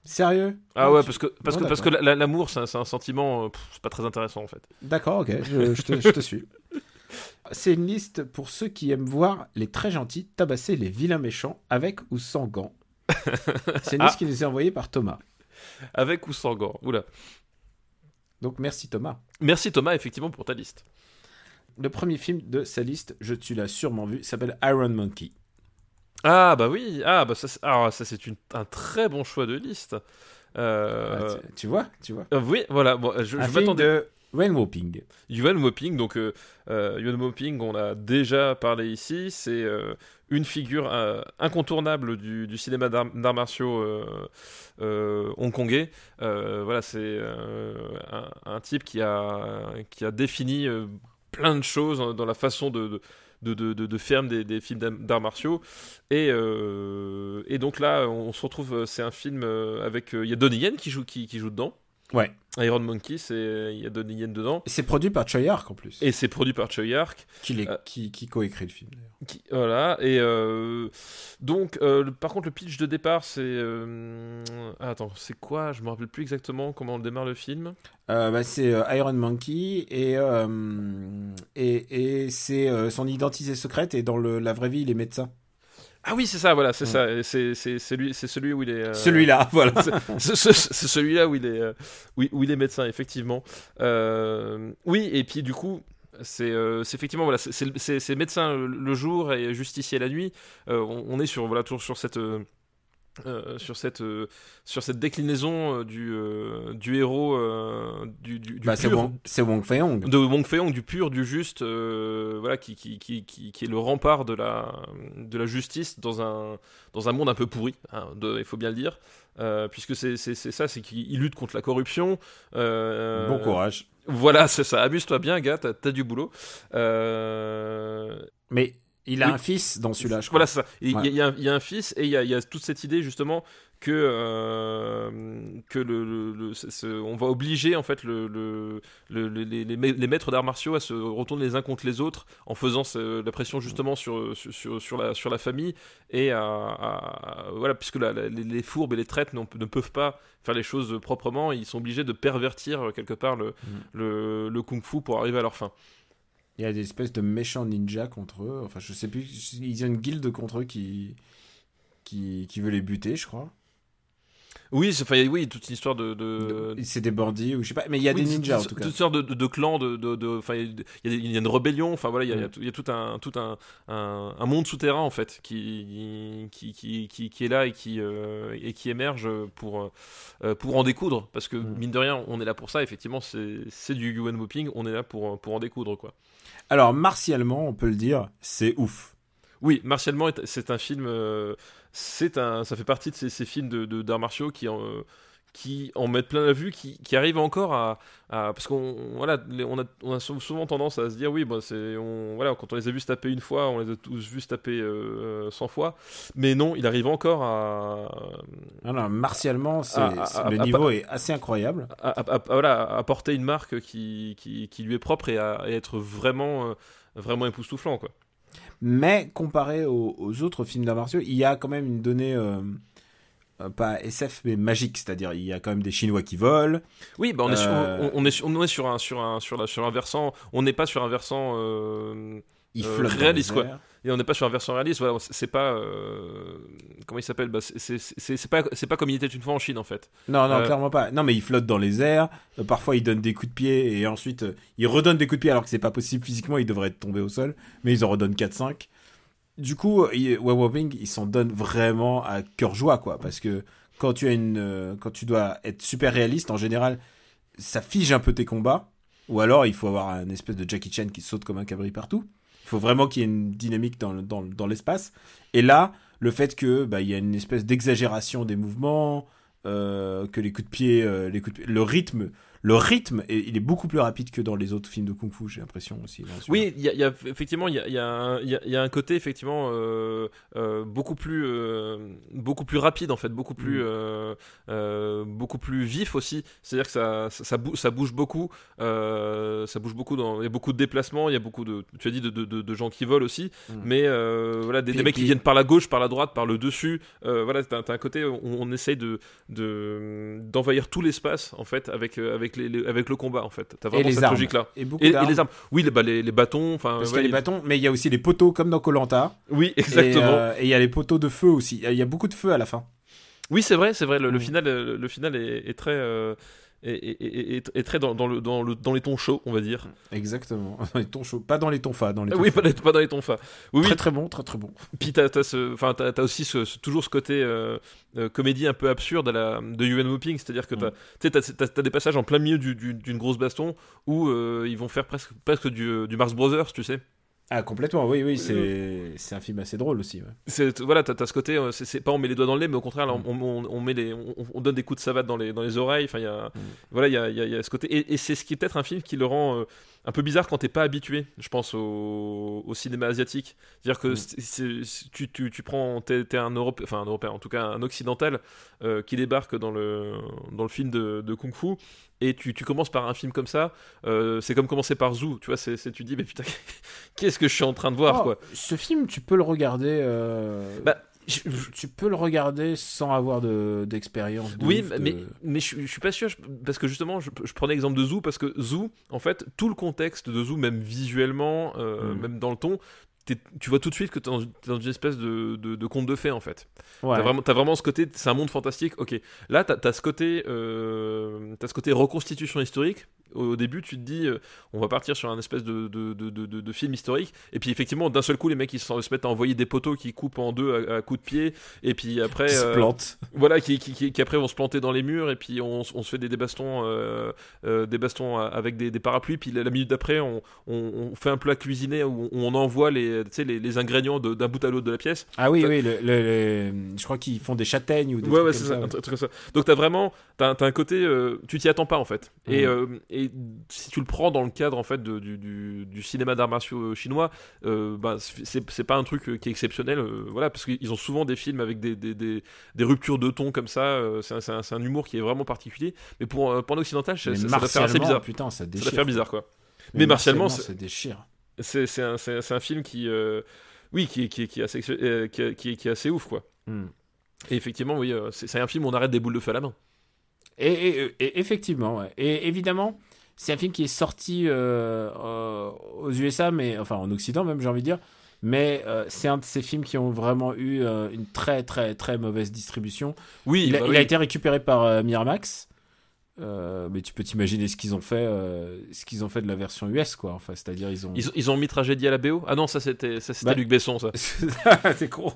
Sérieux?
Ah ouais, parce que parce
Bon,
que parce que la- la- l'amour c'est un, un sentiment, c'est pas très intéressant en fait.
D'accord, ok, je, je te, je te suis. C'est une liste pour ceux qui aiment voir les très gentils tabasser les vilains méchants avec ou sans gants. C'est une liste
Ah.
qui nous est envoyée par Thomas.
Avec ou sans gants. Oula.
Donc merci Thomas.
Merci Thomas, effectivement, pour ta liste.
Le premier film de sa liste, je tu l'as sûrement vu, s'appelle Iron Monkey.
Ah bah oui, ah bah ça, c'est- ah, ça c'est une- un très bon choix de liste. Euh,
Ah, tu, tu vois, tu vois.
euh, oui, voilà, bon, je,
Un
je
film de Wayne Woping.
Yuan Moping, donc euh, euh, Yuan on a déjà parlé ici, c'est euh, une figure euh, incontournable du, cinéma d'arts martiaux hongkongais. Voilà, c'est un, type qui a, qui a défini plein de choses dans la façon de, de de, de, de, des, films d'arts- martiaux et, et donc là on se retrouve c'est un film avec il y a Donnie Yen qui joue qui joue dedans
Ouais.
Iron Monkey c'est il y a Donnie Yen dedans
C'est produit par Choi Ark en plus.
et c'est produit par Choi Ark
qui,
Euh,
qui, qui coécrit le film d'ailleurs.
qui- voilà, et euh, donc, euh, le- par contre, le pitch de départ, c'est. euh, ah, attends, c'est quoi? Je me rappelle plus exactement comment démarre le film.
Euh, bah, c'est euh, Iron Monkey et, euh, et, et c'est euh, son identité secrète et dans le, la vraie vie il est médecin.
Ah oui, c'est ça, voilà, c'est
Ouais.
ça. C'est c'est- c'est lui, c'est celui où il est. euh,
Celui-là, voilà.
c'est c'est- c'est celui-là où il est, euh, où, où il est médecin, effectivement. Euh, oui, et puis du coup. C'est euh, c'est effectivement voilà, c'est- c'est médecin le, jour et justicier la nuit. Euh, on, on est sur voilà toujours sur cette euh, sur cette euh, sur cette déclinaison euh, du du héros du, du, du
Bah, c'est
pur-
Wong, c'est Wong Fei-hong.
de Wong Fei-hong du pur du juste voilà qui, qui, qui, qui, qui est le rempart de la de la justice dans un dans un monde un peu pourri hein, de- il faut bien le dire puisque c'est ça c'est qu'il lutte contre la corruption
Bon courage.
voilà c'est ça amuse-toi bien gars t'as t'as du boulot
Mais il a
Oui.
un fils dans celui-là, je crois.
voilà, ça. Il y, a-
Ouais.
il y a un- il y a un fils et il y a, il y a toute cette idée justement que euh, que le, le- le- ce- ce- on va obliger en fait le, le- le- les, les- les ma- les maîtres d'arts martiaux à se retourner les uns contre les autres en faisant ce- la pression justement sur sur, la sur la famille et à, à- voilà puisque la- la- les, fourbes et les traites ne peuvent pas faire les choses proprement ils sont obligés de pervertir quelque part le, le, le kung-fu pour arriver à leur fin.
Il y a des espèces de méchants ninjas contre eux. Enfin, je sais plus. Il y a une guilde contre eux qui, qui, qui veut les buter, je crois.
Oui, c'est- oui, toute une histoire de, de,
C'est des bandits ou je sais pas. Mais il y a
Oui,
des ninjas en tout cas.
Toutes sortes de, de- de clans, de, il y, a y une rébellion, enfin voilà, il y a, y
Mm.
tout- il y a tout un, tout un, un, un monde souterrain en fait qui, qui, qui, qui, qui est là et qui, euh, et qui émerge pour, euh, pour en découdre. Parce que
Mm.
mine de rien, on est là pour ça, effectivement, c'est du UN Mopping, on est là pour, pour en découdre quoi.
Alors, martialement, on peut le dire, c'est ouf.
Oui, martialement, est- c'est un film. euh, c'est un, ça fait partie de ces, ces films de, d'arts martiaux qui en, euh, qui en mettent plein la vue, qui, qui arrivent encore à, à- parce qu'on voilà, on a, on a sou- souvent tendance à se dire oui, bon, c'est, on, voilà, quand on les a vus se taper une fois, on les a tous vus se taper euh, 100 fois, mais non, il arrive encore à,
Non, non, martialement, c'est, le niveau est assez incroyable.
à, voilà, porter une marque qui, qui, qui lui est propre et à, et être vraiment, euh, vraiment époustouflant quoi.
Mais comparé aux, aux autres films d'arts martiaux, il y a quand même une donnée, euh, euh, pas SF, mais magique. C'est-à-dire, il y a quand même des Chinois qui volent.
Oui, bah on, est sur,
Euh,
on, on est sur, on est sur un sur un sur la sur un versant, on n'est pas sur un versant
Ils
Euh, réaliste, quoi. Et on n'est pas sur un versant réaliste. Voilà, c'est pas euh, comment il s'appelle bah, c'est- pas c'est pas comme il était une fois en Chine en fait.
Non, non,
Euh,
clairement pas. Non, mais ils flottent dans les airs. Euh, parfois, ils donnent des coups de pied et ensuite, ils redonnent des coups de pied alors que c'est pas possible physiquement. Ils devraient être tombés au sol, mais ils en redonnent 4-5. Du coup, il- Wei Wobing, ils s'en donnent vraiment à cœur joie, quoi. Parce que quand tu as une, quand tu dois être super réaliste, en général, ça fige un peu tes combats. Ou alors, il faut avoir un espèce de Jackie Chan qui saute comme un cabri partout. Il faut vraiment qu'il y ait une dynamique dans, dans l'espace. Et là, le fait que bah, il y a une espèce d'exagération des mouvements, euh, que les coups de pied, euh, les coups de pied- le rythme, le rythme, est- il est beaucoup plus rapide que dans les autres films de kung-fu. J'ai l'impression aussi. celui-là.
Oui, il y a, il y a- effectivement il y a, y, a un- il y a- il y a un côté effectivement euh, euh, beaucoup plus euh, beaucoup plus rapide en fait, beaucoup plus
Mm.
beaucoup plus vif aussi. C'est-à-dire que ça ça, ça, bou- ça bouge beaucoup, ça bouge beaucoup dans il y a beaucoup de déplacements, il y a beaucoup de tu as dit de, de, de- de gens qui volent aussi,
Mm.
mais voilà des,
Puis-
des mecs
puis-
qui viennent par la gauche, par la droite, par le dessus. Voilà, t'as t'as un côté où on, essaye de de d'envahir tout l'espace en fait avec euh, avec les, les- avec le combat en fait. T'as
Et
vraiment
les
cette
armes.
logique là.
Et
Et, et les armes. Oui, les, bah, les, les bâtons.
Parce
ouais,
qu'il y a les bâtons, mais il y a aussi les poteaux comme dans Colanta.
Oui, exactement.
Et il y a les poteaux de feu aussi. Il y a beaucoup de feu à la fin.
Oui, c'est vrai, c'est vrai. Le, le
Mm.
final, euh, le, final est, est très, euh, est, très dans, le, dans, le, dans les tons chauds, on va dire.
Exactement, dans les tons chauds, pas dans les tons fades. Dans les
oui, pas, pas, dans les tons fades. Oui,
très très bon, très très bon.
Puis t'as as, aussi ce, toujours ce côté euh, euh, comédie un peu absurde à la, de UN Whooping, c'est-à-dire que t'as mm. as, des passages en plein milieu d'une grosse baston où euh, ils vont faire presque, presque du, du Mars Brothers, tu sais.
Ah, complètement, oui, oui, c'est un film assez drôle aussi.
Ouais. Voilà, t'as as ce côté, euh, c'est pas on met les doigts dans le nez, mais au contraire, mm. on, on, on, met les, on, donne des coups de savate dans les, dans les oreilles. Enfin, y a, mm. voilà, il y a, y, y a, ce côté. Et, et c'est ce qui est peut-être un film qui le rend. Euh, un peu bizarre quand t'es pas habitué, je pense, au, au cinéma asiatique. C'est-à-dire que mm. tu, tu, tu, prends, t'es, un Européen, enfin un Européen, en tout cas un occidental euh, qui débarque dans le, dans le film de, de Kung Fu, et tu, tu, commences par un film comme ça, euh, c'est comme commencer par Zoo, tu vois, c'est, tu dis, mais putain, qu'est-ce que je suis en train de voir, oh, quoi.
Ce film, tu peux le regarder. Euh... Bah, tu peux le regarder sans avoir d'expérience.
oui, mais, mais je, suis pas sûr, parce que justement, je, prenais l'exemple de Zoo, parce que Zoo, en fait, tout le contexte de Zoo, même visuellement, euh, mm. même dans le ton, tu vois tout de suite que tu es, dans une espèce de, de, conte de fées en fait. Ouais. T'as vraiment, as vraiment ce côté, c'est un monde fantastique. Ok, là t'as as ce côté, euh, as ce côté reconstitution historique au début, tu te dis, euh, on va partir sur un espèce de, de, de, de, film historique. Et puis, effectivement, d'un seul coup, les mecs, ils se, mettent à envoyer des poteaux qui coupent en deux à, coups de pied. Et puis après.
Qui se euh, plantent.
Voilà, qui, qui, qui, après vont se planter dans les murs. Et puis, on, on se fait des, des bastons, euh, des bastons avec des, des, parapluies. Puis, la, minute d'après, on, on, fait un plat cuisiné où on envoie les, les, les ingrédients d'un bout à l'autre de la pièce.
Ah oui, oui, le, je crois qu'ils font des châtaignes ou des
ouais, ouais, c'est ça, Un truc comme ça. Donc, t'as vraiment. T'as as un côté. tu t'y attends pas, en fait. Et, mmh. Et si tu le prends dans le cadre en fait du, du, cinéma d'arts martiaux euh, chinois, euh, bah, c'est pas un truc euh, qui est exceptionnel, voilà, parce qu'ils ont souvent des films avec des, des, des, ruptures de ton comme ça. c'est un, un, humour qui est vraiment particulier. Mais pour, pour occidental, ça, ça doit faire assez bizarre.
Putain, ça, déchire,
ça doit faire bizarre quoi. Mais, martialement, ça
déchire.
C'est un, un, film qui, oui, qui, qui, qui, est assez, qui, qui, est assez ouf quoi. Hmm. Et effectivement, oui, c'est un film où on arrête des boules de feu à la main.
Et, et, effectivement, ouais. et évidemment, c'est un film qui est sorti euh, euh, aux USA, mais enfin en Occident même, j'ai envie de dire. Mais euh, c'est un de ces films qui ont vraiment eu une très très très mauvaise distribution.
Oui,
il, a,
bah
été récupéré par Miramax. mais tu peux t'imaginer ce qu'ils ont fait, ce qu'ils ont fait de la version US, quoi. Enfin, c'est-à-dire ils ont...
ils ont. mis tragédie à la BO. Ah non, ça c'était, ça c'était bah, Luc Besson, ça.
c'est con.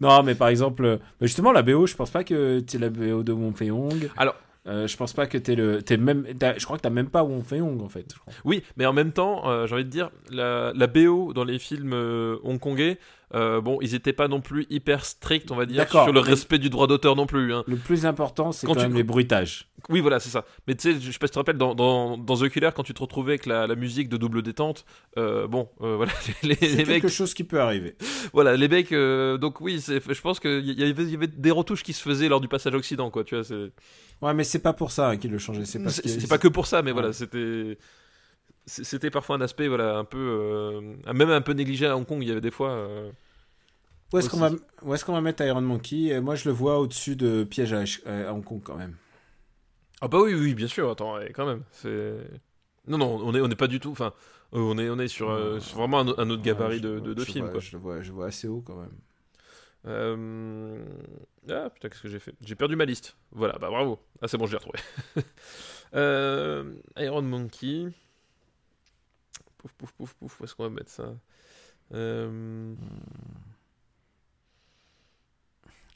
non, mais par exemple, justement la BO, je pense pas que c'est la BO de Fei-hong.
Alors,
euh, je pense pas que t'es le. Es même, je crois que t'as même pas Wong Fei Hong en fait.
Oui, mais en même temps, euh, j'ai envie de dire, la, la, BO dans les films euh, hongkongais, euh, bon, ils étaient pas non plus hyper stricts, on va dire, sur le respect du droit d'auteur non plus. Hein.
Le plus important, c'est quand, même les bruitages.
Oui, voilà, c'est ça. Mais tu sais, je sais pas si tu te rappelles, dans, dans, dans The Killer, quand tu te retrouvais avec la, la musique de double détente, euh, bon, euh, voilà, les, les,
mecs... quelque chose qui peut arriver.
Voilà, les mecs, donc oui, je pense qu'il y, avait, y avait des retouches qui se faisaient lors du passage Occident, quoi, tu vois.
Ouais, mais c'est pas pour ça hein, qu'ils le changeaient.
C'est pas, c'est pas que pour ça, mais voilà, c'était c'était parfois un aspect voilà un peu même un peu négligé à Hong Kong il y avait des fois
où est-ce qu'on va, où est-ce qu'on va mettre Iron Monkey? Moi, je le vois au-dessus de Piège à, Hong Kong quand même.
Ah bah oui, oui, bien sûr. Attends, quand même. C'est non, non, on est, on n'est pas du tout. Enfin, euh, on est, on est sur, euh, vraiment un, autre gabarit de, de, film. quoi.
Je le vois, je vois assez haut quand même.
Euh... Ah putain, qu'est-ce que j'ai fait? J'ai perdu ma liste. Voilà, bah bravo. Ah c'est bon, je l'ai retrouvé. euh... Iron Monkey. Pouf, pouf, pouf, pouf. Où est-ce qu'on va mettre ça? Euh...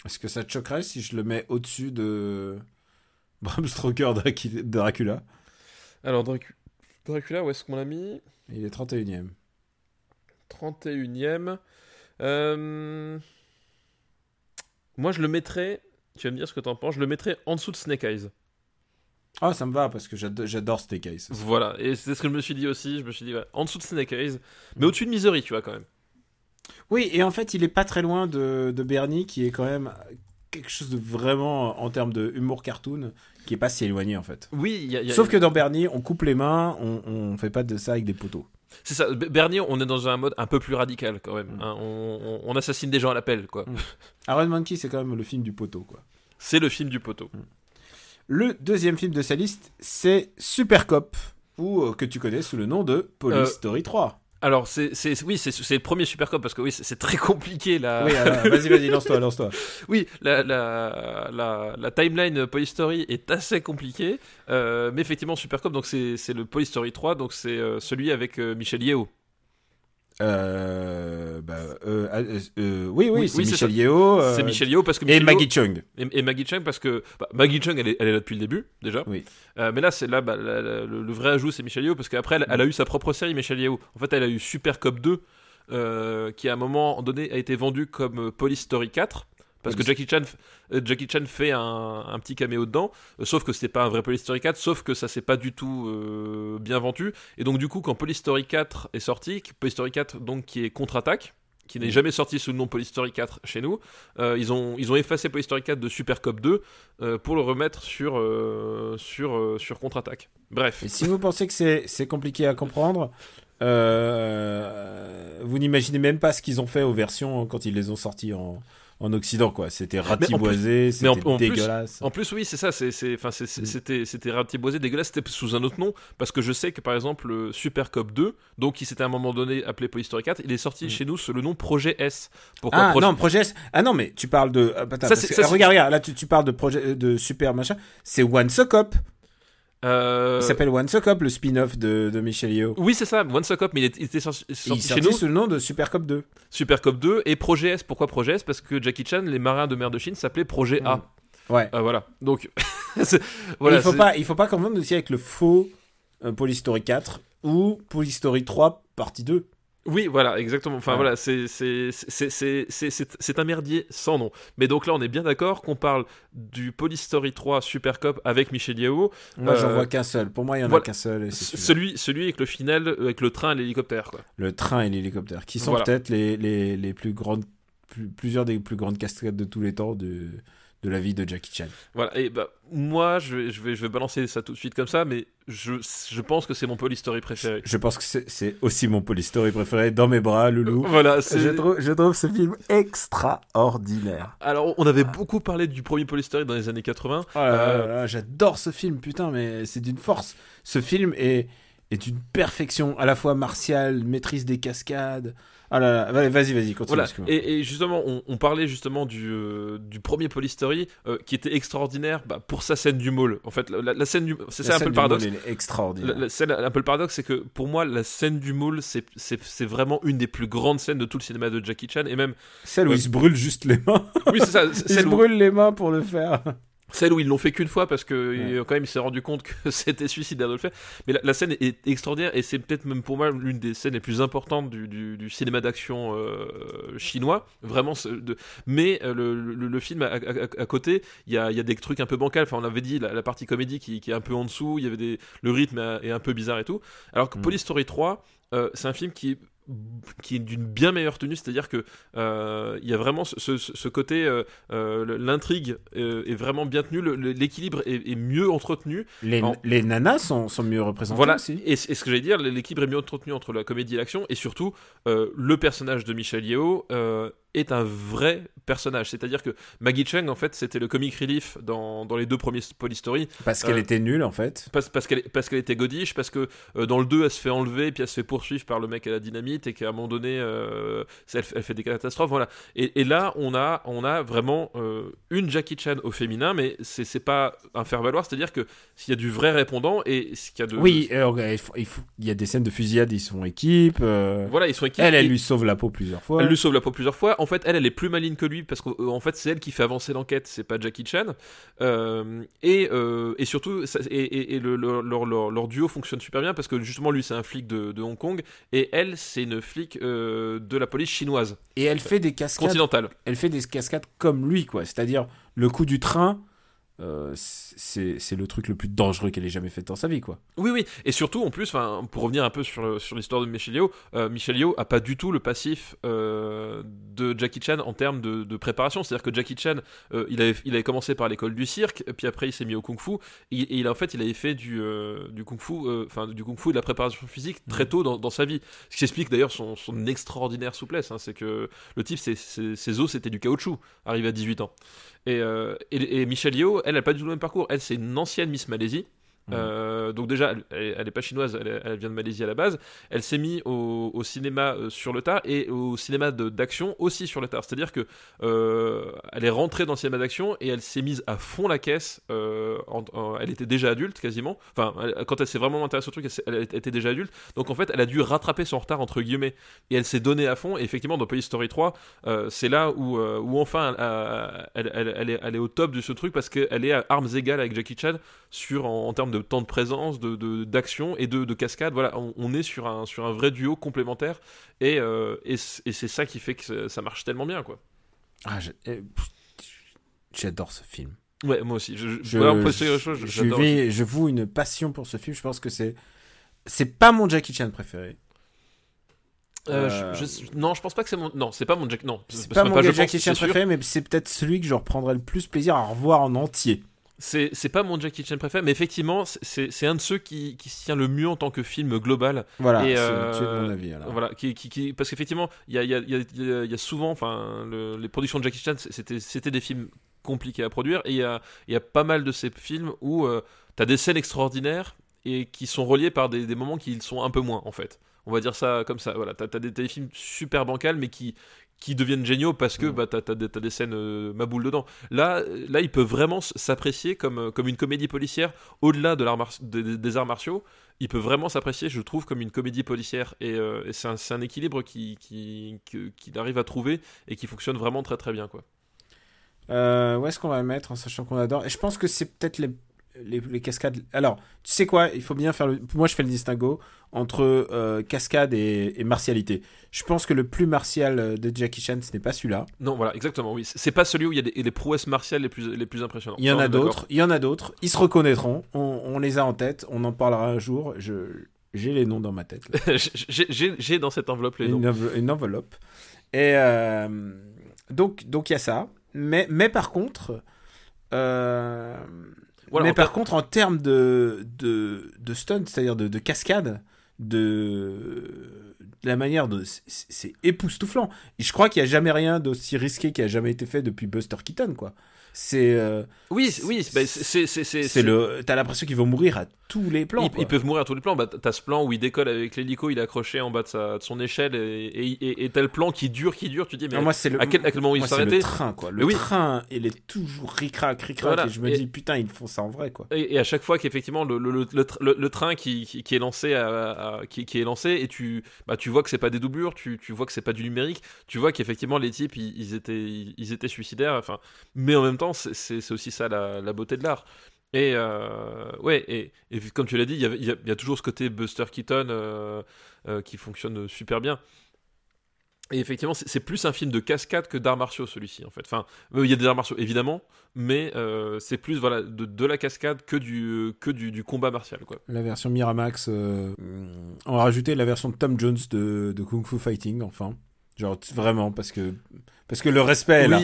Est-ce que ça te choquerait si je le mets au-dessus de Bram Stoker Dracula
Alors, Dracula, où est-ce qu'on l'a mis
Il est 31ème.
31ème. Euh... Moi, je le mettrais. Tu vas me dire ce que t'en penses. Je le mettrais en dessous de Snake Eyes.
Ah, ça me va parce que j'adore Snake Eyes.
Voilà, et c'est ce que je me suis dit aussi. Je me suis dit, en dessous de Snake Eyes, mais au-dessus de Misery, tu vois, quand même.
Oui, et en fait, il est pas très loin de, de Bernie, qui est quand même quelque chose de vraiment, en termes de humour cartoon, qui est pas si éloigné en fait.
Oui, y
a, sauf que dans Bernie, on coupe les mains, on, on fait pas de ça avec des poteaux.
C'est ça, Bernie, on est dans un mode un peu plus radical quand même. Mm. Hein. on, on, assassine des gens à l'appel, quoi. Mm.
Iron Monkey, c'est quand même le film du poteau, quoi.
C'est le film du poteau. Mm.
Le deuxième film de sa liste, c'est Super Cop, ou euh, que tu connais sous le nom de Police euh, Story 3.
Alors, c'est, c'est, oui, c'est, le premier Super Cop parce que oui, c'est, très compliqué là.
Oui, alors, vas-y, vas-y, lance-toi, lance-toi.
Oui, la, la, la, la timeline Polystory est assez compliquée, euh, mais effectivement, Super Cop, donc c'est, c'est le Polystory 3, donc c'est euh, celui avec euh, Michel Yeo.
Euh, bah, euh, euh, euh, oui, oui,
Oui,
c'est
oui,
Michel. Yeo.
c'est Michel Yeo parce que
Et
Michel Yeo-
Maggie Chung.
Et, et Maggie Chung parce que bah, Maggie Chung elle est, elle est là depuis le début déjà.
Oui.
Mais là c'est là bah, la- la- le, le vrai ajout c'est Michel Yeo parce qu'après elle, elle a eu sa propre série Michel Yeo. En fait elle a eu Super Cop 2 euh, qui à un moment donné a été vendu comme Police Story 4 parce que Jackie Chan, euh, Jackie Chan fait un, un petit caméo dedans, euh, sauf que c'était pas un vrai Police Story 4, sauf que ça s'est pas du tout euh, bien vendu. Et donc du coup quand Police Story 4 est sorti, Police Story 4 donc qui est contre-attaque, qui n'est jamais sorti sous le nom Police Story 4 chez nous, euh, ils, ont, ils ont effacé Police Story 4 de Super Cop 2 euh, pour le remettre sur, sur, sur contre-attaque. Bref.
Et si vous pensez que c'est c'est compliqué à comprendre, vous n'imaginez même pas ce qu'ils ont fait aux versions quand ils les ont sortis en, en Occident, quoi. C'était ratiboisé, c'était
plus-
dégueulasse.
En plus, oui, c'est ça.
Mm.
c'était, c'était ratiboisé, dégueulasse. C'était sous un autre nom parce que je sais que par exemple, le Super Cop 2, donc qui s'était à un moment donné appelé Police Story 4, il est sorti
Mm.
chez nous sous le nom Projet S. Pourquoi
Ah
Projet-
non, projet S. Ah non, mais tu parles de. ah, attends,
Ça,
parce
c'est-
que-
ça,
ah,
c'est-
regarde, regarde, là tu, tu parles de projet de super machin. C'est Once a Cop.
Euh,
Il s'appelle Once a Cop, le spin-off de, de Michel Yeo.
Oui, c'est ça. One Cop, mais il, est- il était sorti, sorti
il
chez
sorti
nous.
sous le nom de Super Cop 2.
Super Cop 2 et Projet S. Pourquoi Projet S? Parce que Jackie Chan, les marins de mer de Chine, s'appelaient Projet A.
Mm. Ouais.
Euh, voilà. Donc, voilà.
il faut pas, il faut pas confondre aussi avec le faux euh, Police Story 4 ou Police Story 3 partie 2.
Oui, voilà, exactement. Enfin
Ouais.
voilà, c'est un merdier sans nom. Mais donc là, on est bien d'accord qu'on parle du Police Story 3 Super Cop avec Michel Yeo,
Moi, j'en
Euh,
vois qu'un seul. Pour moi, il y en
voilà.
a qu'un seul.
celui celui avec le final euh, avec le train et l'hélicoptère.
Le train et l'hélicoptère, qui sont
Voilà.
peut-être les, les, les plus grandes, plus- plusieurs des plus grandes cascades de tous les temps de, de la vie de Jackie Chan.
Voilà. Et bah moi, je vais je vais je vais balancer ça tout de suite comme ça, mais je je pense que c'est mon Police Story préféré.
Je pense que c'est c'est aussi mon Police Story préféré dans mes bras, Loulou.
Voilà, c'est
Je trouve, je trouve ce film extraordinaire.
Alors, on avait beaucoup parlé du premier Police Story dans les années 80.
Oh
Euh,
j'adore ce film, putain, mais c'est d'une force. Ce film est, est d'une perfection, à la fois martiale, maîtrise des cascades. Ah là là, vas- vas-y, vas-y, continue.
Voilà, et, et justement, on, on parlait justement du, euh, du premier Police Story euh, qui était extraordinaire bah, pour sa scène du mall. En fait, la, scène du. C'est ça un peu le paradoxe.
mall, est extraordinaire.
La, la scène, un peu le paradoxe, c'est que pour moi, la scène du mall, c'est- c'est c'est vraiment une des plus grandes scènes de tout le cinéma de Jackie Chan. Et même,
Celle où
Ouais.
il se brûle juste les mains.
oui, c'est ça,
Il se
où,
brûle les mains pour le faire.
Celle où ils l'ont fait qu'une fois parce que
Ouais.
il- quand même il s'est rendu compte que c'était suicidaire de le faire. Mais la, la scène est extraordinaire et c'est peut-être même pour moi l'une des scènes les plus importantes du, du- du cinéma d'action euh, chinois. Vraiment, de... mais euh, le, le- le film à, à- à- à côté, il y a, il y a des trucs un peu bancals. Enfin, on avait dit la, la partie comédie qui, qui est un peu en dessous. Il y avait des, le rythme est un peu bizarre et tout. Alors que
Mm.
Police Story 3, euh, c'est un film qui est qui est d'une bien meilleure tenue, c'est-à-dire que euh, il y a vraiment ce, ce- ce côté, euh, euh, l'intrigue est vraiment bien tenue, l'équilibre est, est mieux entretenu.
Les,
En-
les nanas sont, sont mieux représentées
Voilà,
aussi.
et, et ce que j'allais dire, l'équilibre est mieux entretenu entre la comédie et l'action, et surtout, le personnage de Michel Yeo est un vrai personnage. C'est-à-dire que Maggie Chung, en fait, c'était le comic relief dans, dans les deux premiers Police Story,
Parce qu'elle
Euh,
était nulle, en fait.
parce, parce qu'elle parce qu'elle était godiche, parce que euh, dans le 2, elle se fait enlever, puis elle se fait poursuivre par le mec à la dynamite, et qu'à un moment donné, euh, elle, elle fait des catastrophes. Voilà. Et, et là, on a, on a vraiment une Jackie Chan au féminin, mais c'est pas un faire-valoir, c'est-à-dire que s'il y a du vrai répondant, et ce qu'il y a de.
Oui, il, faut- il, faut- il y a des scènes de fusillade, ils sont équipe.
Voilà, ils sont
elle, elle lui sauve la peau plusieurs fois.
Elle lui sauve la peau plusieurs fois. En fait, elle, elle est plus maligne que lui parce qu'en fait, c'est elle qui fait avancer l'enquête, c'est pas Jackie Chan. Euh, et, euh, et surtout, ça- et, et- et le- leur, leur- leur- leur duo fonctionne super bien parce que justement, lui, c'est un flic de, de Hong Kong et elle, c'est une flic euh, de la police chinoise,
Et elle fait des cascades.
continentale.
Elle fait des cascades comme lui, quoi. C'est-à-dire le coup du train. Euh, c'est le truc le plus dangereux qu'elle ait jamais fait dans sa vie, quoi.
Oui, oui. Et surtout, en plus, pour revenir un peu sur, le- sur l'histoire de Michel Yeo, euh, Michel Yeo a pas du tout le passif euh, de Jackie Chan en termes de, de préparation. C'est-à-dire que Jackie Chan, euh, il, avait, il avait commencé par l'école du cirque, puis après il s'est mis au kung-fu. Et, et il, a- en fait, il avait fait du, euh, du kung-fu, euh, enfin du kung-fu et de la préparation physique très tôt dans, dans sa vie. Ce qui explique d'ailleurs son, son extraordinaire souplesse. hein. c'est que le type, c'est- ses os, c'était du caoutchouc, arrivé à 18 ans. Et, euh, et, et Michel Yeo, elle n'a pas du tout le même parcours. Elle, c'est une ancienne Miss Malaisie. Euh, donc déjà, elle, elle est pas chinoise, elle, vient de Malaisie à la base. Elle s'est mise au, cinéma euh, sur le tard et au cinéma d'action aussi sur le tard. C'est-à-dire que euh, elle est rentrée dans le cinéma d'action et elle s'est mise à fond la caisse. elle était déjà adulte quasiment. Enfin, quand elle s'est vraiment intéressée au truc, elle, était déjà adulte. Donc en fait, elle a dû rattraper son retard entre guillemets et elle s'est donnée à fond. Et effectivement, dans Police Story 3, euh, c'est là où, enfin elle, est, au top de ce truc parce qu'elle est à armes égales avec Jackie Chan sur en termes de temps de présence, de de- d'action et de, de cascade. Voilà, on, on est sur un sur un vrai duo complémentaire et euh, et c'est ça qui fait que ça- ça marche tellement bien quoi.
Ah, je- eh, J'adore ce film.
Ouais, moi aussi. Je, je,
Je, je,
chose,
je vais, je voue une passion pour ce film. Je pense que c'est, c'est pas mon Jackie Chan préféré.
Euh,
Euh,
je- je- non, je pense pas que c'est mon. Non, c'est pas mon Jack. Non,
C'est pas
même
mon
je
Jackie Chan préféré, mais c'est peut-être celui que je reprendrai le plus plaisir à revoir en entier.
C'est c'est pas mon Jackie Chan préféré, mais effectivement, c'est c'est un de ceux qui, qui se tient le mieux en tant que film global.
Voilà, c'est
euh,
mon avis. alors.
Voilà, qui, qui, qui- parce qu'effectivement, il y a, y, a, y, a, y souvent, enfin, le- les productions de Jackie Chan, c'était c'était des films compliqués à produire, et il y a, y a pas mal de ces films où tu t'as des scènes extraordinaires et qui sont reliées par des, des moments qui sont un peu moins, en fait. On va dire ça comme ça. Voilà, t'as as des films super bancals, mais qui qui deviennent géniaux parce que bah, t'as as, des, des scènes euh, maboules dedans. Là, là, il peut vraiment s'apprécier comme, euh, comme une comédie policière au-delà de l'art des- arts martiaux. Il peut vraiment s'apprécier, je trouve, comme une comédie policière. Et, euh, et c'est un, équilibre qu'il qui, qui- qu'il arrive à trouver et qui fonctionne vraiment très très bien. Quoi.
Euh, où est-ce qu'on va le mettre en sachant qu'on adore? Et je pense que c'est peut-être les, les, les cascades. Alors, tu sais quoi Il faut bien faire le. Moi, je fais le distinguo entre euh, cascade et, et martialité. Je pense que le plus martial euh, de Jackie Chan, ce n'est pas celui-là.
Non, voilà, exactement, oui. C'est pas celui où il y a des, les prouesses martiales les plus, les plus impressionnantes.
Il y en a d'autres. Il y en a d'autres. Ils se reconnaîtront. On, on les a en tête. On en parlera un jour. Je j'ai les noms dans ma tête.
J'ai- dans cette enveloppe les noms.
une, enve- une enveloppe. Et euh, donc, donc il y a ça. Mais, mais par contre, euh,
Voilà,
mais par contre, en termes de, de, de stunt, c'est-à-dire de, de cascade, de, de la manière de. c'est- C'est époustouflant. Et je crois qu'il n'y a jamais rien d'aussi risqué qui a jamais été fait depuis Buster Keaton, quoi. C'est. euh,
Oui, c'est- oui, bah, c'est- c'est
le. T'as l'impression qu'ils vont mourir à tous les plans.
Ils, peuvent mourir à tous les plans. Bah, t'as ce plan où il décolle avec l'hélico, il est accroché en bas de, sa, de son échelle, et, t'as le plan qui dure, qui dure. Tu te dis, mais
Non, moi, c'est le.
à, quel, à quel moment il
moi, le
s'arrêtait
train, quoi. Le
oui.
train, il est toujours ric-rac, ric-rac.
Voilà.
Et je me
Et-
dis, putain, ils font ça en vrai, quoi.
et, et à chaque fois qu'effectivement le, le, le, le tr- le- le train qui, qui, qui est lancé à- à- qui, qui est lancé et tu bah, tu vois que c'est pas des doublures tu, tu vois que c'est pas du numérique tu vois qu'effectivement les types ils, ils étaient ils étaient suicidaires enfin mais en même temps c'est- aussi ça la, la beauté de l'art et euh, ouais et, et comme tu l'as dit il y, y a- il y a toujours ce côté Buster Keaton euh, euh, qui fonctionne super bien et effectivement, c'est plus un film de cascade que d'arts martiaux, celui-ci, en fait. Enfin, il y a des arts martiaux, évidemment, mais c'est plus voilà, de, de la cascade que du, que du, du combat martial, quoi.
La version Miramax, on a rajouté la version de Tom Jones de, de Kung Fu Fighting, enfin. Genre, vraiment, parce que, parce que le respect est là.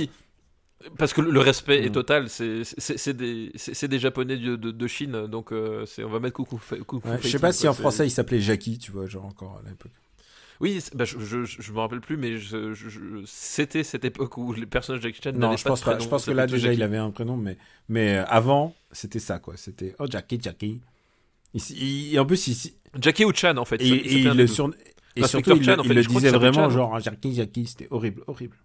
Parce que le, le respect
Mm.
est total. C'est des, Japonais de, de, de Chine, donc euh, on va mettre coucou. coucou
Ouais, je sais pas si en français il s'appelait Jackie, tu vois, genre encore à l'époque.
Oui, bah, je, je, je me rappelle plus, mais je, c'était cette époque où les personnages de Jackie Chan n'avaient pas
pense
de
pas.
prénom,
Je pense que là déjà il
Jackie.
avait un prénom, mais, mais euh, avant c'était ça quoi. C'était oh Jackie, Jackie. Il, il- et en plus il,
Jackie ou Chan, en fait.
et, il le
deux.
sur, et surtout il,
Chan,
le-
en
il
fait,
le
je crois
disait vraiment
Chan.
genre Jackie, Jackie, c'était horrible, horrible.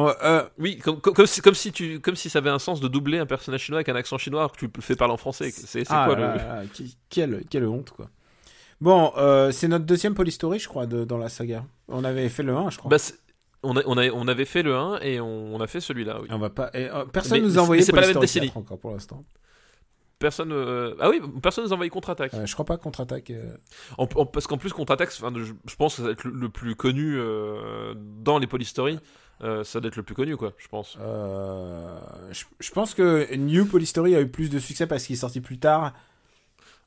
Oh, euh,
Oui, comme, comme, comme si, comme, si tu, comme si ça avait un sens de doubler un personnage chinois avec un accent chinois alors que tu le fais parler en français. C'est
ah
quoi
là
le.
là là, qui- quelle, quelle honte quoi. Bon, euh, c'est notre deuxième polystory, je crois, de- dans la saga. On avait fait le 1, je crois.
Bah, on, a, on, a, on avait fait le 1 et on, on a fait celui-là, oui.
on va pas. et, euh, personne
Mais-
nous a envoyé
mais c'est pas la même
Polystory
décennie.
4 encore pour l'instant.
Personne. euh, Ah oui, personne nous a envoyé contre-attaque.
Euh, je crois pas contre-attaque. euh,
parce qu'en plus, contre-attaque, je, je pense que ça va être le, le plus connu dans les Polystory. Euh, ça doit être le plus connu, quoi, je pense.
Euh, je, je pense que New Polystory a eu plus de succès parce qu'il est sorti plus tard.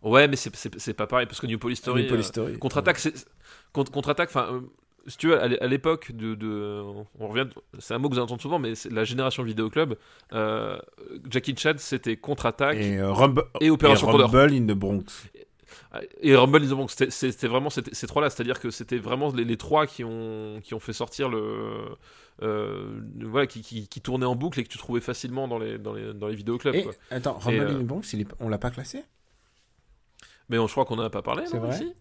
Ouais, mais c'est- pas pareil parce que New.
New Polystory.
euh, contre-attaque, c'est. Contre- Contre-attaque, enfin. si tu veux, à l'é- à l'époque de, de- on revient, c'est un mot que vous entendez souvent, mais c'est la génération vidéo club. euh, Jackie Chan, c'était contre-attaque et,
Et, euh, Rumble,
Opération
et
Condor.
Rumble in the Bronx.
Et Rumble in the Bronx, c'était- vraiment ces trois-là, c'est-à-dire que c'était vraiment les, les trois qui ont, qui ont fait sortir le. euh, voilà, qui, qui, qui tournaient en boucle et que tu trouvais facilement dans les, dans les, dans les vidéoclubs.
Et
quoi.
attends, Rumble
euh,
in the Bronx, il est- on l'a pas classé?
Mais on, je crois qu'on en a pas parlé,
C'est vrai?
ici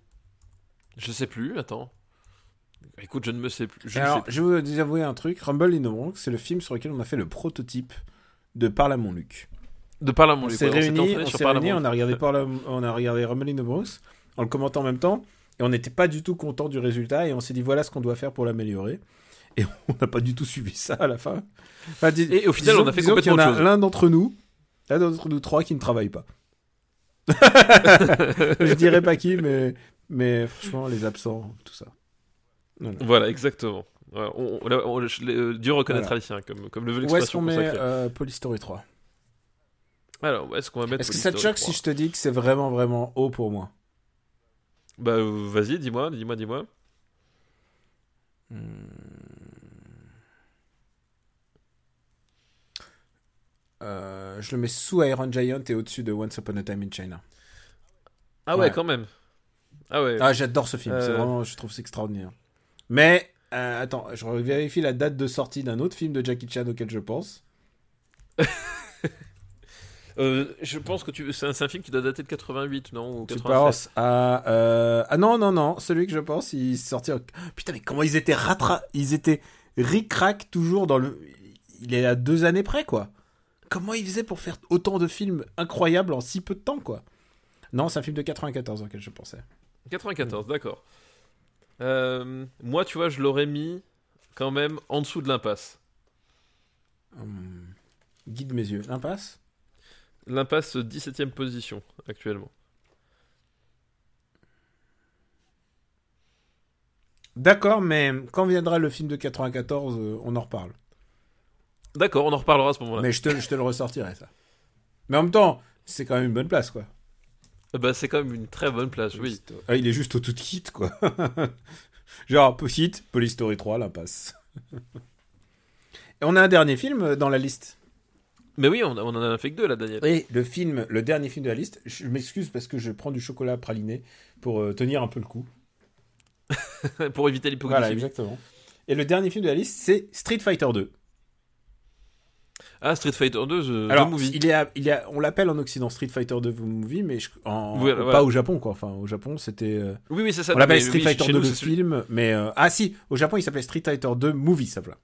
Je sais plus, attends. Écoute, je ne me sais plus. Je
Alors,
sais plus.
je vais vous avouer un truc. Rumble in the Bronx, c'est le film sur lequel on a fait le prototype de Parle à mon Luc.
De par là, mon
On s'est réunis, on s'est réunis, on a regardé Parle on a regardé Rumble in the Bronx en le commentant en même temps et on n'était pas du tout content du résultat et on s'est dit voilà ce qu'on doit faire pour l'améliorer et on n'a pas du tout suivi ça à la fin. Enfin, dis-
Et au final,
disons-
on a fait
y en
complètement
a
autre chose.
l'un d'entre nous, l'un d'entre nous trois qui ne travaille pas. je dirais pas qui mais mais franchement les absents tout ça. Voilà.
Voilà, exactement. On, on- on- euh, dur reconnaître
Voilà.
Alicia, comme, comme le veut
Où est-ce qu'on
l'expression
met euh, Polystory 3
Alors, est-ce qu'on va mettre
Est-ce que ça te choque si
3?
je te dis que c'est vraiment vraiment haut pour moi?
Bah, vas-y, dis-moi, dis-moi, dis-moi.
Euh, je le mets sous Iron Giant et au-dessus de Once Upon a Time in China.
Ah ouais,
Ouais.
quand même. Ah ouais.
Ah, j'adore ce film, c'est
Euh.
vraiment, je trouve c'est extraordinaire. Mais, euh, attends, je vérifie la date de sortie d'un autre film de Jackie Chan auquel je pense.
Euh, je pense que tu... c'est un, film qui doit dater de 88, non ou
Tu
87.
penses à... euh, Ah non, non, non, celui que je pense, il est sorti... en- Putain, mais comment ils étaient ratra... Ils étaient ric-rac toujours dans le... Il est à deux années près, quoi. Comment ils faisaient pour faire autant de films incroyables en si peu de temps, quoi Non, c'est un film de 94 auquel je pensais.
94, d'accord. Euh, moi, tu vois, je l'aurais mis quand même en dessous de l'impasse.
Hum, Guide mes yeux. Impasse
L'impasse, 17ème position actuellement.
D'accord, mais quand viendra le film de 94, euh, on en reparle.
D'accord, on en reparlera à ce moment-là.
Mais je te, je te le ressortirai, ça. Mais en même temps, c'est quand même une bonne place, quoi.
Euh, Bah, c'est quand même une très bonne place, oui.
Ah, il est juste au tout kit, quoi. Genre, hit, Police Story 3, l'impasse. Et on a un dernier film dans la liste.
Mais oui, on, on en a fait que deux là, Daniel.
Et le film, le dernier film de la liste, je m'excuse parce que je prends du chocolat praliné pour euh, tenir un peu le coup.
Pour éviter l'hypoglycémie.
Voilà, exactement. Et le dernier film de la liste, c'est Street Fighter 2.
Ah, Street Fighter 2, The,
Alors,
The Movie.
il est, à- il est à- on l'appelle en Occident Street Fighter 2 The Movie, mais je- en,
Voilà,
pas au Japon, quoi. Enfin, au Japon, c'était. euh,
Oui, oui, c'est ça.
on l'appelle Street
oui,
Fighter
chez
2
nous,
le film, mais. euh, Ah, si, au Japon, il s'appelait Street Fighter 2 Movie, ça voilà.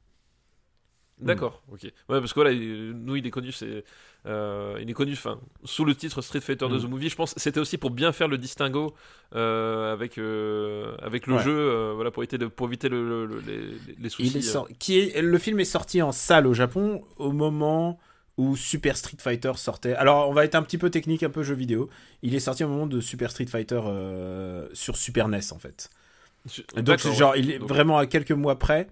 D'accord, ok. Ouais, parce que voilà, il- nous, il est connu, c'est, euh, il est connu, enfin, sous le titre Street Fighter 2
Mm.
The Movie. Je pense, que c'était aussi pour bien faire le distinguo euh, avec euh, avec le
Ouais.
jeu, voilà, pour éviter, de- pour éviter le, le- le- les, les soucis.
Il est
euh.
sor- qui est... Le film est sorti en salle au Japon au moment où Super Street Fighter sortait. Alors, on va être un petit peu technique, un peu jeu vidéo. Il est sorti au moment de Super Street Fighter sur Super NES, en fait. Donc, genre,
ouais.
il est
Donc-
vraiment à quelques mois près.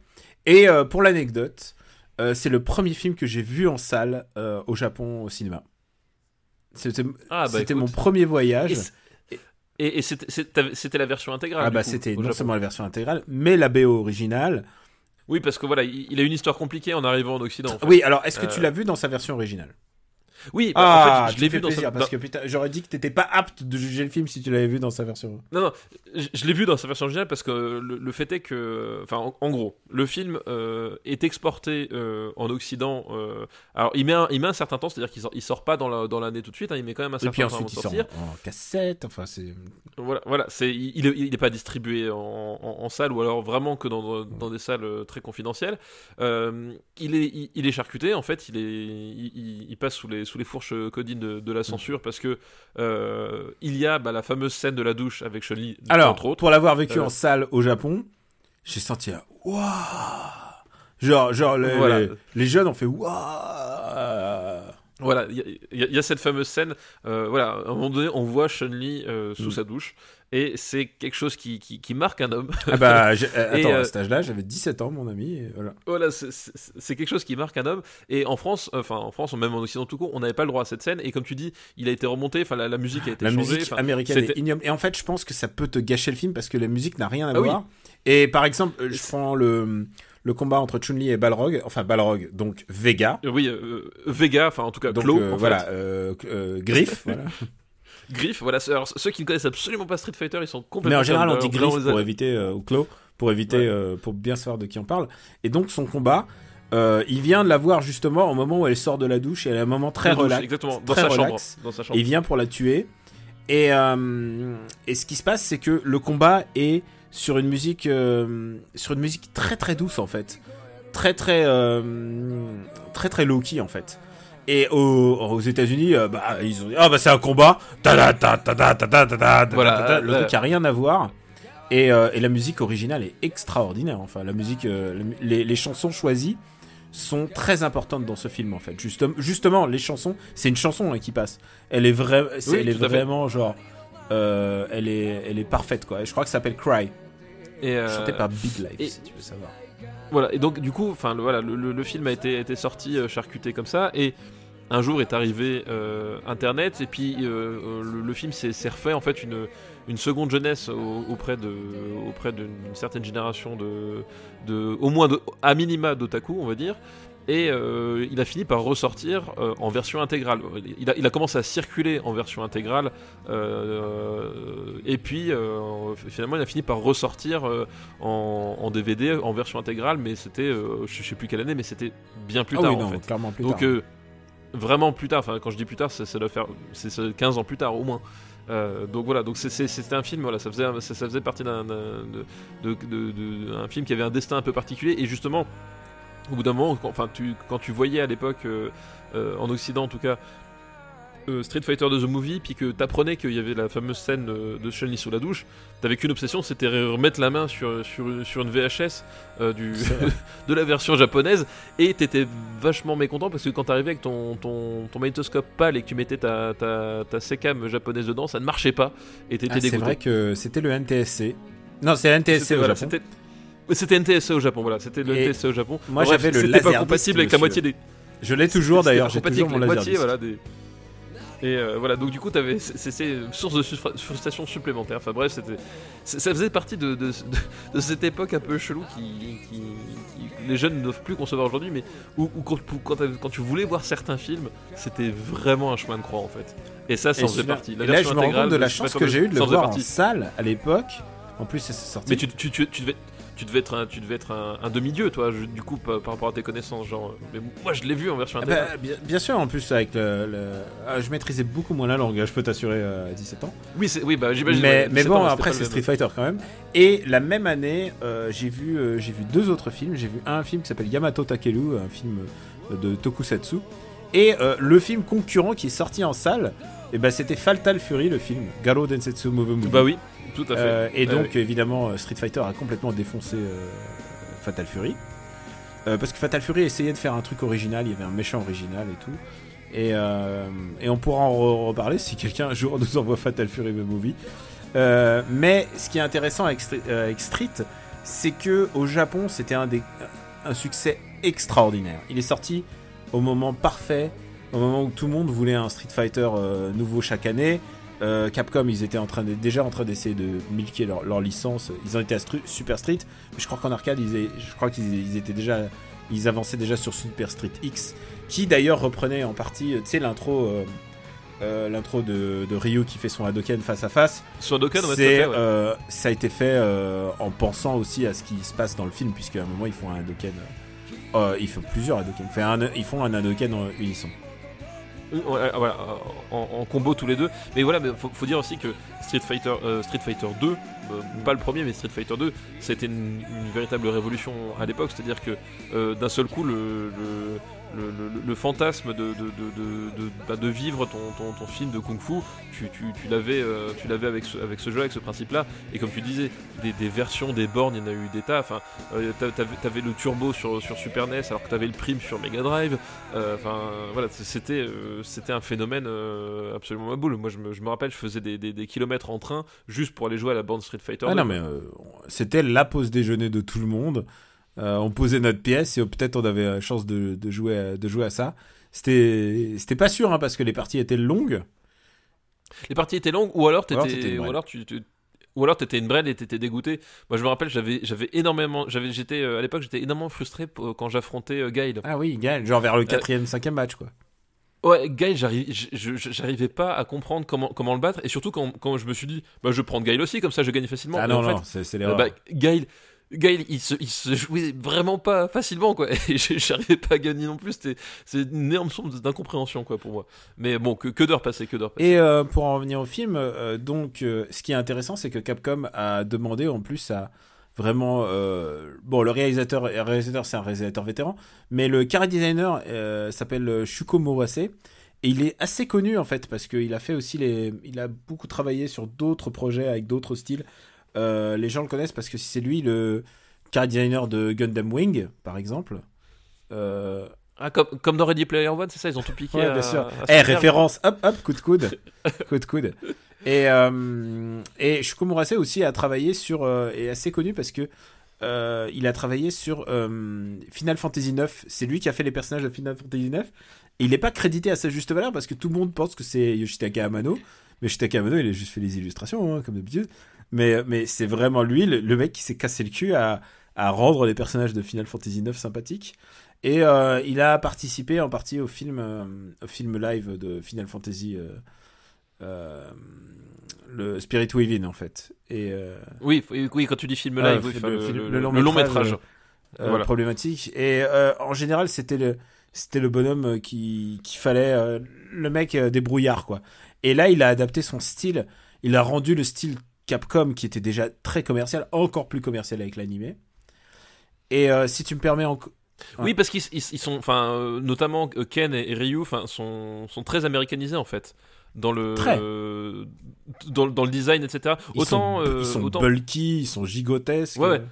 Et pour l'anecdote, euh, c'est le premier film que j'ai vu en salle euh, au Japon au cinéma. C'était
Ah, bah,
mon premier voyage.
Et, c'était, la version intégrale.
Ah bah c'était non
Japon.
seulement la version intégrale, mais la BO originale.
Oui, parce que voilà, il, il a une histoire compliquée en arrivant en Occident. en fait.
Oui, alors est-ce que tu
Euh,
l'as vu dans sa version originale?
Oui, bah,
Ah,
en fait, je l'ai vu dans,
plaisir
sa,
parce que putain, j'aurais dit que t'étais pas apte de juger le film si tu l'avais vu dans sa version.
Non, non, je, je l'ai vu dans sa version originale parce que le, le fait est que, enfin, en, en gros, le film euh, est exporté euh, en Occident. euh, alors, il met, un, il met un certain temps, c'est-à-dire qu'il sort, il sort pas dans la- dans l'année tout de suite. hein, il met quand même un
Et
certain
puis
temps
ensuite il
de
sort
sortir.
en, cassette. Enfin c'est.
Voilà, voilà, c'est, il, il, il est pas distribué en, en- en salle ou alors vraiment que dans, dans des salles très confidentielles. Il est, il, il est charcuté. En fait, il est, passe sous les sous les fourches codines de, de la censure parce que euh, il y a bah, la fameuse scène de la douche avec Chun-Li
Alors
entre autres.
pour l'avoir vécu
Euh,
en salle au Japon, j'ai senti un waouh. Genre genre les,
Voilà.
les, les jeunes ont fait waouh.
Voilà, il y, a- y cette fameuse scène. euh, voilà, à un moment donné, on voit Chun-Li euh, sous
Mm.
sa douche. Et c'est quelque chose qui, qui, qui marque un homme.
Ah bah euh, attends
euh,
à cet âge-là j'avais 17 ans mon ami. Et voilà.
voilà, c'est- quelque chose qui marque un homme. Et en France, enfin en France, même en Occident tout court, on n'avait pas le droit à cette scène. Et comme tu dis, il a été remonté. Enfin, la, la musique a été
La
changée.
musique
enfin,
américaine est ignoble. Et en fait, je pense que ça peut te gâcher le film parce que la musique n'a rien à
Ah oui.
voir. Et par exemple, euh, je prends le, le combat entre Chun-Li et Balrog. Enfin, Balrog, donc Vega.
euh, oui, euh, Vega, enfin en tout cas
Donc euh,
en
voilà,
fait.
euh, euh, Griff. voilà.
Griff. Voilà, alors, ceux qui ne connaissent absolument pas Street Fighter, ils sont complètement.
Mais en général, on dit Griff
a-
pour éviter, euh, ou Claw, pour éviter,
Ouais.
euh, pour bien savoir de qui on parle. Et donc, son combat, euh, il vient de la voir justement au moment où elle sort de la douche et elle a un moment très
la douche,
relax.
Exactement, dans
très
sa
relax.
chambre. Dans sa
Et
chambre.
il vient pour la tuer. Et, euh, et ce qui se passe, c'est que le combat est sur une musique, euh, sur une musique très très douce en fait, très très euh, très très low key en fait. Et aux, aux États-Unis, euh, bah, ils ont dit Ah, bah, c'est un combat.
Voilà,
le truc a rien à voir. Et, euh, et, la musique originale est extraordinaire. Enfin, la musique, euh, les, les, chansons choisies sont très importantes dans ce film en fait. Justem justement, les chansons, c'est une chanson là, qui passe. Elle est, vra est,
oui,
elle est vraiment genre, elle est, elle est parfaite quoi. Et je crois que ça s'appelle Cry.
Et
Chantée par Big Life,
et...
si tu veux savoir.
Voilà, et donc du coup, enfin voilà, le, le, le, film a été, a été sorti euh, charcuté comme ça, et un jour est arrivé euh, Internet, et puis euh, euh, le, le film s'est refait en fait une, une seconde jeunesse au- auprès de auprès d'une certaine génération de, de au moins de, à minima d'otaku, on va dire. Et euh, il a fini par ressortir euh, en version intégrale. Il a, il a commencé à circuler en version intégrale, euh, et puis finalement il a fini par ressortir en, en DVD en version intégrale, mais c'était, je sais plus quelle année, mais c'était bien plus
Ah
tard
oui,
en fait.
clairement plus
Donc
tard.
Vraiment plus tard, enfin quand je dis plus tard, doit faire c'est ça, 15 ans plus tard au moins. Euh, donc voilà, donc c'est- c'est- c'était un film, voilà, ça faisait, ça, faisait partie d'un film qui avait un destin un peu particulier et justement au bout d'un moment, quand, tu, quand tu voyais à l'époque euh, euh, en Occident en tout cas euh, Street Fighter de The Movie, puis que t'apprenais qu'il y avait la fameuse scène euh, de Chun-Li sous la douche, t'avais qu'une obsession, c'était remettre la main sur, sur, sur une VHS euh, du, de la version japonaise, et t'étais vachement mécontent parce que quand t'arrivais avec ton, ton, ton magnétoscope pâle et que tu mettais ta, ta, ta japonaise dedans, ça ne marchait pas, et t'étais
Ah, c'est
dégoûté.
vrai que c'était le NTSC. Non, c'est NTSC au
voilà,
Japon.
c'était- NTSC au Japon, voilà, c'était le
Et
NTSC au Japon.
moi, j'avais le
C'était pas compatible avec la moitié des.
Je l'ai toujours d'ailleurs, j'ai toujours mon
avec la moitié,
laser.
voilà, des... Et euh, voilà, donc du coup, t'avais, c'est- c'est une source de frustra- frustration supplémentaire. Enfin bref, c'était, ça faisait partie de, de, de- de cette époque un peu chelou qui, qui- qui- les jeunes ne doivent plus concevoir aujourd'hui, mais où, où quand, quand, t'avais- quand tu voulais voir certains films, c'était vraiment un chemin de croix en fait. Et ça, ça en
Et
faisait partie.
et là, je me rends compte de la chance que j'ai eu de le voir en salle à l'époque. En plus, c'est sorti.
Mais tu, tu, tu, tu devais. Tu devais être un, tu devais être un, un demi-dieu, toi, je- du coup, par, par rapport à tes connaissances. Genre, euh, mais moi, je l'ai vu en version intégrale.
bah, bien, bien sûr, en plus, avec le. le- ah, je maîtrisais beaucoup moins la langue, hein, je peux t'assurer, euh, à 17 ans.
oui, oui, bah, j'imagine.
Mais, mais
17
bon,
ans,
après, c'est. Street Fighter quand même. Et la même année, euh, j'ai vu, euh, j'ai vu deux autres films. J'ai vu un film qui s'appelle Yamato Takeru, un film de Tokusatsu. Et le film concurrent qui est sorti en salle, et ben, c'était Fatal Fury, le film. Garo Densetsu Move Movie.
Bah oui, tout à fait.
Euh, et
Ouais,
donc, évidemment, euh, Street Fighter a complètement défoncé euh, Fatal Fury. Parce que Fatal Fury essayait de faire un truc original, il y avait un méchant original et tout. Et, euh, et on pourra en re- reparler si quelqu'un un jour nous envoie Fatal Fury The Movie. Euh, mais ce qui est intéressant avec, Stre- euh, avec Street, c'est que au Japon, c'était un, des- un succès extraordinaire. Il est sorti au moment parfait, au moment où tout le monde voulait un Street Fighter nouveau chaque année. Euh, Capcom, ils étaient en train de- déjà en train d'essayer de milquer leur, leur licence. Ils en étaient à Stru- Super Street, mais je crois qu'en arcade, ils, je crois qu'ils ils étaient déjà, ils avançaient déjà sur Super Street X, qui d'ailleurs reprenait en partie, euh, tu sais, l'intro, euh, euh, l'intro de, de Ryu qui fait son Hadoken face à face.
Sur Dokkan, on va tout à
C'est,
fait, ouais.
euh, ça a été fait euh, en pensant aussi à ce qui se passe dans le film, puisqu'à un moment ils font un Hadoken. ils font plusieurs Hadoken. Enfin, un- ils font un Hadoken en unisson.
Ouais, ouais, voilà, en, combo tous les deux. Mais voilà, mais faut, dire aussi que Street Fighter, euh, Street Fighter 2, euh, pas le premier, mais Street Fighter 2, c'était une, véritable révolution à l'époque. C'est-à-dire que euh, d'un seul coup, le, le, le- le fantasme de, de, de, de, de- bah, vivre ton, ton, ton film de kung fu, tu, tu, tu l'avais euh, tu l'avais avec ce, avec ce jeu, avec ce principe-là. Et comme tu disais, des, des versions, des bornes, il y en a eu des tas. Enfin, euh, t'a- t'avais, t'avais le turbo sur, sur Super NES, alors que t'avais le prime sur Mega Drive. Euh, Enfin, voilà, c'était c'était un phénomène absolument ma boule. Moi, je me, je me rappelle, je faisais des, des, des kilomètres en train juste pour aller jouer à la bande Street Fighter.
Ah
2.
non, mais c'était la pause déjeuner de tout le monde. Euh, on posait notre pièce et euh, peut-être on avait la chance de, de jouer, à, de jouer à ça. C'était, c'était pas sûr hein, parce que les parties étaient longues.
Les parties étaient longues, ou alors
une
ou alors tu, tu- ou alors t'étais une brêle et t'étais dégoûté. Moi, je me rappelle, j'avais, j'avais énormément, j'avais, j'étais euh, à l'époque, j'étais énormément frustré pour- quand j'affrontais euh.
Ah oui, Gaël, genre vers le quatrième, cinquième match quoi.
Ouais, je- j'arrivais pas à comprendre comment, comment le battre, et surtout quand, quand je me suis dit, bah, je vais prendre aussi, comme ça, je gagne facilement.
Ah
Et
non,
en
non, c'est, c'est
Euh,
l'erreur.
bah, Gaël, il se, jouait vraiment pas facilement, quoi. J'arrivais pas à gagner non plus. C'est une énorme source d'incompréhension, quoi, pour moi. Mais bon, que, que d'heures passées, que d'heures passées.
Et euh, pour en revenir au film, euh, donc, euh, ce qui est intéressant, c'est que Capcom a demandé en plus à vraiment. bon, le réalisateur, le réalisateur c'est un réalisateur vétéran, mais le car designer s'appelle Shuko Murase. Et il est assez connu en fait parce qu'il a fait aussi les, il a beaucoup travaillé sur d'autres projets avec d'autres styles. Euh, les gens le connaissent parce que c'est lui le car designer de Gundam Wing par exemple. Euh,
Ah, comme, comme dans Ready Player One, c'est ça, ils ont tout piqué.
Ouais,
à-
bien sûr.
à
Eh, référence, hop, hop, coup de coude. coup de coude. Et, euh, et Shuko Murase aussi a travaillé sur, euh, est assez connu parce que il a travaillé sur Final Fantasy IX. C'est lui qui a fait les personnages de Final Fantasy IX. Et il n'est pas crédité à sa juste valeur parce que tout le monde pense que c'est Yoshitaka Amano. Mais Yoshitaka Amano, il a juste fait les illustrations, hein, comme d'habitude. Mais, mais c'est vraiment lui, le, le mec qui s'est cassé le cul à, à rendre les personnages de Final Fantasy IX sympathiques. Et euh, il a participé en partie au film, euh, au film live de Final Fantasy, euh, le Spirit Within en fait. Et
Oui, oui, quand tu dis film
Ah,
live, oui,
le film-
le-
le long métrage,
Voilà.
problématique. Et en général, c'était le, c'était le bonhomme qui, qu'il fallait, le mec débrouillard quoi. Et là, il a adapté son style. Il a rendu le style Capcom qui était déjà très commercial, encore plus commercial avec l'animé. Et euh, si tu me permets encore.
Oui, parce qu'ils ils, ils sont, enfin, euh, notamment euh, Ken et, et Ryu, enfin, sont, sont très américanisés en fait dans le euh, dans, dans le design, etc.
Ils
autant,
sont, ils sont
autant,
bulky, ils sont gigotesques.
Ouais, ouais.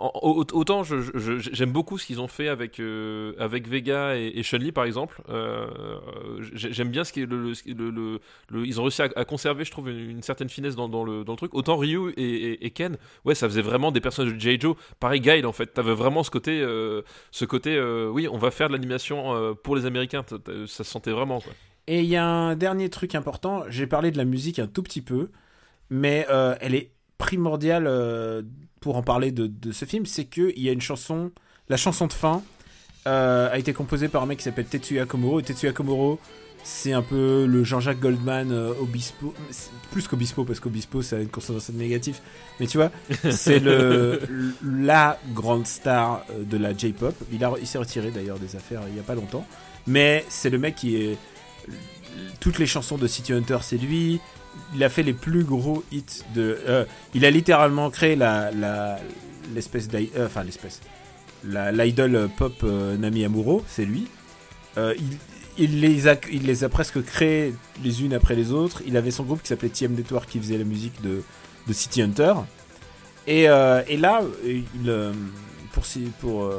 Autant j'aime beaucoup ce qu'ils ont fait avec euh, avec Vega et, et Chun-Li par exemple. Euh, j'ai- j'aime bien ce qui est le, le- ce qui est le- le- le- ils ont réussi à, conserver, je trouve, une, certaine finesse dans, le dans le truc. Autant Ryu et, Ken, ouais, ça faisait vraiment des personnages de J. Joe. Pareil, Guile en fait, t'avais vraiment ce côté, euh, ce côté, oui, on va faire de l'animation pour les Américains. Ça se sentait vraiment.
Et il y a un dernier truc important, j'ai parlé de la musique un tout petit peu, mais elle est primordiale pour en parler de, de ce film, c'est qu'il y a une chanson, la chanson de fin euh, a été composée par un mec qui s'appelle Tetsuya Komuro, et Tetsuya Komuro, c'est un peu le Jean-Jacques Goldman euh, Obispo, plus qu'Obispo, parce qu'Obispo ça a une consonance négative, mais tu vois, c'est le, la grande star euh, de la J-pop, il, a- il s'est retiré d'ailleurs des affaires il y a pas longtemps, mais c'est le mec qui est toutes les chansons de City Hunter, c'est lui. Il a fait les plus gros hits de. euh, il a littéralement créé la l'espèce euh, enfin l'espèce la l'idol pop euh, Nami Amuro, c'est lui. Euh, il les, a, presque créées les unes après les autres. Il avait son groupe qui s'appelait TM Network qui faisait la musique de, de City Hunter. Et, euh, et là, il, pour, pour,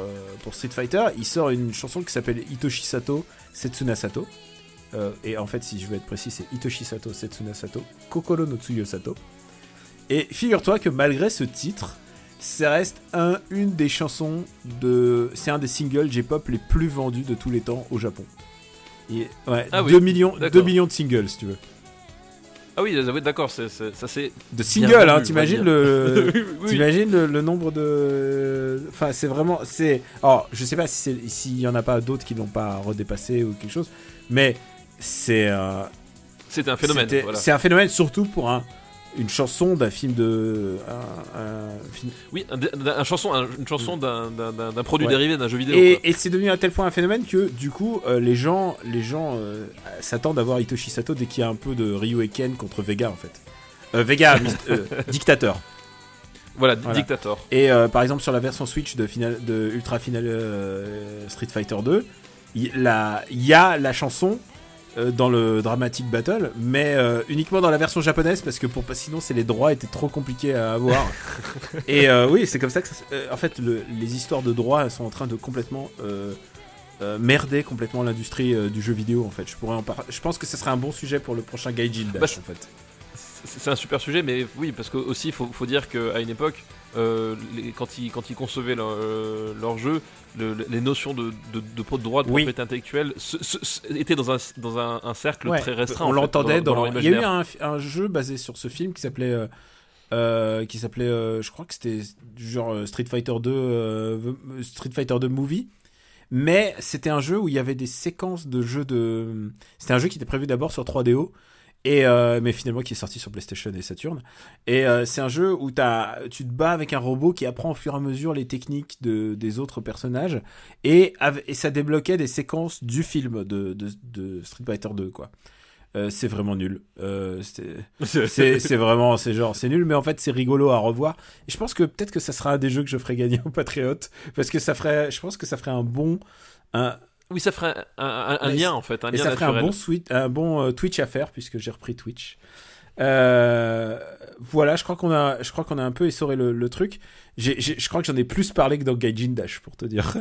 pour Street Fighter, il sort une chanson qui s'appelle Hitoshi Sato Setsuna Sato. Euh, et en fait, si je veux être précis, c'est Hitoshi Sato Setsuna Sato Kokoro no Tsuyo Sato. Et figure-toi que malgré ce titre, ça reste un, une des chansons de. C'est un des singles J-pop les plus vendus de tous les temps au Japon. Et, ouais,
Ah oui,
2, millions,
d'accord.
2 millions de singles, si tu veux.
Ah oui, oui, d'accord, ça c'est.
De singles, hein, t'imagines le.
Oui, oui.
T'imagines le, le nombre de. Enfin, c'est vraiment. c'est Alors, je sais pas si s'il y en a pas d'autres qui l'ont pas redépassé ou quelque chose, mais c'est. euh,
C'était un phénomène. voilà.
C'est un phénomène surtout pour un, une chanson d'un film de. Un, un film-
Oui, un, un- un chanson, un- une chanson d'un- produit
Ouais.
dérivé d'un jeu vidéo.
Et, c'est devenu à tel point un phénomène que du coup euh, les gens, les gens euh, s'attendent à voir Hitoshi Sato dès qu'il y a un peu de Ryu et Ken contre Vega en fait. Euh, Vega, dictateur.
Voilà,
Voilà.
Dictator.
Et par exemple sur la version Switch de, final, de Ultra Final Street Fighter 2, il y a la chanson dans le Dramatic Battle, mais euh, uniquement dans la version japonaise parce que pour sinon c'est les droits étaient trop compliqués à avoir. Et euh, oui, c'est comme ça que ça euh, en fait le- les histoires de droits sont en train de complètement euh, euh, merder complètement l'industrie euh, du jeu vidéo en fait. Je pourrais en par- je pense que ce serait un bon sujet pour le prochain Gaijin Dash
Bah,
en fait.
C'est un super sujet, mais oui, parce que aussi, il faut, faut dire qu'à une époque, euh, les- quand, ils, quand ils concevaient leur, euh, leur jeu, le- le- les notions de, de, de, droit de
Oui.
propriété intellectuelle se- se- se- étaient dans un, dans un, un cercle
Ouais,
très restreint.
On l'entendait dans,
leur
Il y a eu un, un jeu basé sur ce film qui s'appelait. euh, qui s'appelait, je crois que c'était du genre Street Fighter 2, euh, v- Street Fighter 2 Movie, mais c'était un jeu où il y avait des séquences de jeux de. C'était un jeu qui était prévu d'abord sur 3DO Et euh, mais finalement qui est sorti sur PlayStation et Saturn. Et euh, c'est un jeu où as, tu te bats avec un robot qui apprend au fur et à mesure les techniques de, des autres personnages et, et ça débloquait des séquences du film de, de, de Street Fighter 2 quoi. Euh, c'est vraiment nul. Euh, c'est vraiment, c'est genre, c'est nul, mais en fait, c'est rigolo à revoir. Et je pense que peut-être que ça sera un des jeux que je ferai gagner au Patriote, parce que ça ferait, je pense que ça ferait un bon, un,
oui, ça ferait un, un, lien en fait, un
et
lien
ça ferait un bon, un bon euh, Twitch à faire puisque j'ai repris Twitch. Euh, voilà, je crois qu'on a, je crois qu'on a un peu essoré le, le truc. Je crois que j'en ai plus parlé que dans Gaijin Dash pour te dire.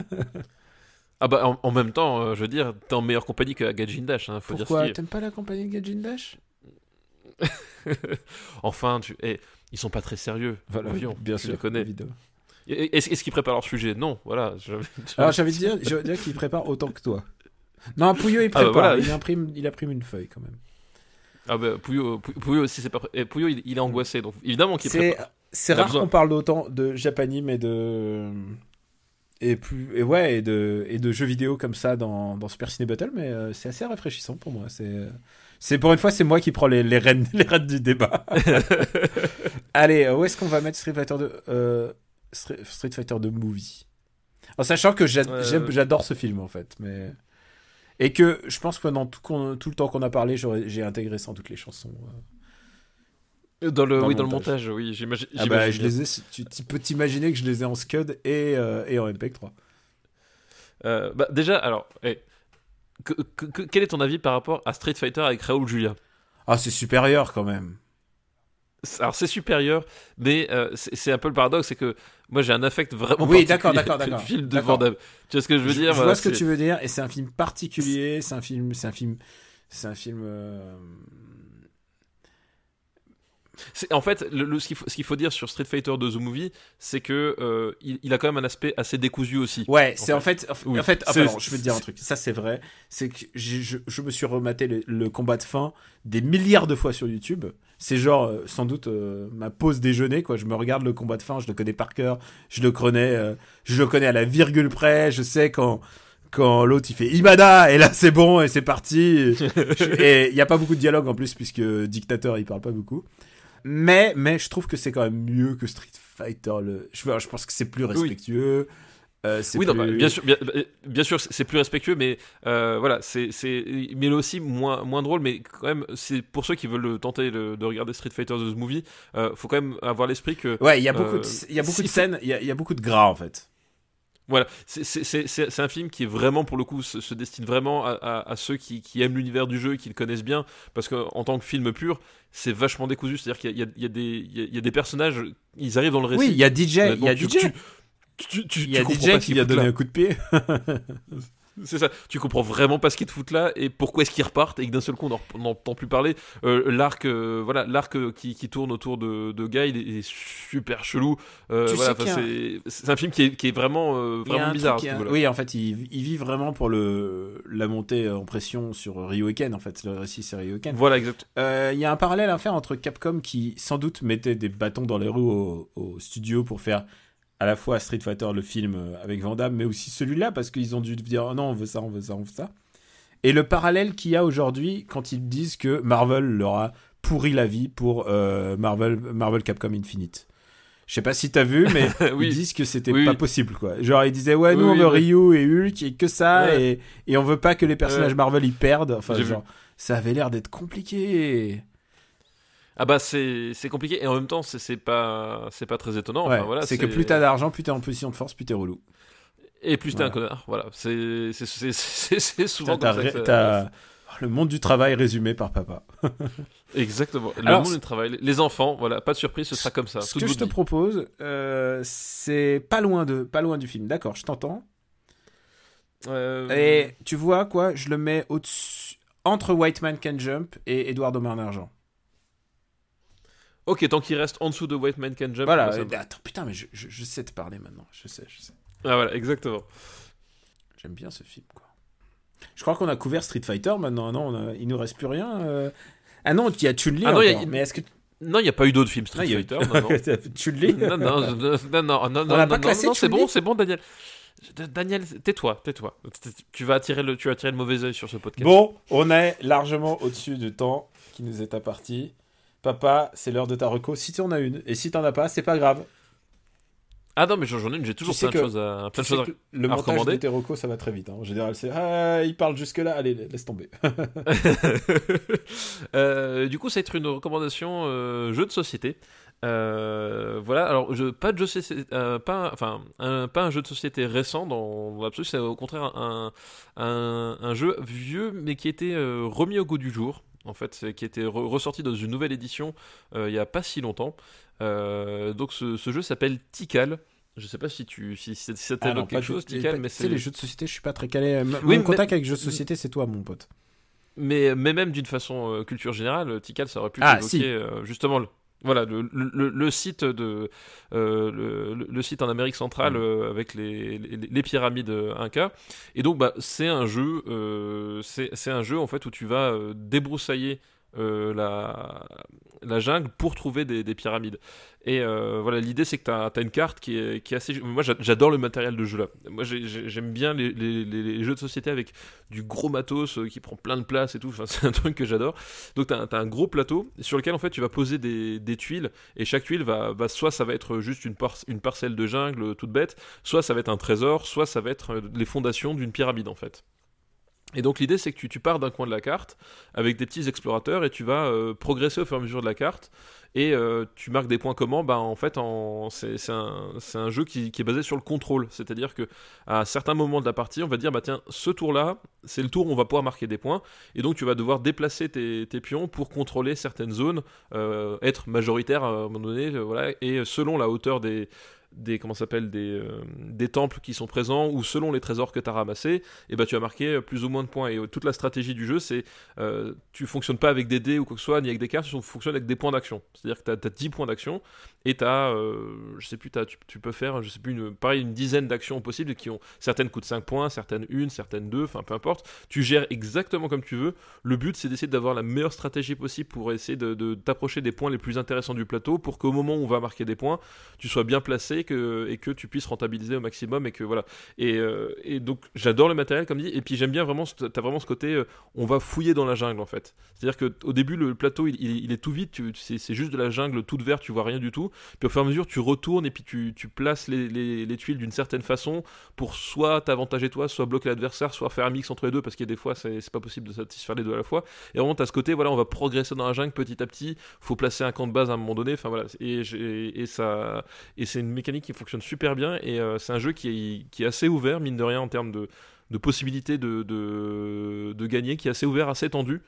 ah bah en, même temps, euh, je veux dire, t'es en meilleure compagnie que Gaijin Dash. Hein, faut
Pourquoi T'aimes pas la compagnie de Gaijin Dash?
Enfin, tu, eh, ils sont pas très sérieux.
Voilà,
Voyons,
bien
tu
sûr.
les connais.
Évidemment.
Est-ce qu'ils préparent leur sujet? Non, voilà. Je...
Alors j'avais dire, je veux dire qu'ils préparent autant que toi. Non, Pouillot il
Ah, bah,
prépare,
voilà.
il, imprime, il imprime une feuille quand même.
Ah bah Pouillot, Pou- Pouillot c'est pas. Et Pouillot, il, il est angoissé, donc évidemment qu'il prépare.
c'est rare qu'on parle d'autant de japanime et de et plus et ouais et de et de jeux vidéo comme ça dans, dans Super Ciné Battle, mais euh, c'est assez rafraîchissant pour moi. C'est c'est pour une fois c'est moi qui prends les les rênes les rênes du débat. Allez, où est-ce qu'on va mettre Street Fighter 2 euh, Street, Fighter 2 movie En sachant que j'adore ce film en fait, mais et que je pense que pendant tout, le temps qu'on a parlé, j'ai intégré sans doute les chansons. euh.
Dans le,
Dans
oui,
le
dans le montage. oui, j'imagine.
Ah bah,
j'imagine
je
bien.
les ai, tu, tu peux t'imaginer que je les ai en SCUD et, euh, et en MPEG-3.
Euh, bah, déjà, alors, eh, que- que- que- quel est ton avis par rapport à Street Fighter avec Raoul Julia?
Ah, c'est supérieur quand même.
Alors c'est supérieur, mais euh, c'est c'est un peu le paradoxe, c'est que moi j'ai un affect vraiment
Oui,
particulier
d'accord, d'accord,
avec le
d'accord.
film de
D'accord.
Van Damme. Tu vois ce que je veux dire
je vois
voilà,
ce que tu veux dire et c'est un film particulier, c'est un film, c'est un film, c'est un film. euh,
En fait, le, le- ce qu'il faut, dire sur Street Fighter 2 The Movie, c'est que euh, il, il a quand même un aspect assez décousu aussi.
Ouais, c'est en fait, en,
Oui.
en fait, ah, pardon, je vais te dire un truc. Ça, c'est vrai. C'est que je, je me suis rematé le, le combat de fin des milliards de fois sur YouTube. C'est genre, euh, sans doute, euh, ma pause déjeuner, quoi. Je me regarde le combat de fin, je le connais par cœur. Je le connais, euh, je le connais à la virgule près. Je sais quand, quand l'autre il fait Imada, et là c'est bon, et c'est parti. et il n'y a pas beaucoup de dialogue en plus, puisque Dictateur il parle pas beaucoup. Mais, mais je trouve que c'est quand même mieux que Street Fighter. Le... Je, je pense que c'est plus respectueux. Euh,
Oui, non, bah, bien sûr, bien, bien sûr, c'est plus respectueux, mais euh, voilà, c'est, mais là aussi moins, moins drôle, mais quand même, c'est pour ceux qui veulent tenter le- de regarder Street Fighter The Movie, euh, faut quand même avoir l'esprit que
Ouais, il y a beaucoup,
Euh,
de, il y a beaucoup
si-
de scènes, il y a, il y a beaucoup de gras en fait.
Voilà, c'est- un film qui est vraiment, pour le coup, se, se destine vraiment à, à- à ceux qui, qui aiment l'univers du jeu, qui le connaissent bien, parce qu'en tant que film pur, c'est vachement décousu. C'est-à-dire qu'il y, a- y des- il y a- il y a des personnages, ils arrivent dans le récit.
Oui, il y a DJ, il y a DJ,
tu- tu- tu-
il y a
tu comprends
DJ
pas ce
qui donner
là.
un coup de pied.
C'est ça, tu comprends vraiment pas ce qu'ils te foutent là et pourquoi est-ce qu'ils repartent et que d'un seul coup on n'en- on n'entend plus parler. Euh, l'arc, euh, voilà, l'arc euh, qui, qui tourne autour de, de Guy il est, il est super chelou. Euh, voilà,
a
c'est, c'est un film qui est, qui est vraiment, euh,
a
bizarre.
truc,
ce
a-. Oui, en fait, il, il vit vraiment pour le la montée en pression sur Ryoken. En fait, le récit c'est Ryoken.
Voilà, exact.
Euh, Il y a un parallèle à faire entre Capcom qui sans doute mettait des bâtons dans les roues au, au studio pour faire à la fois Street Fighter le film euh, avec Van Damme mais aussi celui-là parce qu'ils ont dû dire oh non on veut ça on veut ça on veut ça et le parallèle qu'il y a aujourd'hui quand ils disent que Marvel leur a pourri la vie pour euh, Marvel Marvel Capcom Infinite je sais pas si t'as vu mais
Oui.
ils disent que c'était
Oui,
pas
oui.
possible quoi genre ils disaient ouais nous on veut. Ryu et Hulk et que ça
Ouais.
et, et on veut pas que les personnages
Ouais.
Marvel ils perdent enfin
vu.
genre ça avait l'air d'être compliqué
Ah bah c'est, compliqué et en même temps c'est, pas, c'est pas très étonnant.
Ouais,
Enfin, voilà,
c'est que plus t'as d'argent, plus t'es en position de force, plus t'es relou.
Et plus t'es un connard. Voilà, c'est, souvent comme ça. que
le monde du travail résumé par papa.
Exactement. Le
Alors,
monde du travail, les enfants, voilà, pas de surprise, ce sera comme ça.
Ce que je te propose, euh, c'est pas loin de, pas loin du film. D'accord, je t'entends.
Euh,
Et tu vois quoi Je le mets entre White Man Can Jump et Edouard Main d'Argent.
Ok, tant qu'il reste en dessous de White Man Can Jump.
Voilà. euh,
me-
attends, putain, mais je, je, je sais te parler maintenant. Je sais, je sais.
Ah voilà, exactement.
J'aime bien ce film, quoi. Je crois qu'on a couvert Street Fighter maintenant. Non, on a- il nous reste plus rien. euh. Ah non, il y a Chun-Li
Ah non, a-.
Mais est-ce que
Non, il n'y a pas eu d'autres films Street
Non, a-
Fighter. Non, non.
Chun-Li
non, non, non, non, non,
l'a
non,
pas classé,
non, c'est bon, c'est bon, Daniel. Daniel, tais-toi, tais-toi. Tu vas attirer le, tu vas attirer le mauvais œil sur ce podcast.
Bon, on est largement au-dessus du temps qui nous est imparti. Papa, c'est l'heure de ta reco. Si tu en as une, et si t'en as pas, c'est pas grave.
Ah non, mais j'en ai une, j'ai toujours
sais
plein de choses à, plein de
Tu sais
choses à-
que le
à
montage de tes recos, ça va très vite. hein. En général, c'est ah, il parle jusque là, allez, laisse tomber.
Euh, du coup, ça va être une recommandation euh, jeu de société. Euh, voilà, alors je, pas de jeu, euh, pas, enfin, un, pas un jeu de société récent dans, l'absolu, c'est au contraire un, un, un jeu vieux mais qui a été euh, remis au goût du jour. En fait, qui été re- ressorti dans une nouvelle édition euh, il y a pas si longtemps. Euh, donc ce, ce jeu s'appelle Tikal. Je sais pas si tu si, si ça
Ah non,
quelque chose, Tikal, mais c'est
les jeux de société, je suis pas très calé. M-
Oui,
Mon
mais-
contact avec jeux de société, c'est toi, mon pote.
Mais, mais même d'une façon euh, culture générale, Tikal, ça aurait pu
Ah,
évoquer
si.
euh, justement le, voilà, le, le, le site de euh, le, site en Amérique centrale
Mm.
euh, avec les, les, les pyramides euh, Inca. Et donc bah c'est un jeu, euh, c'est c'est un jeu en fait où tu vas débroussailler euh, la, jungle pour trouver des, des pyramides. Et euh, voilà, l'idée c'est que tu as, une carte qui est, assez. Moi j'a- j'adore le matériel de jeu là. Moi j'ai- j'ai- j'aime bien les, jeux de société avec du gros matos euh, qui prend plein de place et tout. Enfin, c'est un truc que j'adore. Donc tu as, un gros plateau sur lequel en fait tu vas poser des, tuiles et chaque tuile va, va soit ça va être juste une, une parcelle de jungle toute bête, soit ça va être un trésor, soit ça va être les fondations d'une pyramide en fait. Et donc l'idée c'est que tu, pars d'un coin de la carte avec des petits explorateurs et tu vas euh, progresser au fur et à mesure de la carte. Et euh, tu marques des points comment bah en fait c'est, un, c'est un jeu qui, est basé sur le contrôle. C'est à dire que à certains moments de la partie on va dire bah tiens ce tour là c'est le tour où on va pouvoir marquer des points. Et donc tu vas devoir déplacer tes, pions pour contrôler certaines zones euh, être majoritaire à un moment donné voilà et selon la hauteur des des comment s'appelle des, euh, des temples qui sont présents ou selon les trésors que tu as ramassés et bah tu vas marquer plus ou moins de points. Et euh, toute la stratégie du jeu c'est euh, tu fonctionnes pas avec des dés ou quoi que ce soit ni avec des cartes tu fonctionnes avec des points d'action. C'est à dire que tu as, 10 points d'action et tu as je sais plus t'as- tu, peux faire je sais plus une, pareil une dizaine d'actions possibles qui ont certaines coûtent 5 points certaines une certaines 2 enfin peu importe. Tu gères exactement comme tu veux. Le but c'est d'essayer d'avoir la meilleure stratégie possible pour essayer de, t'approcher des points les plus intéressants du plateau pour qu'au moment où on va marquer des points tu sois bien placé et que tu puisses rentabiliser au maximum et que voilà. Et, euh, et donc j'adore le matériel comme dit et puis j'aime bien vraiment t'as vraiment ce côté euh, on va fouiller dans la jungle en fait. C'est à dire que au début le plateau il, est tout vide c'est juste de la jungle toute verte tu vois rien du tout puis au fur et à mesure tu retournes et puis tu, places les, les- les tuiles d'une certaine façon pour soit t'avantager toi soit bloquer l'adversaire soit faire un mix entre les deux parce qu'il y a des fois c'est pas possible de satisfaire les deux à la fois. Et vraiment t'as ce côté voilà on va progresser dans la jungle petit à petit. Faut placer un camp de base à un moment donné. Enfin voilà. Et, ça et c'est une mécanique qui fonctionne super bien et euh, c'est un jeu qui est, qui est assez ouvert mine de rien en termes de, possibilités de, de gagner qui est assez ouvert assez tendu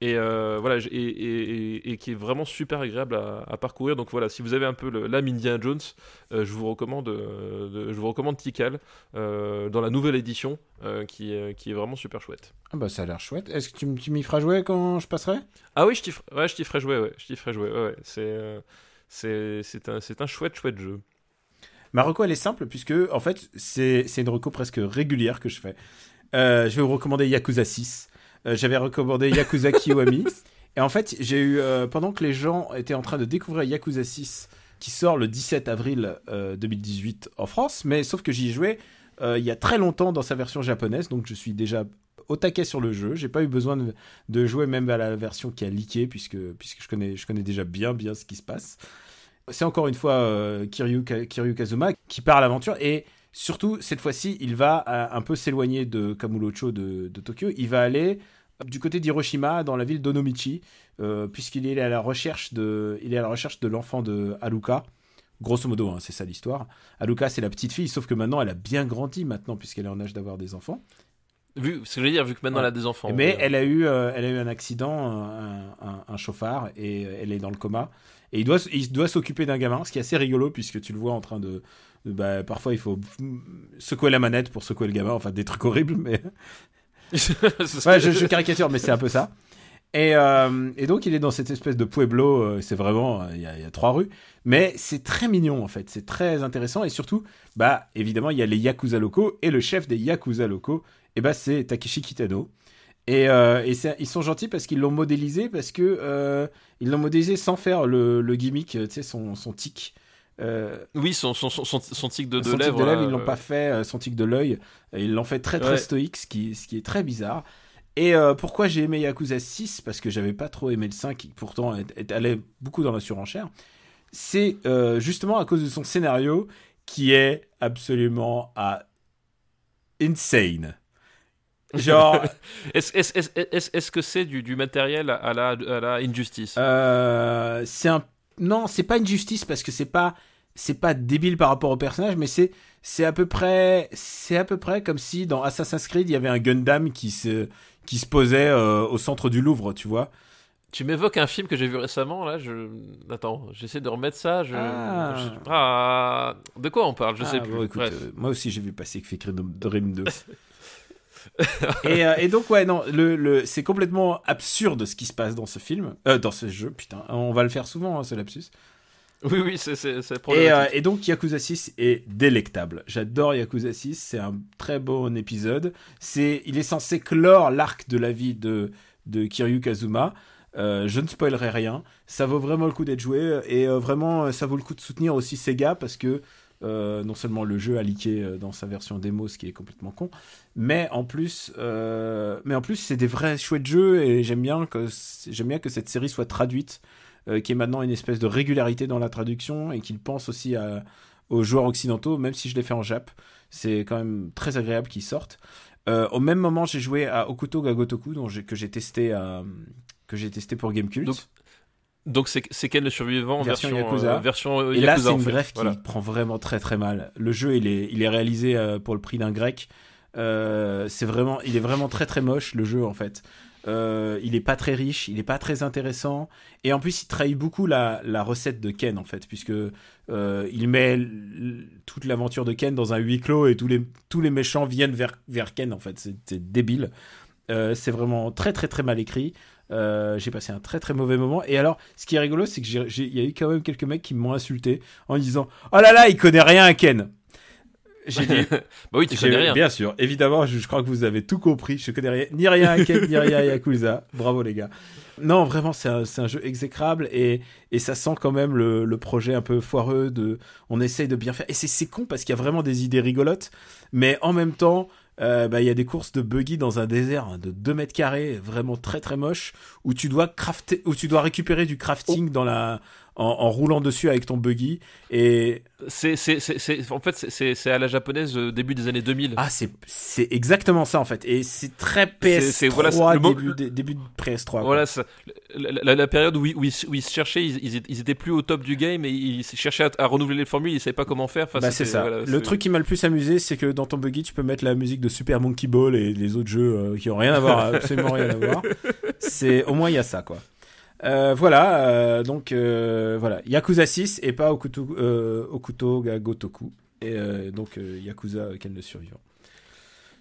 et euh, voilà et, et- et- et qui est vraiment super agréable à, à parcourir donc voilà si vous avez un peu l'âme Indiana Jones euh, je vous recommande euh, de- je vous recommande Tikal dans la nouvelle édition qui, est- qui est vraiment super chouette
Ah bah ça a l'air chouette. Est-ce que tu, m'y feras jouer quand je passerai?
Ah oui je t'y ferai- ouais, je ferai jouer ouais je t'y ferai jouer ouais, ouais. c'est c'est un, un chouette chouette jeu
Ma reco, elle est simple, puisque, en fait, c'est c'est une reco presque régulière que je fais. Euh, je vais vous recommander Yakuza 6. Euh, J'avais recommandé Yakuza Kiwami. Et en fait, j'ai eu, euh, pendant que les gens étaient en train de découvrir Yakuza 6, qui sort le 17 avril euh, 2018 en France, mais sauf que j'y ai joué euh, il y a très longtemps dans sa version japonaise, donc je suis déjà au taquet sur le jeu. J'ai pas eu besoin de, de jouer même à la version qui a leaké, puisque, puisque je, connais, je connais déjà bien, bien ce qui se passe. C'est encore une fois euh, Kiryu, Kiryu Kazuma qui part à l'aventure et surtout cette fois-ci il va euh, un peu s'éloigner de Kamurocho de, de Tokyo. Il va aller du côté d'Hiroshima dans la ville d'Onomichi euh, puisqu'il est à la recherche de il est à la recherche de l'enfant de Haruka. Grosso modo, hein, c'est ça l'histoire. Haruka, c'est la petite fille, sauf que maintenant, elle a bien grandi maintenant, puisqu'elle est en âge d'avoir des enfants.
vu ce que je veux dire vu que maintenant
Ouais.
elle a des enfants
Mais elle a eu, euh, elle a eu un accident, un, un- un chauffard, et elle est dans le coma. Et il doit, il doit s'occuper d'un gamin, ce qui est assez rigolo puisque tu le vois en train de- bah, parfois il faut secouer la manette pour secouer le gamin, enfin des trucs horribles, mais ouais, je, je caricature, mais c'est un peu ça. Et, euh, et donc il est dans cette espèce de pueblo, euh, c'est vraiment, euh, il y, a, il y a trois rues, mais c'est très mignon en fait, c'est très intéressant. Et surtout, bah évidemment il y a les yakuza locaux et le chef des yakuza locaux, et bah c'est Takeshi Kitano. Et, euh, et ils sont gentils parce qu'ils l'ont modélisé, parce que euh, ils l'ont modélisé sans faire le, le gimmick, tu sais, son, son tic Euh,
Oui, son, son, son, son, tic de, de
son tic
lèvres.
de lèvres, ils l'ont
euh,
pas fait. euh, Son tic de l'œil, ils l'ont fait très très
Ouais.
stoïque, ce qui, ce qui est très bizarre. Et euh, pourquoi j'ai aimé Yakuza 6 Parce que j'avais pas trop aimé le 5, qui pourtant est- est- allait beaucoup dans la surenchère. C'est euh, justement à cause de son scénario qui est absolument à insane. Genre,
Est-ce est-ce- est-ce- est-ce que c'est du, du matériel à la, à la Injustice?
Euh, c'est un non, c'est pas une justice parce que c'est pas c'est pas débile par rapport au personnage, mais c'est c'est à peu près c'est à peu près comme si dans Assassin's Creed il y avait un Gundam qui se qui se posait euh, au centre du Louvre, tu vois.
Tu m'évoques un film que j'ai vu récemment, là, je... Attends, j'essaie de remettre ça, je...
Ah.
je- Ah, De quoi on parle? Je sais
Ah,
plus.
bon, écoute, euh, moi aussi j'ai vu passer Fikri Dream 2. et, euh, et donc ouais non le, le c'est complètement absurde ce qui se passe dans ce film dans ce jeu putain on va le faire souvent hein, ce lapsus
Oui, oui, c'est
Et, euh, et donc Yakuza 6 est délectable. J'adore Yakuza 6, c'est un très bon épisode. C'est, il est censé clore l'arc de la vie de, de Kiryu Kazuma. Euh, je ne spoilerai rien. Ça vaut vraiment le coup d'être joué et euh, vraiment euh, ça vaut le coup de soutenir aussi Sega parce que euh, non seulement le jeu a leaké dans sa version démo, ce qui est complètement con, mais en plus, mais en plus c'est des vrais chouettes jeux et j'aime bien que j'aime bien que cette série soit traduite euh, qui est maintenant une espèce de régularité dans la traduction et qu'il pense aussi à- aux joueurs occidentaux, même si je l'ai fait en Jap. C'est quand même très agréable qu'ils sortent. Euh, au même moment, j'ai joué à Okuto ga Gotoku, dont que j'ai testé à- que j'ai testé pour Gamecult.
Donc, Donc c'est Ken le survivant
Version
version,
Yakuza.
euh, version euh,
Et là,
Yakuza,
c'est
en
une greffe qui
Voilà.
prend vraiment très très mal. Le jeu, il est, il est réalisé euh, pour le prix d'un grec. Euh, c'est vraiment, il est vraiment très très moche le jeu en fait. Euh, il est pas très riche, il est pas très intéressant, et en plus il trahit beaucoup la, recette de Ken en fait, puisque euh, il met toute l'aventure de Ken dans un huis clos et tous les tous les méchants viennent vers vers Ken en fait. C'est débile. Euh, c'est vraiment très très très mal écrit. J'ai passé un très très mauvais moment. Et alors, ce qui est rigolo, c'est que j'ai- j'ai- il y a eu quand même quelques mecs qui m'ont insulté en disant Oh là là, il connaît rien à Ken. J'ai dit
bah oui, tu connais rien.
Bien sûr, évidemment, je, je crois que vous avez tout compris. Je connais rien, ni rien à Ken, ni rien à Yakuza. Bravo les gars. Non, vraiment, c'est un, jeu exécrable et, et ça sent quand même le, le projet un peu foireux de. On essaye de bien faire. Et c'est con parce qu'il y a vraiment des idées rigolotes, mais en même temps. euh, bah, il y a des courses de buggy dans un désert hein, de 2 mètres carrés, vraiment très très moche, où tu dois crafter, où tu dois récupérer du crafting dans la, en, en roulant dessus avec ton buggy. Et
C'est c'est- c'est- c'est- en fait c'est- à la japonaise euh, début des années 2000.
Ah, c'est c'est exactement ça en fait. Et c'est très PS3,
C'est- c'est- voilà, c'est le
début, dé- début de PS3. quoi.
Voilà, ça- la, la- la période où ils, où ils- où ils se cherchaient, ils, ils étaient- plus au top du game et ils cherchaient à, à renouveler les formules, ils savaient pas comment faire. Enfin,
Bah, c'est ça.
voilà,
le truc qui m'a le plus amusé, c'est que dans ton buggy, tu peux mettre la musique de Super Monkey Ball et les autres jeux euh, qui ont rien à voir, absolument rien à voir. C'est au moins il y a ça quoi. Euh, voilà, euh, donc euh, voilà, Yakuza 6 et pas Okuto, Okuto ga Gotoku. Et donc Yakuza Ken le survivant.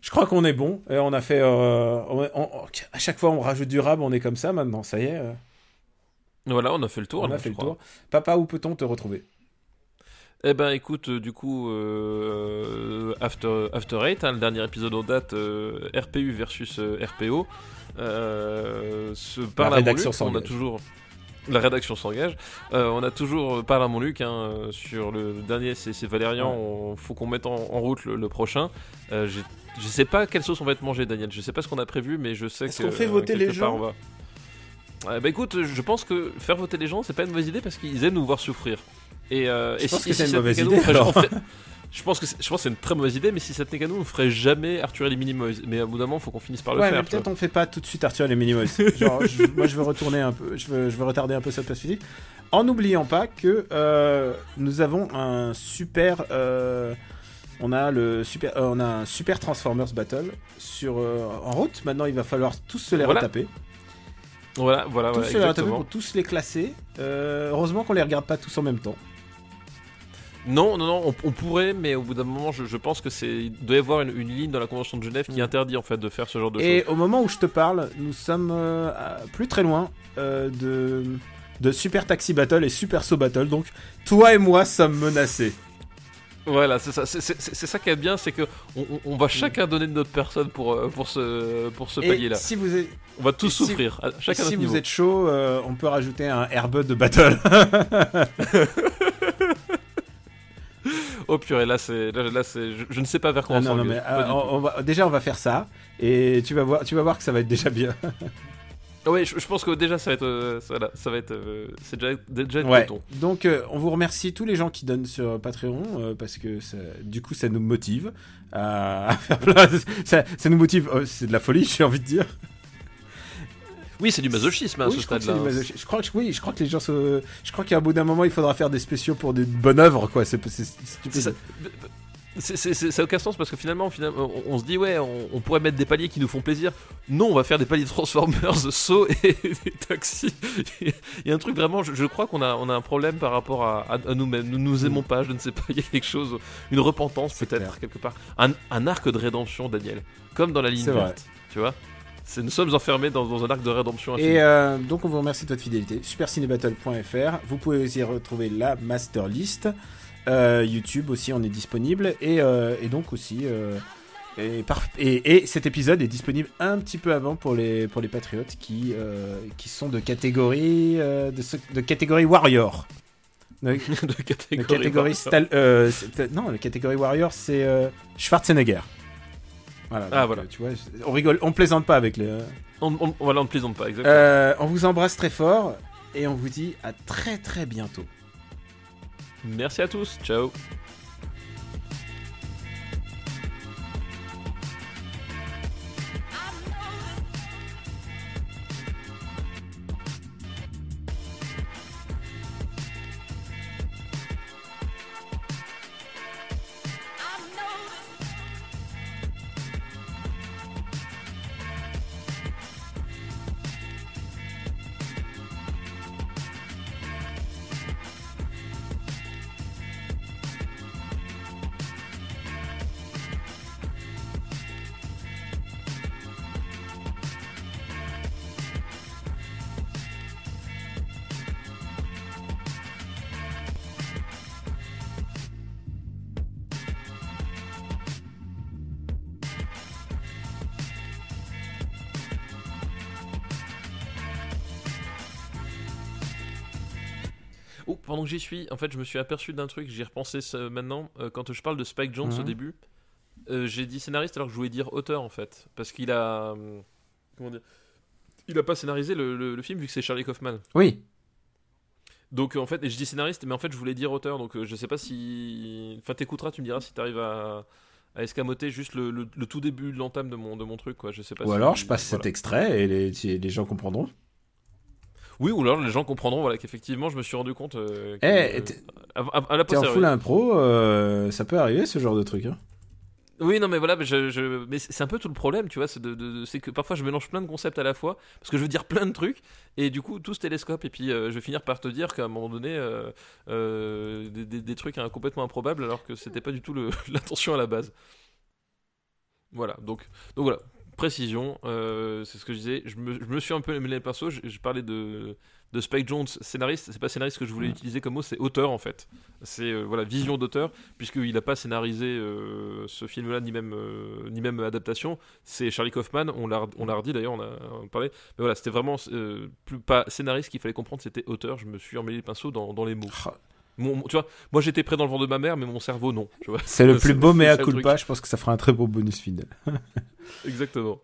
Je crois qu'on est bon. Et on a fait. on- on- à chaque fois, on rajoute du rab, on est comme ça maintenant. Ça y est.
Voilà, on a fait le tour.
on a fait le
crois.
tour. Papa, où peut-on te retrouver?
Eh ben écoute, euh, du coup, euh, After, After Eight, hein, le dernier épisode en date, euh, RPU versus euh, RPO, se parle à mon
rédaction
Luc, on a toujours... La rédaction s'engage. On a toujours parlé à mon Luc hein, sur le dernier, c'est Valérian.
Ouais.
on- faut qu'on mette en, en route le, le prochain. Je sais pas quelle sauce on va être mangé, Daniel. Je sais pas ce qu'on a prévu, mais je sais que.
qu'on fait voter les gens
va- bah écoute, je pense que faire voter les gens, c'est pas une mauvaise idée parce qu'ils aiment nous voir souffrir. Et, euh,
Je
et
pense
si-
que c'est
si
une mauvaise
nous,
idée,
ferait- Je pense que c'est- je pense que c'est une très mauvaise idée, mais si ça tenait qu'à nous, on ferait jamais Arthur et les Minimoys. Mais à bout d'un moment, faut qu'on finisse par le
Ouais,
faire.
peut-être on fait pas tout de suite Arthur et les Minimoys. Genre, je- moi je veux retourner un peu, je veux, je veux retarder un peu cette perspective. En n'oubliant pas que euh, nous avons un super. euh, on a le super, euh, on a un super Transformers Battle sur euh, en route. Maintenant, il va falloir tous se les
Voilà.
retaper,
Voilà, voilà,
tous
voilà,
se les retaper pour tous les classer. Euh, heureusement qu'on les regarde pas tous en même temps.
Non, non, non, on, on pourrait, mais au bout d'un moment, je, je pense que c'est. Il doit y avoir une, une ligne dans la Convention de Genève qui
Mm.
interdit en fait de faire ce genre de
Et
choses.
au moment où je te parle, nous sommes euh, plus très loin euh, de de Super Taxi Battle et Super Saut Battle. Donc, toi et moi sommes menacés.
Voilà, c'est ça, c'est- ça qui est bien, c'est que on, va chacun donner de notre personne pour, euh, pour ce, pour ce
Et
palier-là.
si vous êtes,
On va tous
et si-
souffrir, chacun
si vous
niveau.
êtes chaud, euh, on peut rajouter un Airbud de battle.
Oh purée, là c'est, là, là, c'est, je, je ne sais pas vers quoi
Ah
on
non, mais euh, on- on va- déjà on va faire ça et tu vas voir, tu vas voir que ça va être déjà bien.
Ah ouais, je, je pense que déjà ça va être, euh, ça, voilà, ça va être, euh, c'est déjà, déjà
Ouais. Donc euh, on vous remercie tous les gens qui donnent sur Patreon parce que ça- du coup ça nous motive à, à faire plein. Ça, ça nous motive. oh, c'est de la folie, j'ai envie de dire.
Oui, c'est du masochisme hein, à
Oui,
ce stade-là.
Je crois que oui, je crois que les gens se... Je crois qu'à bout d'un moment il faudra faire des spéciaux pour des bonnes œuvres quoi. C'est stupide.
Ça. N'a aucun sens parce que finalement, finalement on, on se dit ouais, on, on pourrait mettre des paliers qui nous font plaisir. Non, on va faire des paliers de Transformers, Saw et des taxis. Il y a un truc vraiment, je, je crois qu'on a, on a un problème par rapport à, nous-mêmes. Nous nous aimons pas, je ne sais pas. Il y a quelque chose, une repentance peut-être quelque part, un, un arc de rédemption, Daniel, comme dans la ligne verte, tu vois. Nous sommes enfermés dans, dans un arc de rédemption.
Et euh, donc on vous remercie de votre fidélité. Supercinébattle.fr. Vous pouvez aussi retrouver la master list. Euh, YouTube aussi, on est disponible. Et, euh, et donc aussi. et, par- et, et cet épisode est disponible un petit peu avant pour les, pour les patriotes qui, qui sont de catégorie, de, ce- de catégorie Warrior. De,
de
de
catégorie.
catégorie Stal- c'est- non, la catégorie Warrior, c'est Schwarzenegger. Voilà,
Ah,
donc,
voilà.
euh, tu vois, on rigole, on plaisante pas avec les.
On, on- voilà, on ne plaisante pas, exactement.
euh, on vous embrasse très fort et on vous dit à très très bientôt.
Merci à tous. Ciao. J'y suis, en fait, je me suis aperçu d'un truc, j'y ai repensé ce- maintenant. euh, quand je parle de Spike Jones au
Mhm.
début, euh, j'ai dit scénariste alors que je voulais dire auteur en fait. Parce qu'il a. hum, Comment dire Il a pas scénarisé le, le- le film vu que c'est Charlie Kaufman.
Oui.
Donc en fait, et je dis scénariste, mais en fait je voulais dire auteur. Donc euh, je sais pas si. Enfin, t'écouteras, tu me diras si t'arrives à. à escamoter juste le, le- le tout début de l'entame de mon, de mon truc, quoi. Je sais pas
Ou
si-
alors je passe
voilà.
cet extrait et les gens comprendront.
Oui, ou alors les gens comprendront voilà, qu'effectivement je me suis rendu compte. euh, que-
Eh,
euh, à, à- à la
T'es en full impro, euh, ça peut arriver ce genre de truc. hein.
Oui, non, mais voilà, mais, je, je- mais c'est un peu tout le problème, tu vois, c'est de, de- de- c'est que parfois je mélange plein de concepts à la fois, parce que je veux dire plein de trucs, et du coup tout se télescope, et puis euh, je vais finir par te dire qu'à un moment donné, euh, euh, des, des- des trucs hein, complètement improbables, alors que c'était pas du tout le- l'intention à la base. Voilà, donc, donc voilà, précision, euh, c'est ce que je disais, je me, je me suis un peu mêlé le pinceau, je, je parlais de, de Spike Jones, scénariste, c'est pas scénariste que je voulais utiliser comme mot, c'est auteur en fait. C'est euh, voilà, vision d'auteur, puisqu'il n'a pas scénarisé euh, ce film-là, ni même, ni même adaptation. C'est Charlie Kaufman, on l'a redit d'ailleurs, on a, parlé. Mais voilà, c'était vraiment plus pas scénariste qu'il fallait comprendre, c'était auteur. Je me suis emmêlé le pinceau dans, dans les mots. Mon- tu vois, moi j'étais prêt dans le ventre de ma mère, mais mon cerveau non.
C'est le plus beau mea culpa, je pense que ça fera un très beau bonus fidèle.
Exactement.